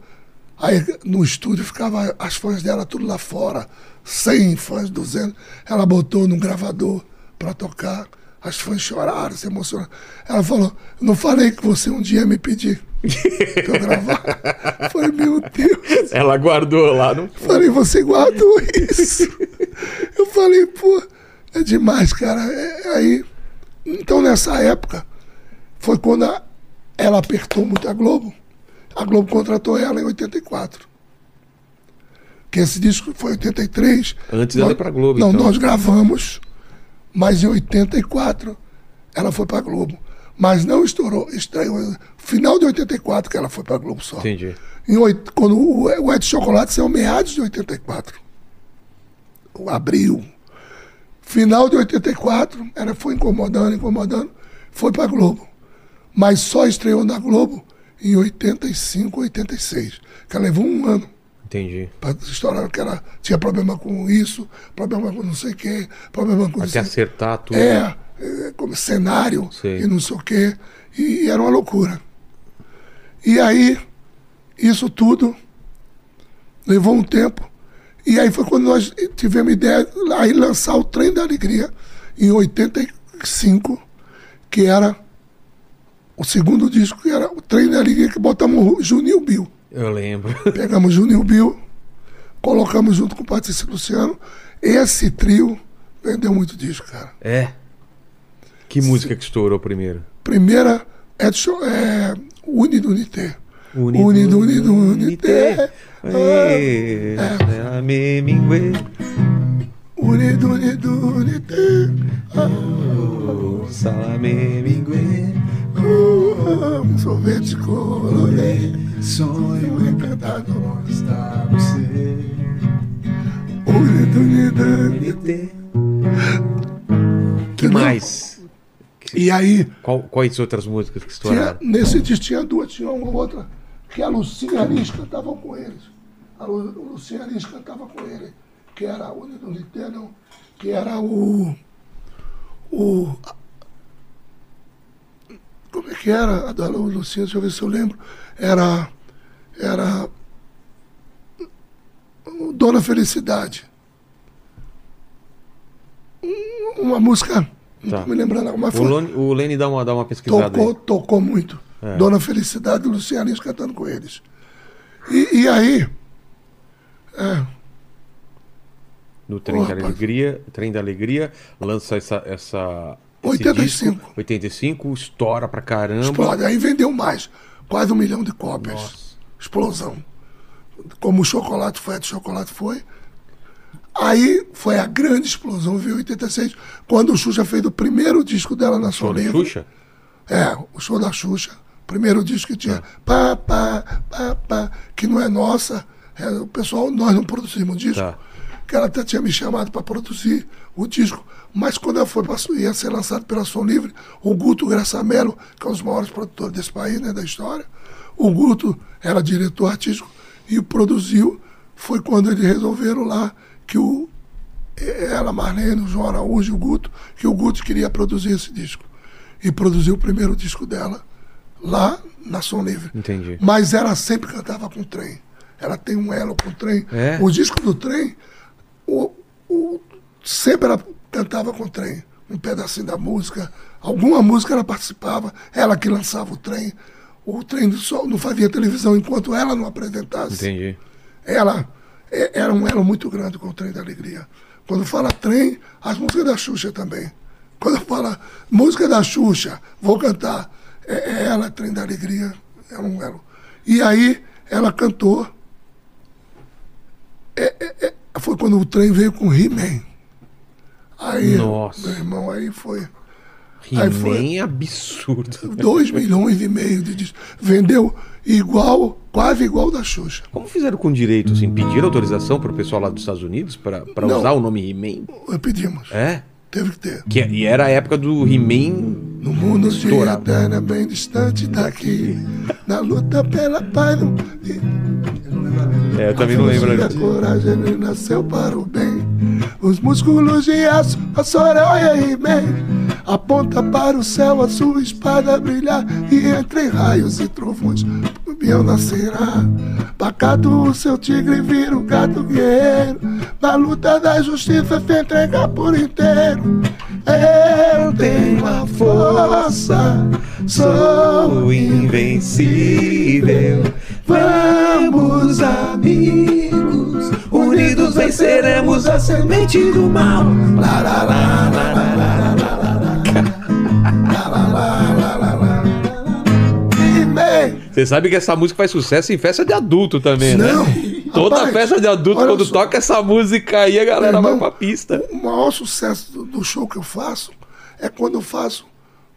aí no estúdio ficava as fãs dela tudo lá fora. 100 fãs, 200. Ela botou no gravador pra tocar. As fãs choraram, se emocionaram. Ela falou, não falei que você um dia me pedir pra eu gravar. Eu falei, meu Deus. Ela guardou lá no. Falei, você guardou isso? Eu falei, pô, é demais, cara. É, aí, então nessa época, foi quando a- ela apertou muito a Globo. A Globo contratou ela em 84. Que esse disco foi em 83. Antes dela ir pra Globo, Não, então. nós gravamos, mas em 84 ela foi pra Globo. Mas não estourou, estreou. Final de 84 que ela foi pra Globo só. Entendi. Em quando o Ed Chocolate saiu meados de 84. O abril. Final de 84, ela foi incomodando, incomodando, foi pra Globo. Mas só estreou na Globo em 85, 86. Que ela levou um ano Entendi. para estourar, que ela tinha problema com isso, problema com não sei o quê, problema com Até isso. acertar tudo. É, é, como cenário Sei. e não sei o quê. E, e era uma loucura. E aí, isso tudo levou um tempo. E aí foi quando nós tivemos a ideia aí lançar o Trem da Alegria em 85, que era o segundo disco, que era o Trem da Alegria, que botamos o Juninho Bill. Eu lembro. Pegamos Juninho Bill, colocamos junto com o Patrício Luciano. Esse trio vendeu muito disco, cara. É. Que música que estourou primeiro? Primeira é, é Unido Unité. Unido, Unido, unido, unité. É. É. Memingue. Unido, unido, unité. Salame mingue. Um sorvete colorido. Sonho encantador está você. Unité. Que mais? E aí, Qual- quais outras músicas que tinha, estouraram? nesse disco tinha duas, tinha uma outra, que a Lucinha Aris cantava com eles. A Lu, Lucinha Aris cantava com ele, que era o unité, não, que era o. O. Como é que era a da Lu- Lucinha? Deixa eu ver se eu lembro. Era. Era. Dona Felicidade. Um- Uma música. Não Tá. me lembrando, mas O. Lone- o Lenny dá uma, dá uma pesquisada Tocou, aí. tocou muito. É. Dona Felicidade e Lucianis cantando com eles. E, e aí, No Trem Ô, da. Alegria, Trem da Alegria, lança essa. essa 85. disco, 85, estoura pra caramba. explode. Aí vendeu mais. Quase um milhão de cópias. Nossa. Explosão. Como o chocolate foi, a de chocolate foi. Aí foi a grande explosão, viu, em 86, quando o Xuxa fez o primeiro disco dela na Show da Livre. Xuxa? É, o show da Xuxa. Primeiro disco que tinha pá, pá, pá, pá, que não é nossa. É, o pessoal, nós não produzimos disco. Tá. Que ela até tinha me chamado para produzir o disco. Mas quando ela foi pra, ia ser lançado pela Som Livre, o Guto Graçamelo, que é um dos maiores produtores desse país, né, da história, o Guto era diretor artístico e produziu. Foi quando eles resolveram lá que o, ela, Marlene, o João Araújo e o Guto, que o Guto queria produzir esse disco. E produziu o primeiro disco dela lá na Som Livre. Entendi. Mas ela sempre cantava com trem. Ela tem um elo com trem. É? O disco do trem, o, o- sempre ela cantava com trem. Um pedacinho da música. Alguma música ela participava. Ela que lançava o trem. O trem do sol não fazia televisão enquanto ela não apresentasse Entendi. ela era um elo muito grande com o trem da alegria. Quando fala trem, as músicas da Xuxa também. Quando fala música da Xuxa, vou cantar. É, é ela, trem da alegria, é um elo. E aí ela cantou. É- é- é- foi quando o trem veio com He-Man. Aí, Nossa. meu irmão, aí foi. He-Man é absurdo. 2 milhões e meio de discos. Vendeu igual, quase igual da Xuxa. Como fizeram com direito, assim? Pediram autorização pro pessoal lá dos Estados Unidos Não. usar o nome He-Man? Pedimos. É? Teve que ter. Que, e era a época do He-Man. No mundo de Estourado. eterna, bem distante daqui. Na luta pela paz. No... É, eu também não lembro. A coragem nasceu para o bem. Os músculos de aço, a Soraya e bem. Aponta para o céu a sua espada brilhar. E entre raios e trovões, o Biel nascerá. Pacato o seu tigre vira o gato guerreiro. Na luta da justiça se entregar por inteiro. Eu tenho a força, sou invencível. Vamos, amigos, unidos venceremos a semente do mal. Lá, lá, lá, lá, lá, lá, lá, Você sabe que essa música faz sucesso em festa de adulto também, Não, né? Toda rapaz, festa de adulto, quando só, toca essa música aí, a galera irmão, vai pra pista. O maior sucesso do show que eu faço é quando eu faço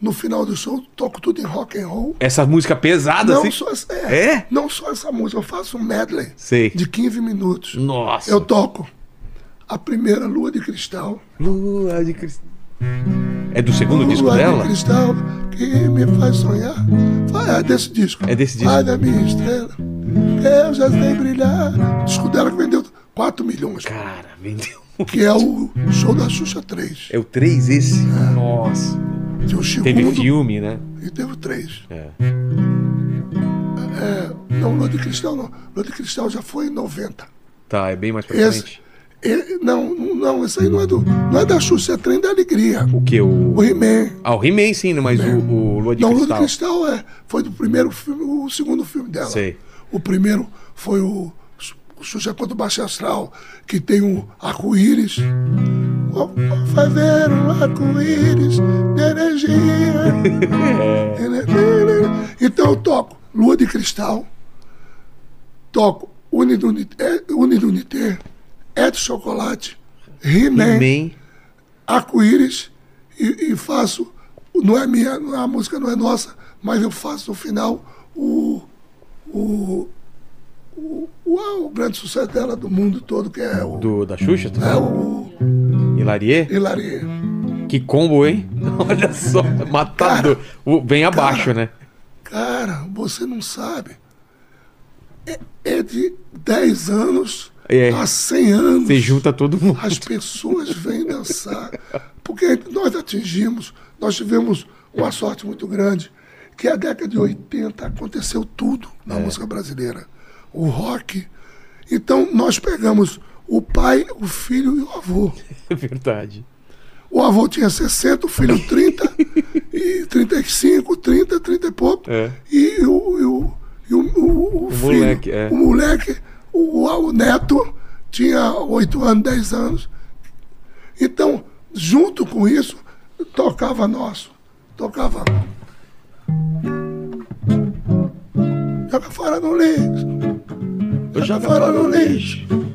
no final do show, toco tudo em rock and roll. Essa música pesada, Não assim. só, essa, É? não só essa música, eu faço um medley Sei. de 15 minutos. Nossa. Eu toco a primeira Lua de Cristal. Lua de cristal. É do segundo disco Lua dela? de cristal que me faz sonhar. É desse disco. É desse disco. Vai da minha estrela. Eu já sei brilhar. Disco dela que vendeu 4 milhões. Cara, vendeu. Que é o show da Xuxa 3. É o 3 esse? Nossa. Tinha o segundo Teve filme, né? e teve o 3. É. Não, Lua de Cristal não. Lua de Cristal já foi em 90. Tá, é bem mais pra Esse, frente. e- não, não, não, esse aí não é, do, não é da Xuxa, é Trem da Alegria. O que? O. O He-Man. Ah, o He-Man sim, né? mas o, o Lua de Não, Lua de Cristal. Cristal é, foi do primeiro filme, o segundo filme dela. Sei. O primeiro foi o, o Xuxa contra o Baixo Astral, que tem um arco-íris. Vou fazer um arco-íris de energia. então eu toco Lua de Cristal, toco Unidunité, Unidunité É de Chocolate, He-Man, arco-íris e, e faço. Não é minha, a música não é nossa, mas eu faço no final o. o o, o, o grande sucesso dela do mundo todo, que é o. Do, da Xuxa? tá É o Hilarie? Hilarie. Que combo, hein? Olha só, matador. O- Bem abaixo, né? Cara, você não sabe. É, é de 10 anos É. a 100 anos. Você junta todo mundo. As pessoas vêm dançar. Porque nós atingimos, nós tivemos uma sorte muito grande, que a década de 80 aconteceu tudo na música brasileira. O rock. Então nós pegamos o pai, o filho e o avô. É verdade. O avô tinha 60, o filho 30, e 35, 30, 30 e pouco. É. E o, e o, e o, o, o filho, moleque, é. o moleque, o, o neto, tinha 8 anos, 10 anos. Então, junto com isso, tocava nosso. Tocava. Joga fora no lixo. Joga fora no lixo.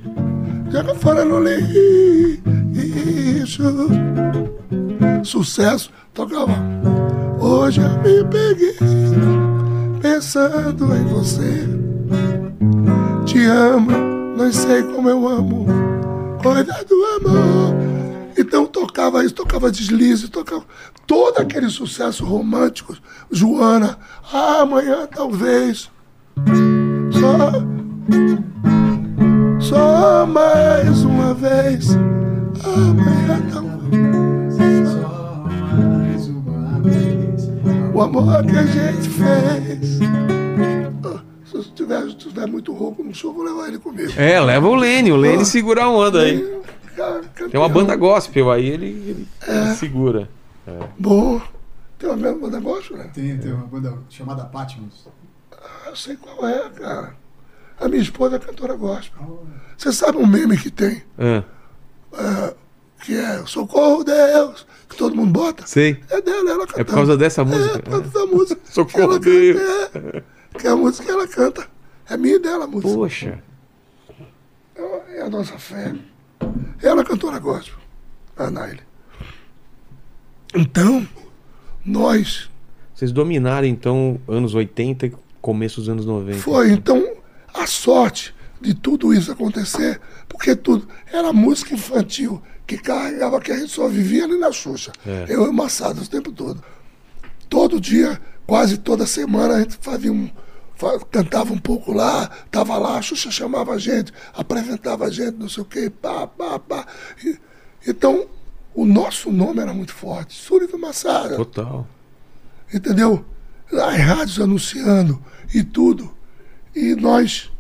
Joga fora no lixo. Sucesso, tocava. Hoje eu me peguei pensando em você. Te amo, não sei como eu amo. Coisa do amor. Então tocava isso, tocava deslize, tocava todo aquele sucesso romântico. Joana, ah, amanhã talvez. Só, só mais uma vez. Amanhã talvez. Só mais uma vez. O amor que a gente fez. Ah, Se eu tiver, se tiver muito rouco no show, vou levar ele comigo. É, leva o Lene, o Lene segura a onda aí. Cara, Tem uma campeão. banda gospel aí, ele, ele É. segura. Bom. Tem uma mesma banda gospel, né? Tem, tem uma banda chamada Patmos. Eu sei qual é, cara. A minha esposa é cantora gospel. Você sabe um meme que tem? Ah, Que é Socorro Deus, que todo mundo bota? sei. É dela, ela canta. É por causa dessa música. É, por causa da música. Socorro Deus. canta, é, que é a música que ela canta. É minha e dela a música. Poxa. É a nossa fé. Ela é cantora gospel, a Naile. Então, nós Vocês dominaram então anos 80 e começo dos anos 90. Foi, então, a sorte de tudo isso acontecer, porque tudo era música infantil que carregava que a gente só vivia ali na Xuxa. É. Eu e o Massado o tempo todo. Todo dia, quase toda semana, a gente fazia um. Cantava um pouco lá, tava lá, a Xuxa chamava a gente, apresentava a gente, não sei o quê, pá, pá, pá. E- então, o nosso nome era muito forte, Súrico Massada Total. entendeu? As rádios anunciando e tudo. E nós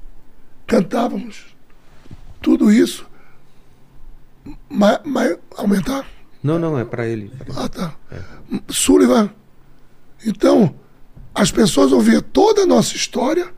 cantávamos tudo isso. Mas, mas aumentar? Não, não, é pra ele. Ah, tá. Sullivan. Então, as pessoas ouviam toda a nossa história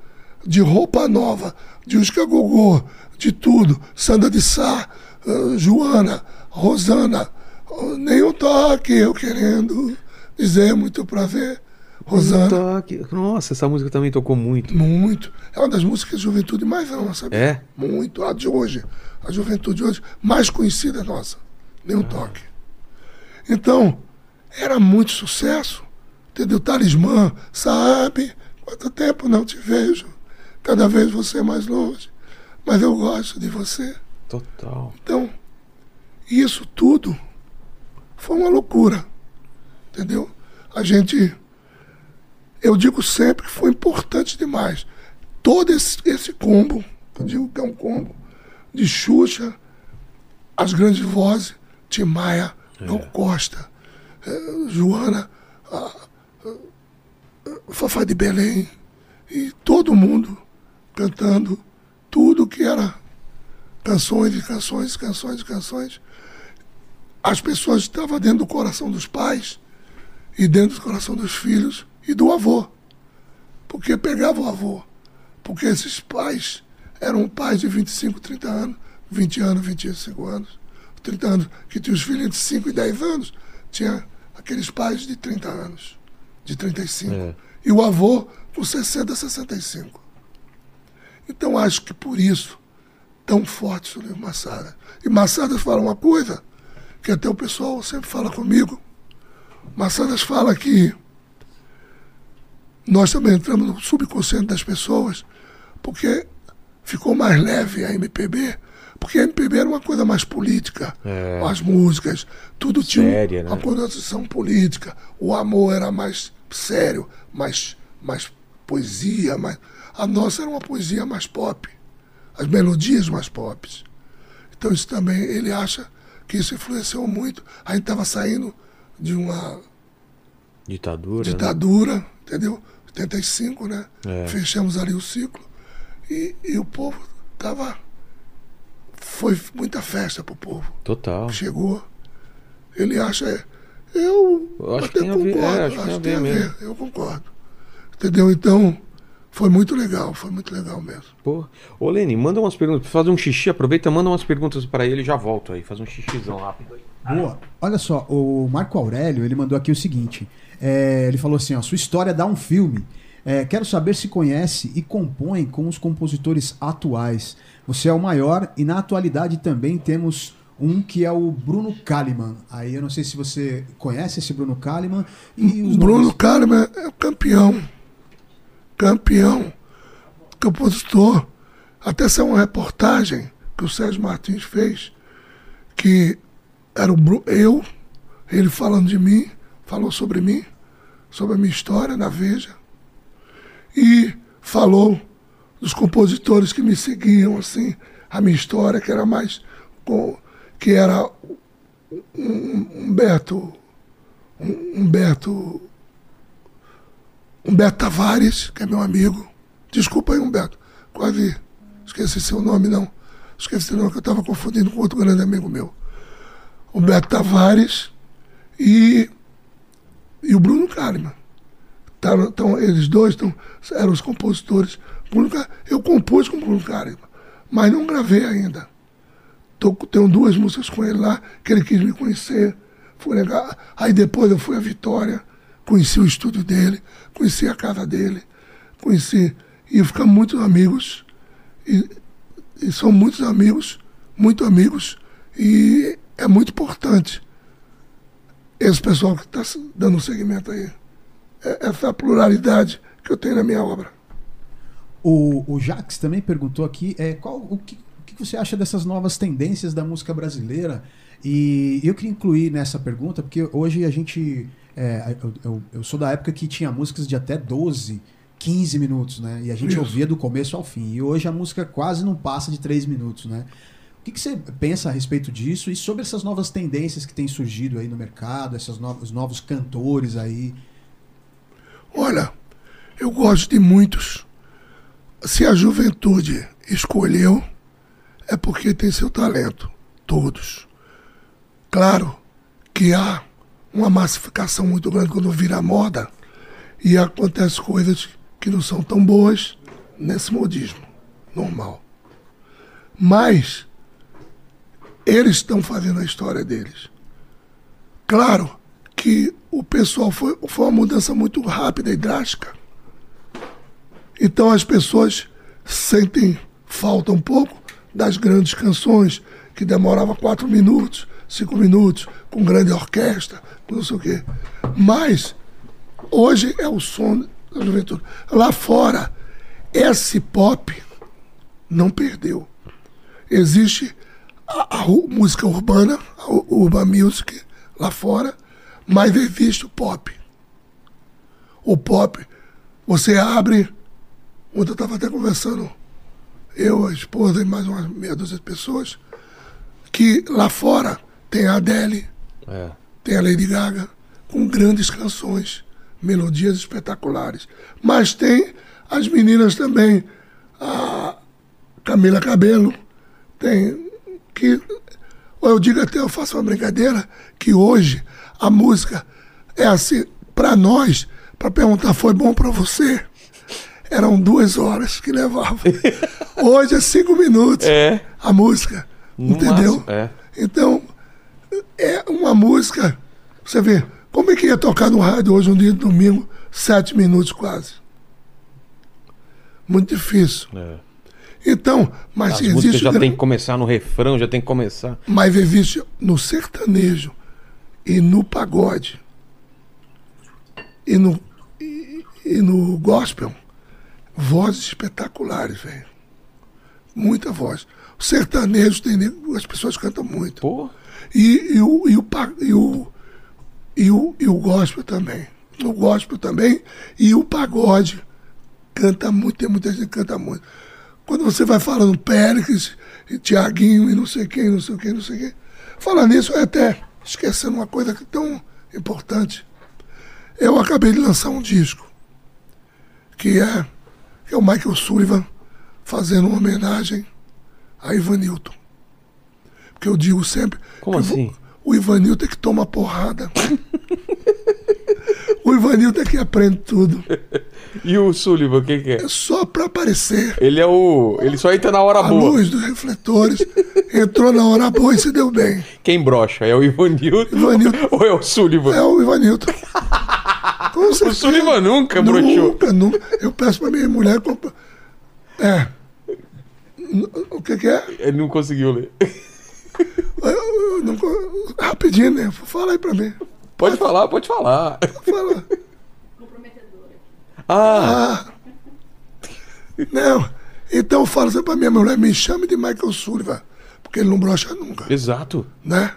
de roupa nova, de Usca Gogô, de tudo. Sandra de Sá, eh, Joana, Rosana. oh, Nenhum toque eu querendo dizer muito pra ver. Rosana. Toque. Nossa, essa música também tocou muito. Muito. É uma das músicas de juventude mais ama, sabe? É? Muito. A de hoje. A juventude de hoje, mais conhecida nossa. Nenhum toque. Então, era muito sucesso. Entendeu? Talismã, sabe? Quanto tempo não te vejo. Cada vez você mais longe. Mas eu gosto de você. Total. Então, isso tudo foi uma loucura. Entendeu? A gente. Eu digo sempre que foi importante demais. Todo esse, esse combo, eu digo que é um combo, de Xuxa, as grandes vozes, Tim Maia, Gal Costa, eh, Joana, a- a Fafá de Belém, e todo mundo cantando tudo que era canções e canções, canções e canções. As pessoas estavam dentro do coração dos pais e dentro do coração dos filhos e do avô. Porque pegava o avô. Porque esses pais eram pais de 25, 30 anos, 20 anos, 25 anos, 30 anos, que tinham os filhos de 5 e 10 anos, tinha aqueles pais de 30 anos, de 35. É. E o avô com 60, 65. Então acho que por isso tão forte o livro Massada. E Massadas fala uma coisa que até o pessoal sempre fala comigo. Massadas fala que nós também entramos no subconsciente das pessoas, porque ficou mais leve a MPB, porque a MPB era uma coisa mais política. É. As músicas, tudo tinha Séria, né? uma conotação política. O amor era mais sério, mais, mais poesia, mais... a nossa era uma poesia mais pop. As melodias mais pop. Então isso também, ele acha que isso influenciou muito. A gente estava saindo de uma Ditadura. né? ditadura, entendeu? 85, né? É. Fechamos ali o ciclo. E, e o povo tava. Foi muita festa pro povo. Total. Chegou. Ele acha. é, Eu, Eu acho até que tem a ver, concordo. é, acho que tem a ver mesmo. Eu concordo. Entendeu? Então, foi muito legal, foi muito legal mesmo. Pô. Ô, Lene, manda umas perguntas. Pra fazer um xixi, aproveita, manda umas perguntas pra ele e já volto aí. Faz um xixizão rápido aí. Boa. Olha só, o Marco Aurélio, ele mandou aqui o seguinte. É, ele falou assim, ó, sua história dá um filme, É, quero saber se conhece e compõe com os compositores atuais. Você é o maior e na atualidade também temos um que é o Bruno Kalimann. Aí eu não sei se você conhece esse Bruno Kalimann. E os Bruno nomes- Kahneman é o campeão. Campeão. Compositor. Até saiu uma reportagem que o Sérgio Martins fez, que era o eu, ele falando de mim, falou sobre mim, sobre a minha história na Veja, e falou dos compositores que me seguiam, assim, a minha história, que era mais com, que era um- Humberto, um- Humberto Humberto Tavares, que é meu amigo. Desculpa aí, Humberto. Quase esqueci seu nome, não. Esqueci não, que eu estava confundindo com outro grande amigo meu. Humberto Tavares e, e o Bruno Kahneman. Tá, então, eles dois tão, eram os compositores. Bruno eu compus com o Bruno Kahneman, mas não gravei ainda. Tô, tenho duas músicas com ele lá, que ele quis me conhecer. Foi legal. Aí depois eu fui à Vitória, conheci o estúdio dele, conheci a casa dele, conheci. E ficamos muito amigos. E, e são muitos amigos, muito amigos. E é muito importante esse pessoal que está dando seguimento aí. É- Essa pluralidade que eu tenho na minha obra. O, o Jax também perguntou aqui é, qual, o, que, o que você acha dessas novas tendências da música brasileira? E eu queria incluir nessa pergunta, porque hoje a gente. é, eu, eu- eu sou da época que tinha músicas de até 12, 15 minutos, né? E a gente Isso. ouvia do começo ao fim. E hoje a música quase não passa de 3 minutos, né? O que, que você pensa a respeito disso e sobre essas novas tendências que têm surgido aí no mercado, esses novos, os novos cantores aí? Olha, eu gosto de muitos. Se a juventude escolheu, é porque tem seu talento. Todos. Claro que há uma massificação muito grande quando vira moda e acontecem coisas que não são tão boas nesse modismo normal. Mas eles estão fazendo a história deles. Claro que o pessoal foi, foi uma mudança muito rápida e drástica. Então as pessoas sentem falta um pouco das grandes canções que demorava quatro minutos, cinco minutos, com grande orquestra, com não sei o quê. Mas hoje é o som da juventude. Lá fora, esse pop não perdeu. Existe a, a música urbana, a urban music lá fora, mas existe o pop. O pop, você abre. Ontem eu estava até conversando, eu, a esposa e mais umas meia dúzia de pessoas, que lá fora tem a Adele, É. tem a Lady Gaga, com grandes canções, melodias espetaculares. Mas tem as meninas também, a Camila Cabelo, tem que. Eu digo até, eu faço uma brincadeira, que hoje a música é assim, para nós, para perguntar foi bom para você, eram duas horas que levava. Hoje é cinco minutos É. a música. No entendeu? máximo, é. Então, é uma música. Você vê, como é que ia tocar no rádio hoje, um dia de domingo, sete minutos quase? Muito difícil. É. Então, mas As existe. já tem que começar no refrão, já tem que começar. Mas existe no sertanejo e no pagode e no, e, e no gospel vozes espetaculares, velho. Muita voz. O sertanejo tem as pessoas cantam muito. Pô, E, e, o, e, o, e, o, e, o, e o gospel também. O gospel também. E o pagode. Canta muito, tem muita gente que canta muito. Quando você vai falando Péricles, e Tiaguinho, e não sei quem, não sei quem, não sei quem. Falando nisso, eu até esquecendo uma coisa que é tão importante. Eu acabei de lançar um disco, que é, que é o Michael Sullivan fazendo uma homenagem a Ivanilton. Porque eu digo sempre. Como assim? O Ivanilton é que toma porrada. o Ivanilton é que aprende tudo. E o Sullivan, o que, que é? É só para aparecer. Ele é o. Ele só entra na hora A boa. luz dos refletores entrou na hora boa e se deu bem. Quem brocha? É o Ivanilton Ivanilton. ou é o Sullivan? É o Ivanilton. Com O. Sullivan nunca broxou. Nunca, nunca. Eu peço pra minha mulher comprar. É. O que, que é? Ele não conseguiu ler. Eu- eu não rapidinho, né? Fala aí pra mim. Pode falar, pode falar. Fala. Comprometedora. Ah, Ah. Não. Então eu falo sempre pra minha mulher, me chame de Michael Sullivan. Porque ele não brocha nunca, exato. né?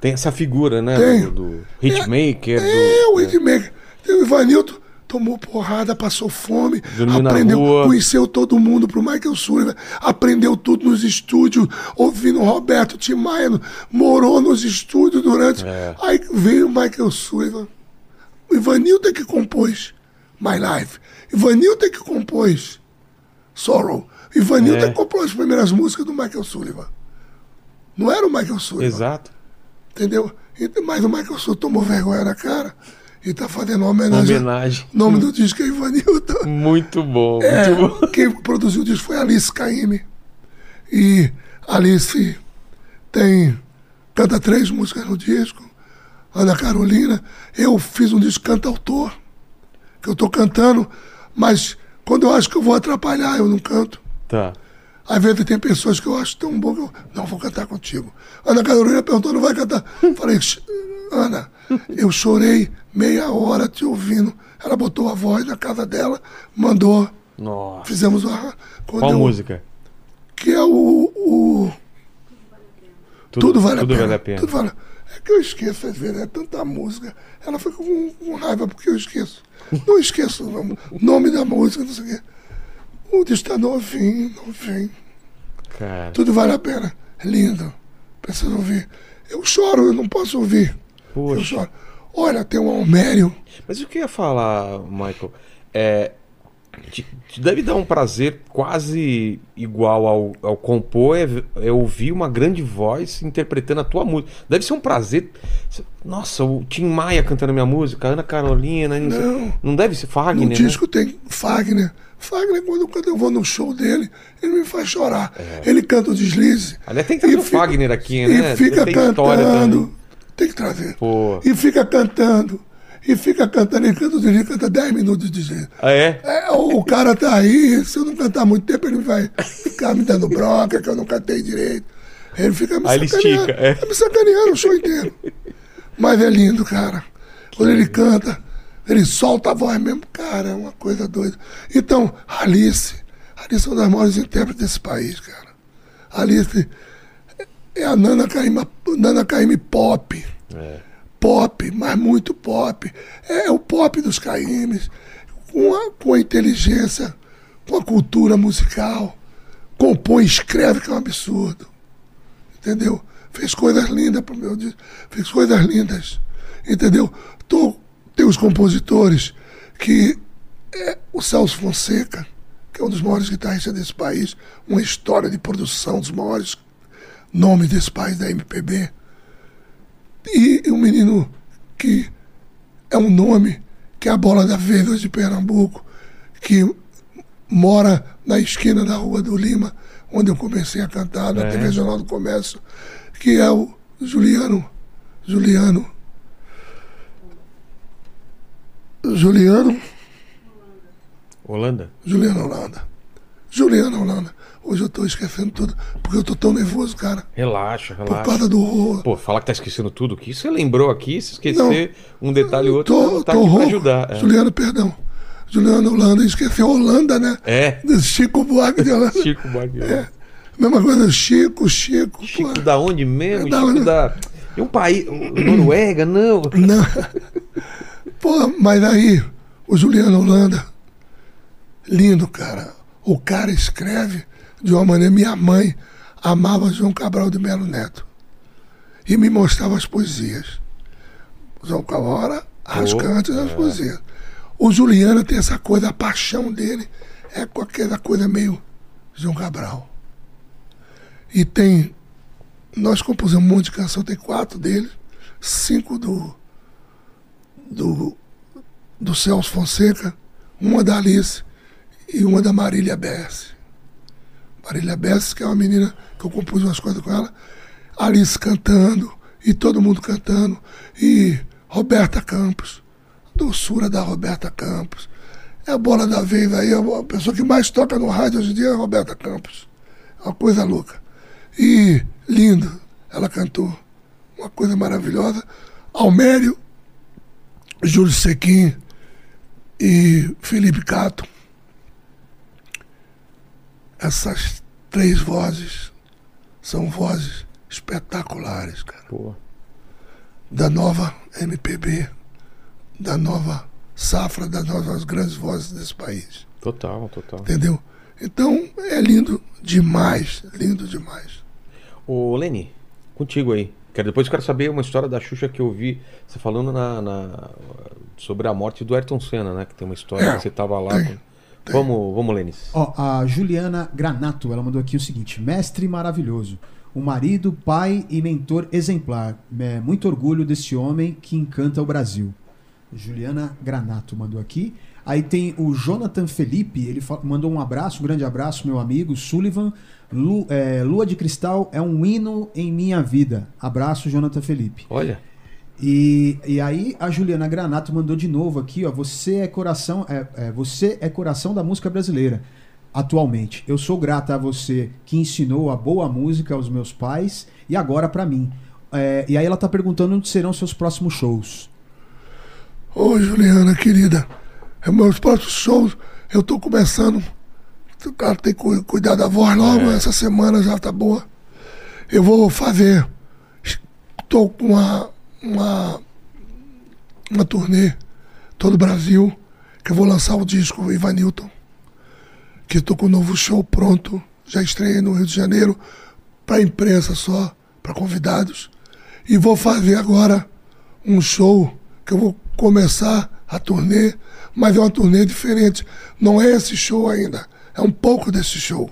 Tem essa figura, né? Tem. Do, do hitmaker. É, do, o Hitmaker. Tem o Ivanilton, tomou porrada, passou fome, Dormiu aprendeu, conheceu todo mundo pro Michael Sullivan, aprendeu tudo nos estúdios, ouvindo o Roberto Tim Maia, morou nos estúdios durante. É. Aí veio o Michael Sullivan. O Ivanilton é que compôs My Life. Ivanilton é que compôs Sorrow. Ivanilton É. que compôs as primeiras músicas do Michael Sullivan. Não era o Michael Sullivan. Exato. Entendeu? Mas o Michael Sul tomou vergonha na cara e tá fazendo uma homenagem. Homenagem. O nome do disco é Ivanilton. Muito bom, É, muito bom. quem produziu o disco foi Alice Caymmi. E Alice tem. canta três músicas no disco. Ana Carolina. Eu fiz um disco cantautor. Que eu tô cantando, mas quando eu acho que eu vou atrapalhar, eu não canto. Tá. Às vezes tem pessoas que eu acho tão bom que eu não vou cantar contigo. Ana Carolina perguntou, não vai cantar? Falei, "Sh- Ana, eu chorei meia hora te ouvindo. Ela botou a voz na casa dela, mandou, Nossa. fizemos uma. Qual eu- música? Que é o. o tudo, vale, tudo a pena. vale a pena. Tudo vale. É que eu esqueço, às vezes, é tanta música. Ela fica com, com raiva porque eu esqueço. Não esqueço o nome da música, não sei o quê. O disco tá novinho, novinho. Cara. Tudo vale a pena. É lindo. Precisa ouvir. Eu choro, eu não posso ouvir. Eu Poxa. choro. Olha, tem um Almério. Mas o que eu ia falar, Michael? É. Te, te deve dar um prazer quase igual ao, ao compor, é, é ouvir uma grande voz interpretando a tua música. Deve ser um prazer. Nossa, o Tim Maia cantando minha música, Ana Carolina. Não, Não. não deve ser Fagner, No né? disco tem Fagner. Fagner, quando, quando eu vou no show dele, ele me faz chorar. Ele canta o deslize. Aliás, tem que trazer o Fagner aqui, né? E fica Tem cantando. Tem que trazer. Pô. E fica cantando. E fica cantando. Ele canta o deslize, canta 10 minutos de deslize. Ah, é? É, o cara tá aí, se eu não cantar muito tempo, ele vai ficar me dando bronca, que eu não cantei direito. Ele fica me Aí ele sacaneando. estica, é. Tá me sacaneando o show inteiro. Mas é lindo, cara. Quando ele canta, ele solta a voz mesmo, cara, é uma coisa doida. Então, Alice, Alice é uma das maiores intérpretes desse país, cara. Alice é a Nana Caymmi, Nana Caymmi pop É. pop, mas muito pop. É o pop dos Caimes, com a, com a inteligência, com a cultura musical. Compõe, escreve, que é um absurdo. Entendeu? Fez coisas lindas pro meu disco. Fez coisas lindas. Entendeu? Tô, tem os compositores que é o Celso Fonseca, que é um dos maiores guitarristas desse país, uma história de produção dos maiores nomes desse país da MPB. E um menino que é um nome, que é a Bola da Veiga de Pernambuco, que mora na esquina da Rua do Lima, onde eu comecei a cantar, na É. TV Jornal do Comércio, que é o Juliano. Juliano. Juliano. Holanda? Juliano Holanda. Juliano Holanda. Hoje eu tô esquecendo tudo, porque eu tô tão nervoso, cara. Relaxa, Por relaxa. causa do. Pô, falar que tá esquecendo tudo, que você lembrou aqui, se esquecer um detalhe ou outro, Tô, tá tô aqui pra ajudar. É. Juliano, perdão. Juliano Holanda, esqueceu Holanda, né? É. Chico Buarque de Holanda. Chico Buarque. É. Mesma coisa, Chico, Chico. Chico pô. da onde mesmo? É da Chico onde? da. De um país. Noruega, não. Não. Pô, mas aí, o Juliano Holanda, lindo, cara. O cara escreve de uma maneira. Minha mãe amava João Cabral de Melo Neto. E me mostrava as poesias. João Cabral, rascante das é. poesias. O Juliano tem essa coisa, a paixão dele é com aquela coisa meio João Cabral. E tem. Nós compusemos um monte de canção, tem quatro deles, cinco do. do. do Celso Fonseca, uma da Alice e uma da Marília Bess. Marília Bess, que é uma menina que eu compus umas coisas com ela, Alice cantando, e todo mundo cantando, e Roberta Campos, doçura da Roberta Campos. É a bola da vez aí, a pessoa que mais toca no rádio hoje em dia é a Roberta Campos. É uma coisa louca. E lindo, ela cantou. Uma coisa maravilhosa. Almério, Júlio Sequim e Felipe Cato. Essas três vozes são vozes espetaculares, cara. Pô. Da nova MPB, da nova safra das novas grandes vozes desse país. Total, total. Entendeu? Então é lindo demais, lindo demais. Ô, Leni, contigo aí. Quero, depois eu quero saber uma história da Xuxa que eu vi você falando na, na- sobre a morte do Ayrton Senna, né? Que tem uma história É, que você tava lá. tem, com- Vamos, vamos, Lenis. Ó, a Juliana Granato, ela mandou aqui o seguinte: mestre maravilhoso, um marido, pai e mentor exemplar. É, muito orgulho desse homem que encanta o Brasil. Juliana Granato mandou aqui. Aí tem o Jonathan Felipe, ele mandou um abraço, um grande abraço, meu amigo Sullivan. Lu- é, Lua de Cristal é um hino em minha vida. Abraço, Jonathan Felipe. Olha, E, e aí a Juliana Granato mandou de novo aqui, ó. Você é coração, é, é, você é coração da música brasileira atualmente. Eu sou grata a você que ensinou a boa música aos meus pais e agora pra mim. É, e aí ela tá perguntando onde serão seus próximos shows. Ô Juliana, querida, é meus próximos shows, eu tô começando. O cara tem que cu- cuidar da voz logo, essa semana já tá boa. Eu vou fazer. Tô com uma, uma, uma turnê todo o Brasil, que eu vou lançar o disco Ivanilton, que tô com um novo show pronto. Já estreiei no Rio de Janeiro, pra imprensa só, pra convidados. E vou fazer agora um show que eu vou começar a turnê, mas é uma turnê diferente. Não é esse show ainda, é um pouco desse show,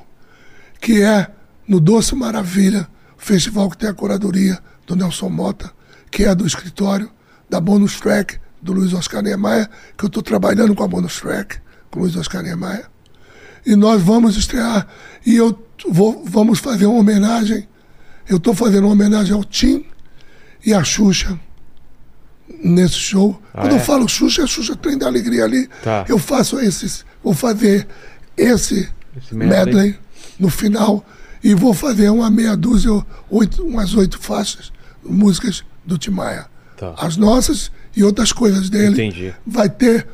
que é no Doce Maravilha, festival que tem a curadoria do Nelson Mota, que é do escritório da Bonus Track do Luiz Oscar Niemeyer, que eu estou trabalhando com a Bonus Track, com o Luiz Oscar Niemeyer. E nós vamos estrear, e eu vou, vamos fazer uma homenagem, eu estou fazendo uma homenagem ao Tim e à Xuxa nesse show. Ah, Quando é? eu falo Xuxa, é Xuxa Trem da Alegria ali. Tá. Eu faço esses, vou fazer esse, Esse medley. medley. no final e vou fazer uma meia dúzia, oito, umas oito faixas, músicas do Timaya. Tá. As nossas e outras coisas dele. Entendi. Vai ter,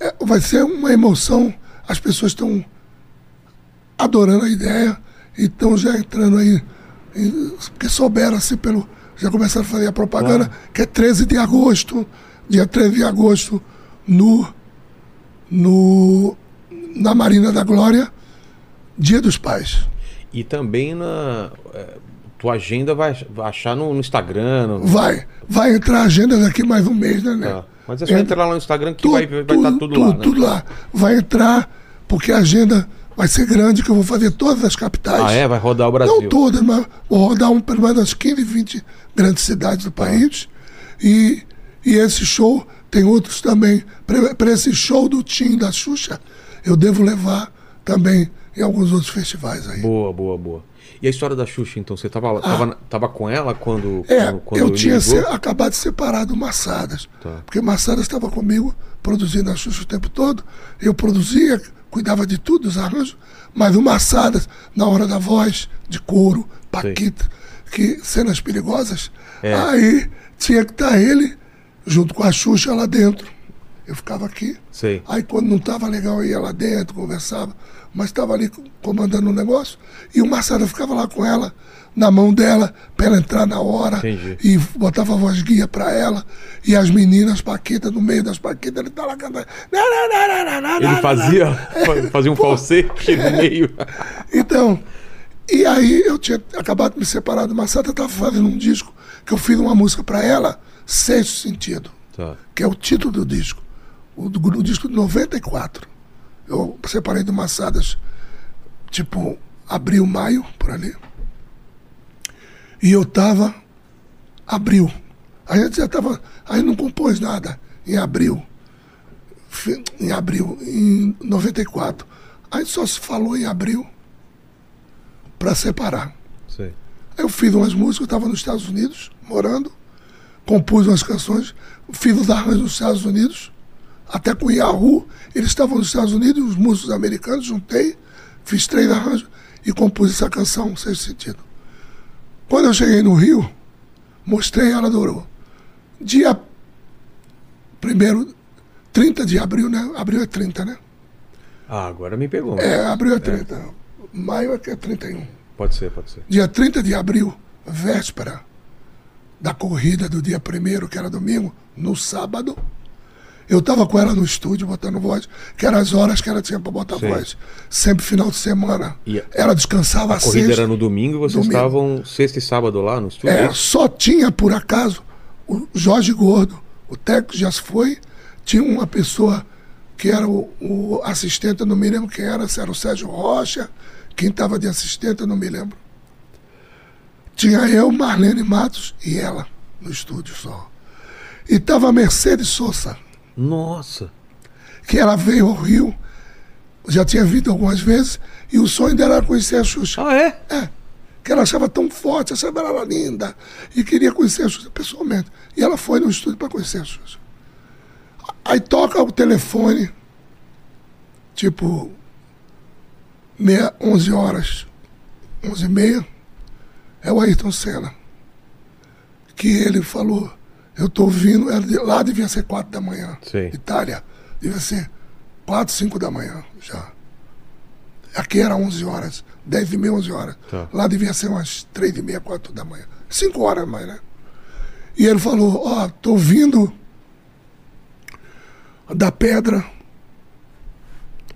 é, vai ser uma emoção. As pessoas estão adorando a ideia e estão já entrando aí, porque souberam assim pelo. Já começaram a fazer a propaganda, Claro. que é 13 de agosto, dia 13 de agosto, no, no, na Marina da Glória, Dia dos Pais. e também na. Tua agenda vai, achar no, no Instagram. no- Vai, vai entrar a agenda daqui mais um mês, né, né? Tá. Mas é só Entra- entrar lá no Instagram que Tu- vai estar vai tá tudo, lá. né? tudo lá. Vai entrar, porque a agenda vai ser grande, que eu vou fazer todas as capitais. Ah, é? Vai rodar o Brasil. Não todas, mas vou rodar um, pelo menos umas 15, 20 grandes cidades do país. E, e esse show, tem outros também. Para esse show do Tim da Xuxa, eu devo levar também em alguns outros festivais aí. Boa, boa, boa. E a história da Xuxa, então? Você tava, lá- tava, tava com ela quando. Ah. É, quando, quando eu tinha se- acabado de separar do Massadas. Tá. Porque Massadas estava comigo, produzindo a Xuxa o tempo todo. Eu produzia, cuidava de tudo, dos arranjos. Mas o Massadas, na hora da voz, de couro, Paquita, que cenas perigosas, É. aí tinha que estar ele junto com a Xuxa lá dentro. Eu ficava aqui. Sei. Aí quando não estava legal, eu ia lá dentro, conversava, mas estava ali comandando o negócio. E o Marcelo ficava lá com ela, na mão dela, para ela entrar na hora. Entendi. E botava a voz guia para ela. E as meninas, Paquita, no meio das Paquitas, ele tá lá cantando. Ele fazia, fa- fazia um falsete no meio. Então, e aí eu tinha acabado de me separar do Marcelo, eu estava fazendo um disco que eu fiz uma música para ela, Sexto Sentido. Tá. que é o título do disco. O, do, do disco de 94. Eu separei do Massadas, tipo, abril, maio, por ali. E eu tava, abril. A gente já tava, aí não compôs nada em abril. Em abril, em 94. Aí só se falou em abril para separar. Sei. Aí eu fiz umas músicas, eu estava nos Estados Unidos, morando, compus umas canções, fiz os arranjos nos Estados Unidos, até com o Yahoo. Eles estavam nos Estados Unidos, os músicos americanos, juntei, fiz três arranjos e compus essa canção, Sexto Sentido. Quando eu cheguei no Rio, mostrei, ela adorou. Dia primeiro, 30 de abril, né? Abril é 30, né? Ah, agora me pegou. É, abril é 30. Maio é que é 31. Pode ser, pode ser. Dia 30 de abril, véspera da corrida do dia primeiro, que era domingo, no sábado, eu estava com ela no estúdio botando voz, que eram as horas que ela tinha para botar Sim. voz. Sempre final de semana. E a- ela descansava A às corrida sexta. era no domingo e vocês Domingo. estavam sexta e sábado lá no estúdio? É, só tinha, por acaso, o Jorge Gordo. O técnico já se foi. Tinha uma pessoa que era o, o assistente, eu não me lembro quem era, se era o Sérgio Rocha. Quem estava de assistente, eu não me lembro. Tinha eu, Marlene Matos e ela no estúdio só. E estava a Mercedes Souza, Nossa. que ela veio ao Rio, já tinha vindo algumas vezes, e o sonho dela era conhecer a Xuxa. Ah, é? É, que ela achava tão forte, achava ela linda e queria conhecer a Xuxa pessoalmente. E ela foi no estúdio para conhecer a Xuxa. Aí toca o telefone, tipo, meia, 11 horas, 11 e meia, é o Ayrton Senna. Que ele falou, eu tô vindo, era de- lá devia ser 4 da manhã. Sei. Itália, devia ser 4, 5 da manhã já. Aqui era 11 horas, 10 e meia, 11 horas. Tá. Lá devia ser umas 3 e meia, 4 da manhã. 5 horas mais, né? E ele falou, ó, tô vindo da pedra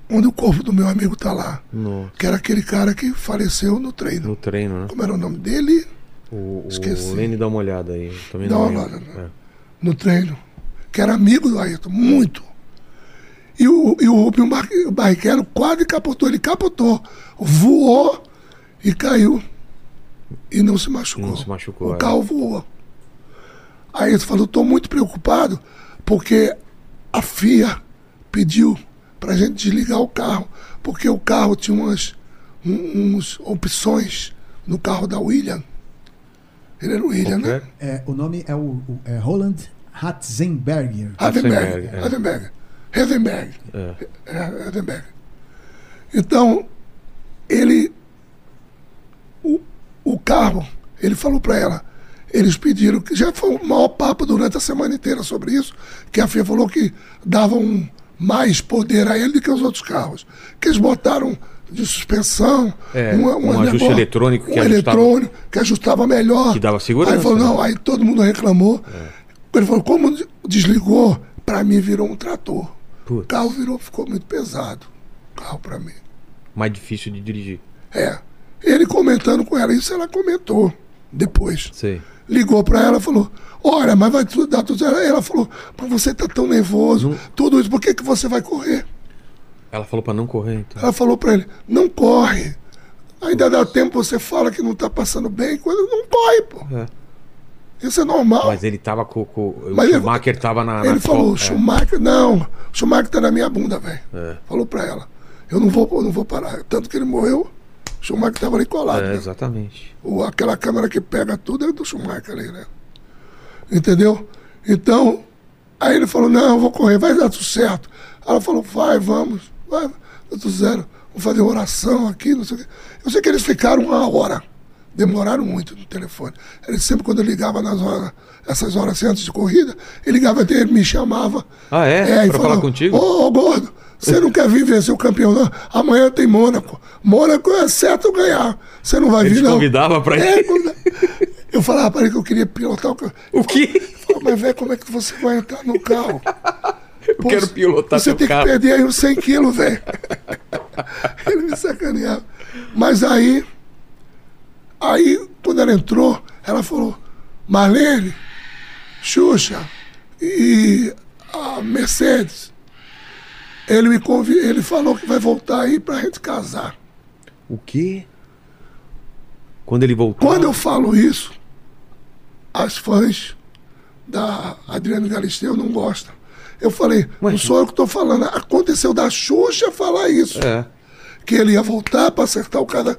onde o corpo do meu amigo tá lá. No, Que era aquele cara que faleceu no treino. no treino, né? Como era o nome dele? O, Esqueci. o Lene dá uma olhada aí. Também Dá uma olhada, né? É. no treino, que era amigo do Ayrton, muito. E o, e o Rubinho Bar- Barrichello quase capotou, ele capotou, voou e caiu. E não se machucou. Não se machucou, O é. carro voou. Aí ele falou, estou muito preocupado, porque a FIA pediu para a gente desligar o carro, porque o carro tinha umas um- uns opções no carro da William. Ele era o William, né? É, o nome é, o, o- é Roland Ratzenberger. É. Havenberg. Havenberg. É. É, Havenberg. Então, ele. O, o carro, ele falou para ela. Eles pediram, que já foi o maior papo durante a semana inteira sobre isso, que a FIA falou que davam mais poder a ele do que os outros carros. Que eles botaram de suspensão, É, um ajuste eletrônico que um ajustava- eletrônico que ajustava melhor. Que dava segurança, Aí falou, né? não, aí todo mundo reclamou. Ele falou, como desligou, para mim virou um trator. O Putz, carro virou, ficou muito pesado. O carro para mim. mais difícil de dirigir. É. Ele comentando com ela, isso ela comentou depois. Sei. Ligou para ela e falou: Olha, mas vai tudo dar tudo certo. Ela falou: Mas você tá tão nervoso, tudo isso, por que, que você vai correr? Ela falou pra não correr, então. Ela falou para ele: Não corre. Ainda dá tempo, você fala que não tá passando bem, coisa, não corre, pô. É. Isso é normal. Mas ele tava com. com o Mas ele- Schumacher tava na. Ele na falou, é. Schumacher, não, o Schumacher tá na minha bunda, velho. É. Falou pra ela. Eu não vou, eu não vou parar. Tanto que ele morreu, o Schumacher tava ali colado. É, né? exatamente. O- aquela câmera que pega tudo é do Schumacher ali, né? Entendeu? Então, aí ele falou, não, eu vou correr, vai dar tudo certo. Ela falou, vai, vamos, vai, dá tudo zero. Vamos fazer oração aqui, não sei o quê. Eu sei que eles ficaram uma hora. Demoraram muito no telefone. Ele sempre, quando eu ligava nas horas, essas horas assim, antes de corrida, ele ligava até ele me chamava. Ah, é? e Pra falar contigo? Ô, ô, gordo, você não quer vir vencer o campeão, não? Amanhã tem Mônaco. Mônaco é certo ganhar. Você não vai Ele vir, não. convidava pra É, ir? eu falava para ele que eu queria pilotar o carro. O quê? Falava, mas velho, como é que você vai entrar no carro? Eu quero pilotar Você tem carro. que perder aí uns 100 quilos, velho. ele me sacaneava. Mas aí, aí, quando ela entrou, ela falou, Marlene, Xuxa e a Mercedes, ele me convi... ele falou que vai voltar aí pra gente casar. O quê? Quando ele voltou. Quando eu falo isso, as fãs da Adriana Galisteu não gostam. Eu falei, Ué, não sou eu que estou falando. Aconteceu da Xuxa falar isso. É. Que ele ia voltar para acertar o cara.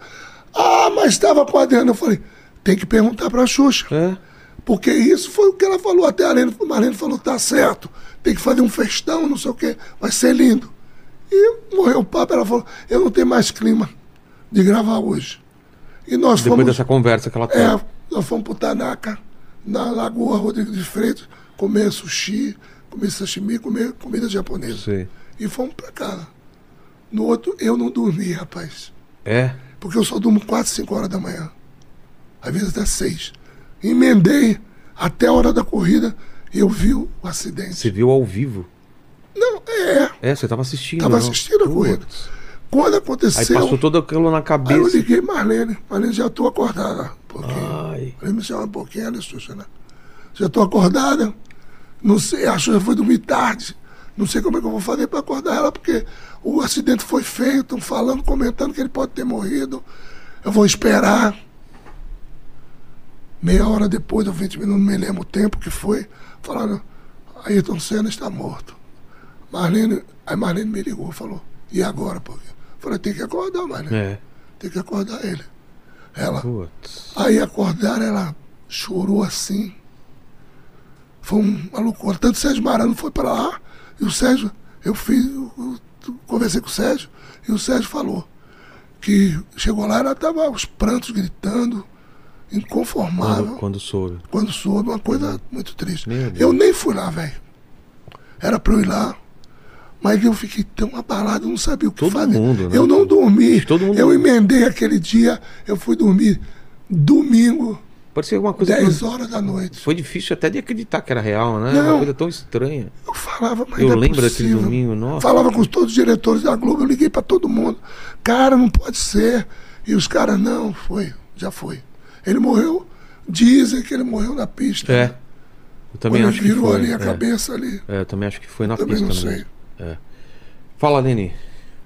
Ah, mas estava com a Adriana. Eu falei, tem que perguntar para a Xuxa. É. Porque isso foi o que ela falou. Até a Marlene, a Marlene falou: tá certo, tem que fazer um festão, não sei o quê, vai ser lindo. E morreu o papo, ela falou: eu não tenho mais clima de gravar hoje. E nós Depois fomos. dessa conversa que ela teve. É, nós fomos pro Tanaka, na Lagoa Rodrigo de Freitas, comer sushi, comer sashimi, comer comida japonesa. Sei. E fomos pra casa. No outro, eu não dormi, rapaz. É? Porque eu só durmo 4, 5 horas da manhã. Às vezes até 6. Emendei até a hora da corrida e eu vi o acidente. Você viu ao vivo. Não, é. É, você tava assistindo. Tava não? assistindo a corrida. Quando Aí aconteceu. passou todo aquilo na Aí eu cabeça. liguei Marlene. Marlene, já tô acordada. Um pouquinho. Ai. Falei, me chama um pouquinho, ela, né? Já tô acordada. Não sei, a Xuxa foi dormir tarde. Não sei como é que eu vou fazer para acordar ela, porque o acidente foi feio, estão falando, comentando que ele pode ter morrido. Eu vou esperar. Meia hora depois, ou 20 minutos, não me lembro o tempo que foi. Falaram, Ayrton Senna está morto. Marlene, aí Marlene me ligou, falou, e agora? Eu falei, tem que acordar, Marlene. É. Tem que acordar ele. Ela, Putz. Aí acordaram, ela chorou assim. Foi uma loucura. Tanto o Sérgio Marano foi para lá, e o Sérgio, eu fiz, eu, eu conversei com o Sérgio, e o Sérgio falou que chegou lá, ela estava aos prantos, gritando, inconformável, Quando, quando soube. quando soube, uma coisa muito triste. Eu nem fui lá, velho. Era para eu ir lá. Mas eu fiquei tão abalado, eu não sabia o que Todo fazer. mundo, né? Eu não dormi. Todo mundo- Eu emendei aquele dia, eu fui dormir domingo, Parecia alguma coisa. que 10 não- horas da noite. Foi difícil até de acreditar que era real, né? Não. Uma coisa tão estranha. Eu falava, mas Eu não é lembro daquele possível. domingo, nossa. Falava com todos os diretores da Globo, eu liguei para todo mundo. Cara, não pode ser. E os caras, não, foi, já foi. Ele morreu, dizem que ele morreu na pista. É. né? Eu também Quando acho que virou foi. ali a é. cabeça ali. É, eu também acho que foi na Também pista. não mesmo. sei. Fala, Leni.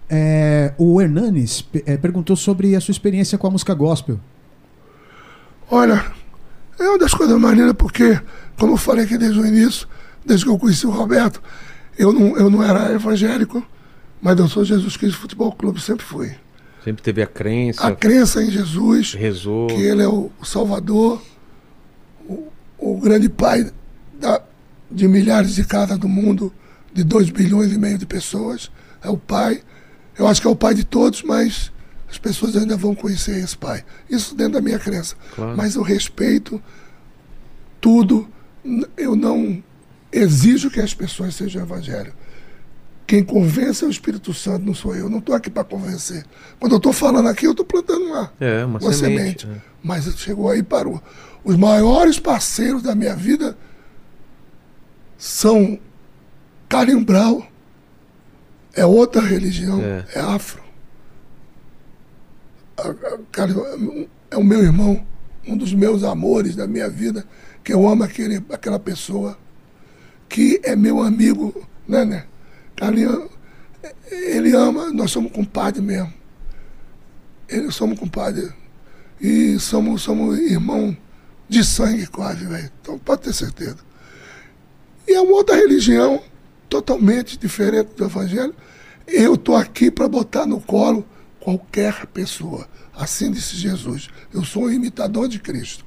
É, o Hernanes é, perguntou sobre a sua experiência com a música gospel. Olha, é uma das coisas maneiras porque, como eu falei aqui desde o início, desde que eu conheci o Roberto, eu não, eu não era evangélico, mas eu sou Jesus Cristo Futebol Clube, sempre fui. Sempre teve a crença, A crença em Jesus, rezou. que ele é o Salvador, o, o grande pai da- de milhares de casas do mundo, de 2 bilhões e meio de pessoas. É o pai. Eu acho que é o pai de todos, mas as pessoas ainda vão conhecer esse pai. Isso dentro da minha crença. Claro. Mas eu respeito tudo. Eu não exijo que as pessoas sejam evangélicas. Quem convence é o Espírito Santo, não sou eu. Não estou aqui para convencer. Quando eu estou falando aqui, eu estou plantando uma, É, uma, uma semente. semente. é. Mas chegou aí e parou. Os maiores parceiros da minha vida são Brau, é outra religião, É. é, afro. A- a- Carlinhos é o meu irmão, um dos meus amores da minha vida, que eu amo aquele, aquela pessoa, que é meu amigo, né, né? Ele ama, nós somos compadres mesmo. Ele somos compadres. E somos, somos irmão de sangue quase, velho. Então pode ter certeza. E é uma outra religião totalmente diferente do evangelho. Eu estou aqui para botar no colo qualquer pessoa. Assim disse Jesus. Eu sou um imitador de Cristo.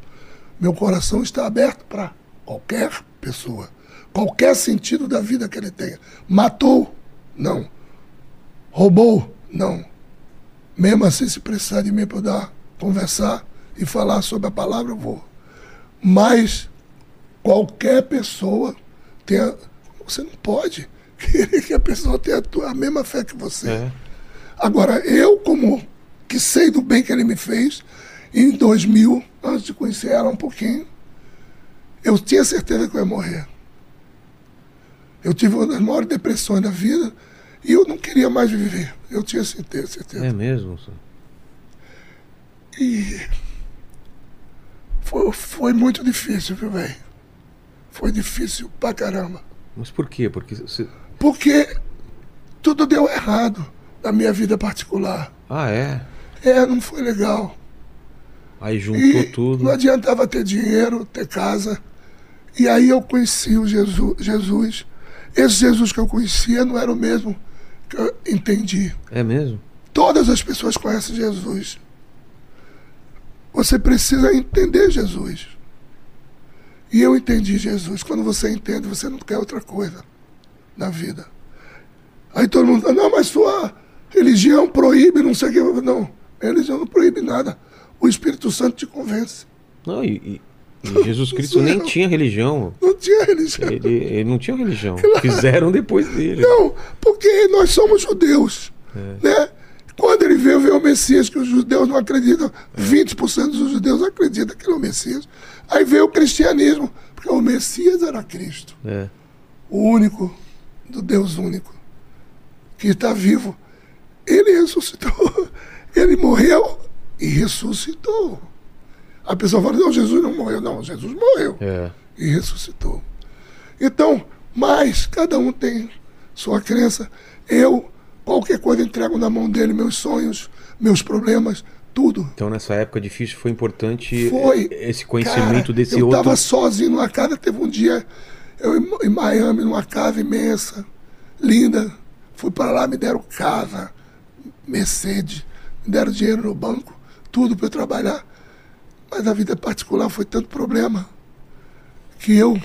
Meu coração está aberto para qualquer pessoa. Qualquer sentido da vida que ele tenha. Matou? Não. Roubou? Não. Mesmo assim, se precisar de mim para dar, conversar e falar sobre a palavra, eu vou. Mas qualquer pessoa tenha. Você não pode querer que a pessoa tenha a mesma fé que você. É. Agora, eu, como que sei do bem que ele me fez, em 2000, antes de conhecer ela um pouquinho, eu tinha certeza que eu ia morrer. Eu tive uma das maiores depressões da vida e eu não queria mais viver. Eu tinha certeza, certeza. É mesmo? senhor? E foi, foi muito difícil, viu, velho? Foi difícil pra caramba. Mas por quê? Porque você... Porque tudo deu errado na minha vida particular. Ah, é? É, não foi legal. Aí juntou E tudo. não adiantava ter dinheiro, ter casa. E aí eu conheci o Jesus, Jesus. Esse Jesus que eu conhecia não era o mesmo que eu entendi. É mesmo? Todas as pessoas conhecem Jesus. Você precisa entender Jesus. E eu entendi Jesus. Quando você entende, você não quer outra coisa na vida. Aí todo mundo fala, não, mas sua religião proíbe, não sei o que. Não, religião não proíbe nada. O Espírito Santo te convence. Não, e, e- Jesus Cristo nem tinha religião. Não tinha religião. Ele, ele não tinha religião. Fizeram depois dele. Não, porque nós somos judeus. Né? Quando ele veio, veio o Messias, que os judeus não acreditam. 20% dos judeus acreditam que ele é o Messias. Aí veio o cristianismo, porque o Messias era Cristo. É. o único, do Deus único, que está vivo. Ele ressuscitou. Ele morreu e ressuscitou. A pessoa fala, não, Jesus não morreu. Não, Jesus morreu É. e ressuscitou. Então, mas cada um tem sua crença. Eu, qualquer coisa, entrego na mão dele meus sonhos, meus problemas, tudo. Então nessa época difícil foi importante Foi. esse conhecimento Cara, desse eu outro. tava sozinho numa casa, teve um dia, eu em Miami, numa casa imensa, linda. Fui para lá, me deram casa, Mercedes, me deram dinheiro no banco, tudo para eu trabalhar. Mas a vida particular foi tanto problema que eu.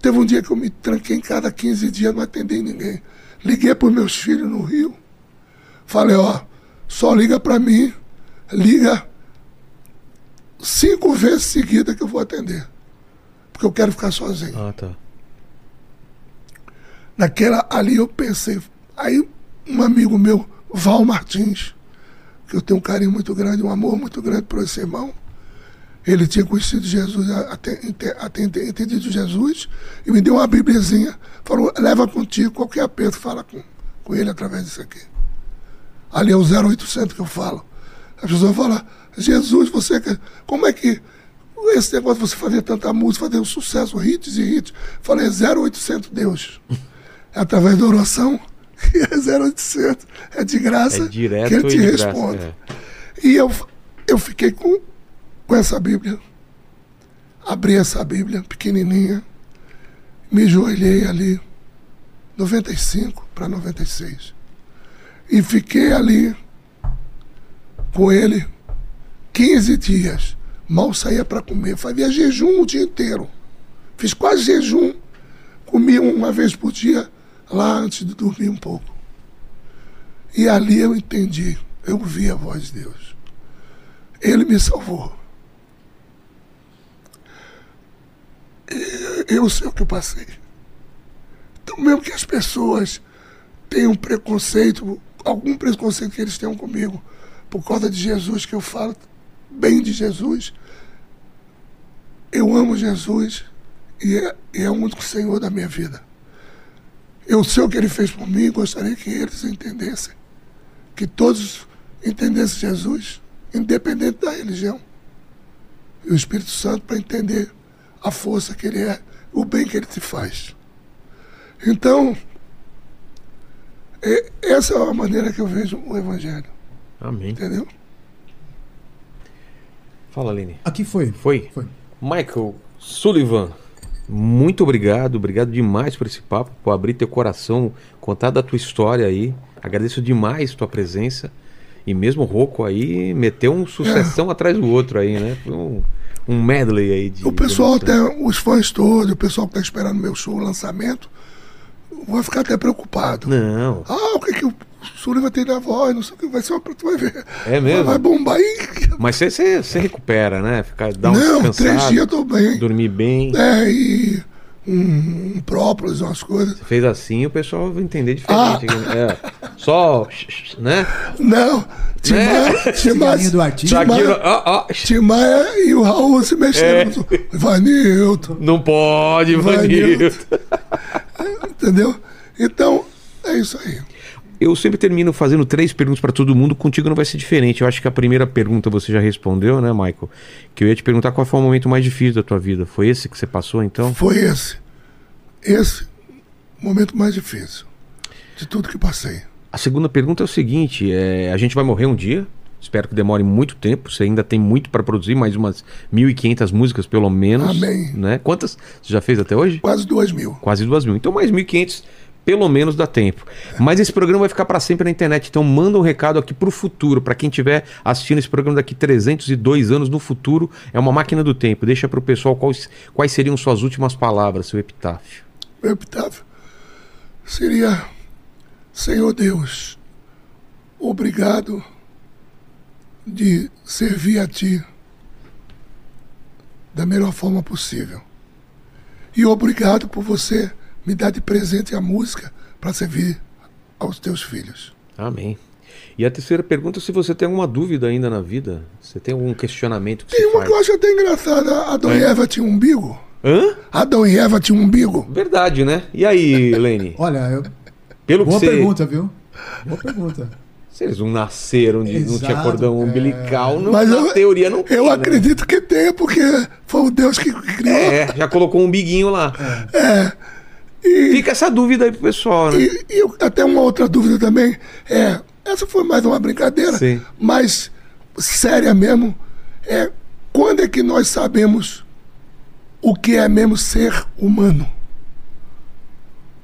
Teve um dia que eu me tranquei em casa 15 dias, não atendi ninguém. Liguei para os meus filhos no Rio. Falei, ó, só liga para mim, liga cinco vezes seguida que eu vou atender. Porque eu quero ficar sozinho. Ah, tá. Naquela ali eu pensei. Aí um amigo meu, Val Martins, que eu tenho um carinho muito grande, um amor muito grande por esse irmão. Ele tinha conhecido Jesus, até, entendido Jesus, e me deu uma bíbliazinha. Falou, leva contigo, qualquer aperto, fala com, com ele através disso aqui. Ali é o 0800 que eu falo. A pessoa fala, Jesus, você. Como é que. Esse negócio de você fazer tanta música, fazer um sucesso, hits e hits. Falei, 0800 Deus. É através da oração, e é 0800. É de graça É direto que ele te graça, responde. é. E eu, eu fiquei com, com essa Bíblia. Abri essa Bíblia pequenininha, me joelhei ali, 95 para 96. E fiquei ali com ele 15 dias. Mal saía para comer. Fazia jejum o dia inteiro. Fiz quase jejum. Comia uma vez por dia lá antes de dormir um pouco. E ali eu entendi. Eu ouvi a voz de Deus. Ele me salvou. Eu sei o que eu passei. Então, mesmo que as pessoas tenham preconceito, algum preconceito que eles tenham comigo, por causa de Jesus, que eu falo bem de Jesus, eu amo Jesus e é, e é o único Senhor da minha vida. Eu sei o que ele fez por mim e gostaria que eles entendessem. Que todos entendessem Jesus, independente da religião. E o Espírito Santo para entender a força que ele é, o bem que ele te faz. Então, é- essa é a maneira que eu vejo o Evangelho, Amém. entendeu? Fala, Aline. Aqui foi. Foi? Foi. Michael Sullivan, muito obrigado, obrigado demais por esse papo, por abrir teu coração, contar da tua história aí. Agradeço demais tua presença. E mesmo o Rocco aí meteu um sucessão atrás do outro aí, né? Foi um, um medley aí de. O pessoal, até, os fãs todos, o pessoal que está esperando meu show, o lançamento, vai ficar até preocupado. Não. Ah, o que, que o Sullivan tem na voz, não sei o que vai ser uma. Tu vai ver. É mesmo? Vai bombar aí. Mas você- recupera, né? Ficar, dar um não, três dias eu tô bem. dormir bem. É, e um, um própolis, umas coisas. Você fez assim, o pessoal vai entender diferente. Ah. né? É. Só, né? Não, Timaya, ó, ó. Timaya e o Raul se É. mexendo. Vanilton, Não pode, Vanilton. Vanilton. entendeu? Então, é isso aí. Eu sempre termino fazendo três perguntas para todo mundo. Contigo não vai ser diferente. Eu acho que a primeira pergunta você já respondeu, né, Michael? Que eu ia te perguntar qual foi o momento mais difícil da tua vida. Foi esse que você passou, então? Foi esse. Esse momento mais difícil de tudo que passei. A segunda pergunta é o seguinte: é, a gente vai morrer um dia. Espero que demore muito tempo. Você ainda tem muito para produzir, mais umas 1.500 músicas pelo menos. Amém. Né? Quantas você já fez até hoje? Quase duas mil. Quase duas mil. Então mais 1.500 pelo menos dá tempo. Mas esse programa vai ficar para sempre na internet, então manda um recado aqui pro futuro, para quem estiver assistindo esse programa daqui 302 anos no futuro, é uma máquina do tempo. Deixa pro pessoal quais, quais seriam suas últimas palavras, seu epitáfio. Meu epitáfio seria: Senhor Deus, obrigado de servir a Ti da melhor forma possível. E obrigado por você me dar de presente a música para servir aos teus filhos. Amém. E a terceira pergunta, se você tem alguma dúvida ainda na vida, você tem algum questionamento que Tem uma faz? que eu acho até engraçada. Adão e É. Eva tinham um umbigo? Hã? Adão e Eva tinham um umbigo? Verdade, né? E aí, Lene? Olha, eu- Pelo boa que você... pergunta, viu? Boa pergunta. Se eles não nasceram, de, não tinha Exato, cordão é. umbilical, não, Mas na eu- teoria não tem, Eu né? acredito que tenha, porque foi o Deus que criou. É, já colocou um biguinho lá. E, Fica essa dúvida aí pro pessoal, né? e, e até uma outra dúvida também. É, essa foi mais uma brincadeira, Sim. mas séria mesmo. É quando é que nós sabemos o que é mesmo ser humano?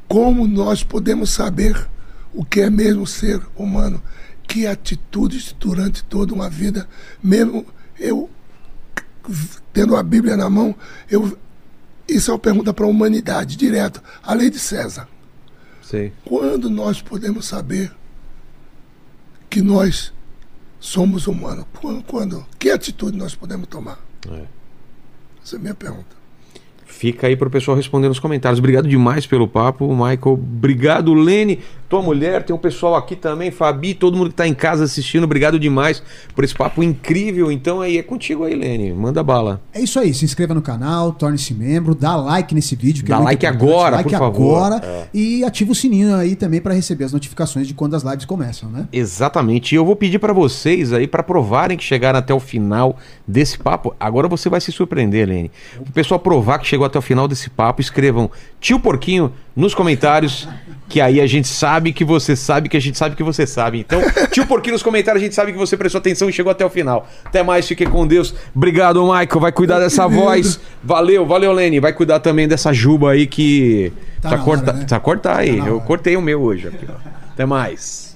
Como nós podemos saber o que é mesmo ser humano? Que atitudes durante toda uma vida, mesmo eu tendo a Bíblia na mão, eu isso é uma pergunta para a humanidade, direto. A lei de César. Sei. Quando nós podemos saber que nós somos humanos? Quando? Que atitude nós podemos tomar? É. Essa é a minha pergunta. Fica aí pro pessoal responder nos comentários. Obrigado demais pelo papo, Michael. Obrigado, Lene, tua mulher. Tem um pessoal aqui também, Fabi, todo mundo que tá em casa assistindo. Obrigado demais por esse papo incrível. Então aí é contigo aí, Lene. Manda bala. É isso aí, se inscreva no canal, torne-se membro, dá like nesse vídeo. que Dá é like importante, agora, like por favor. agora É. e ativa o sininho aí também para receber as notificações de quando as lives começam, né? Exatamente. E eu vou pedir pra vocês aí pra provarem que chegaram até o final desse papo. Agora você vai se surpreender, Lene. O pessoal provar que chegou até o final desse papo, escrevam tio Porquinho nos comentários, que aí a gente sabe que você sabe que a gente sabe que você sabe. Então, tio Porquinho nos comentários, a gente sabe que você prestou atenção e chegou até o final. Até mais, fique com Deus. Obrigado, Michael. Vai cuidar dessa voz. Valeu, valeu, Lene. Vai cuidar também dessa juba aí que Tá tá, corta... hora, né? tá cortar aí. Tá Eu cortei o meu hoje aqui, ó. Até mais.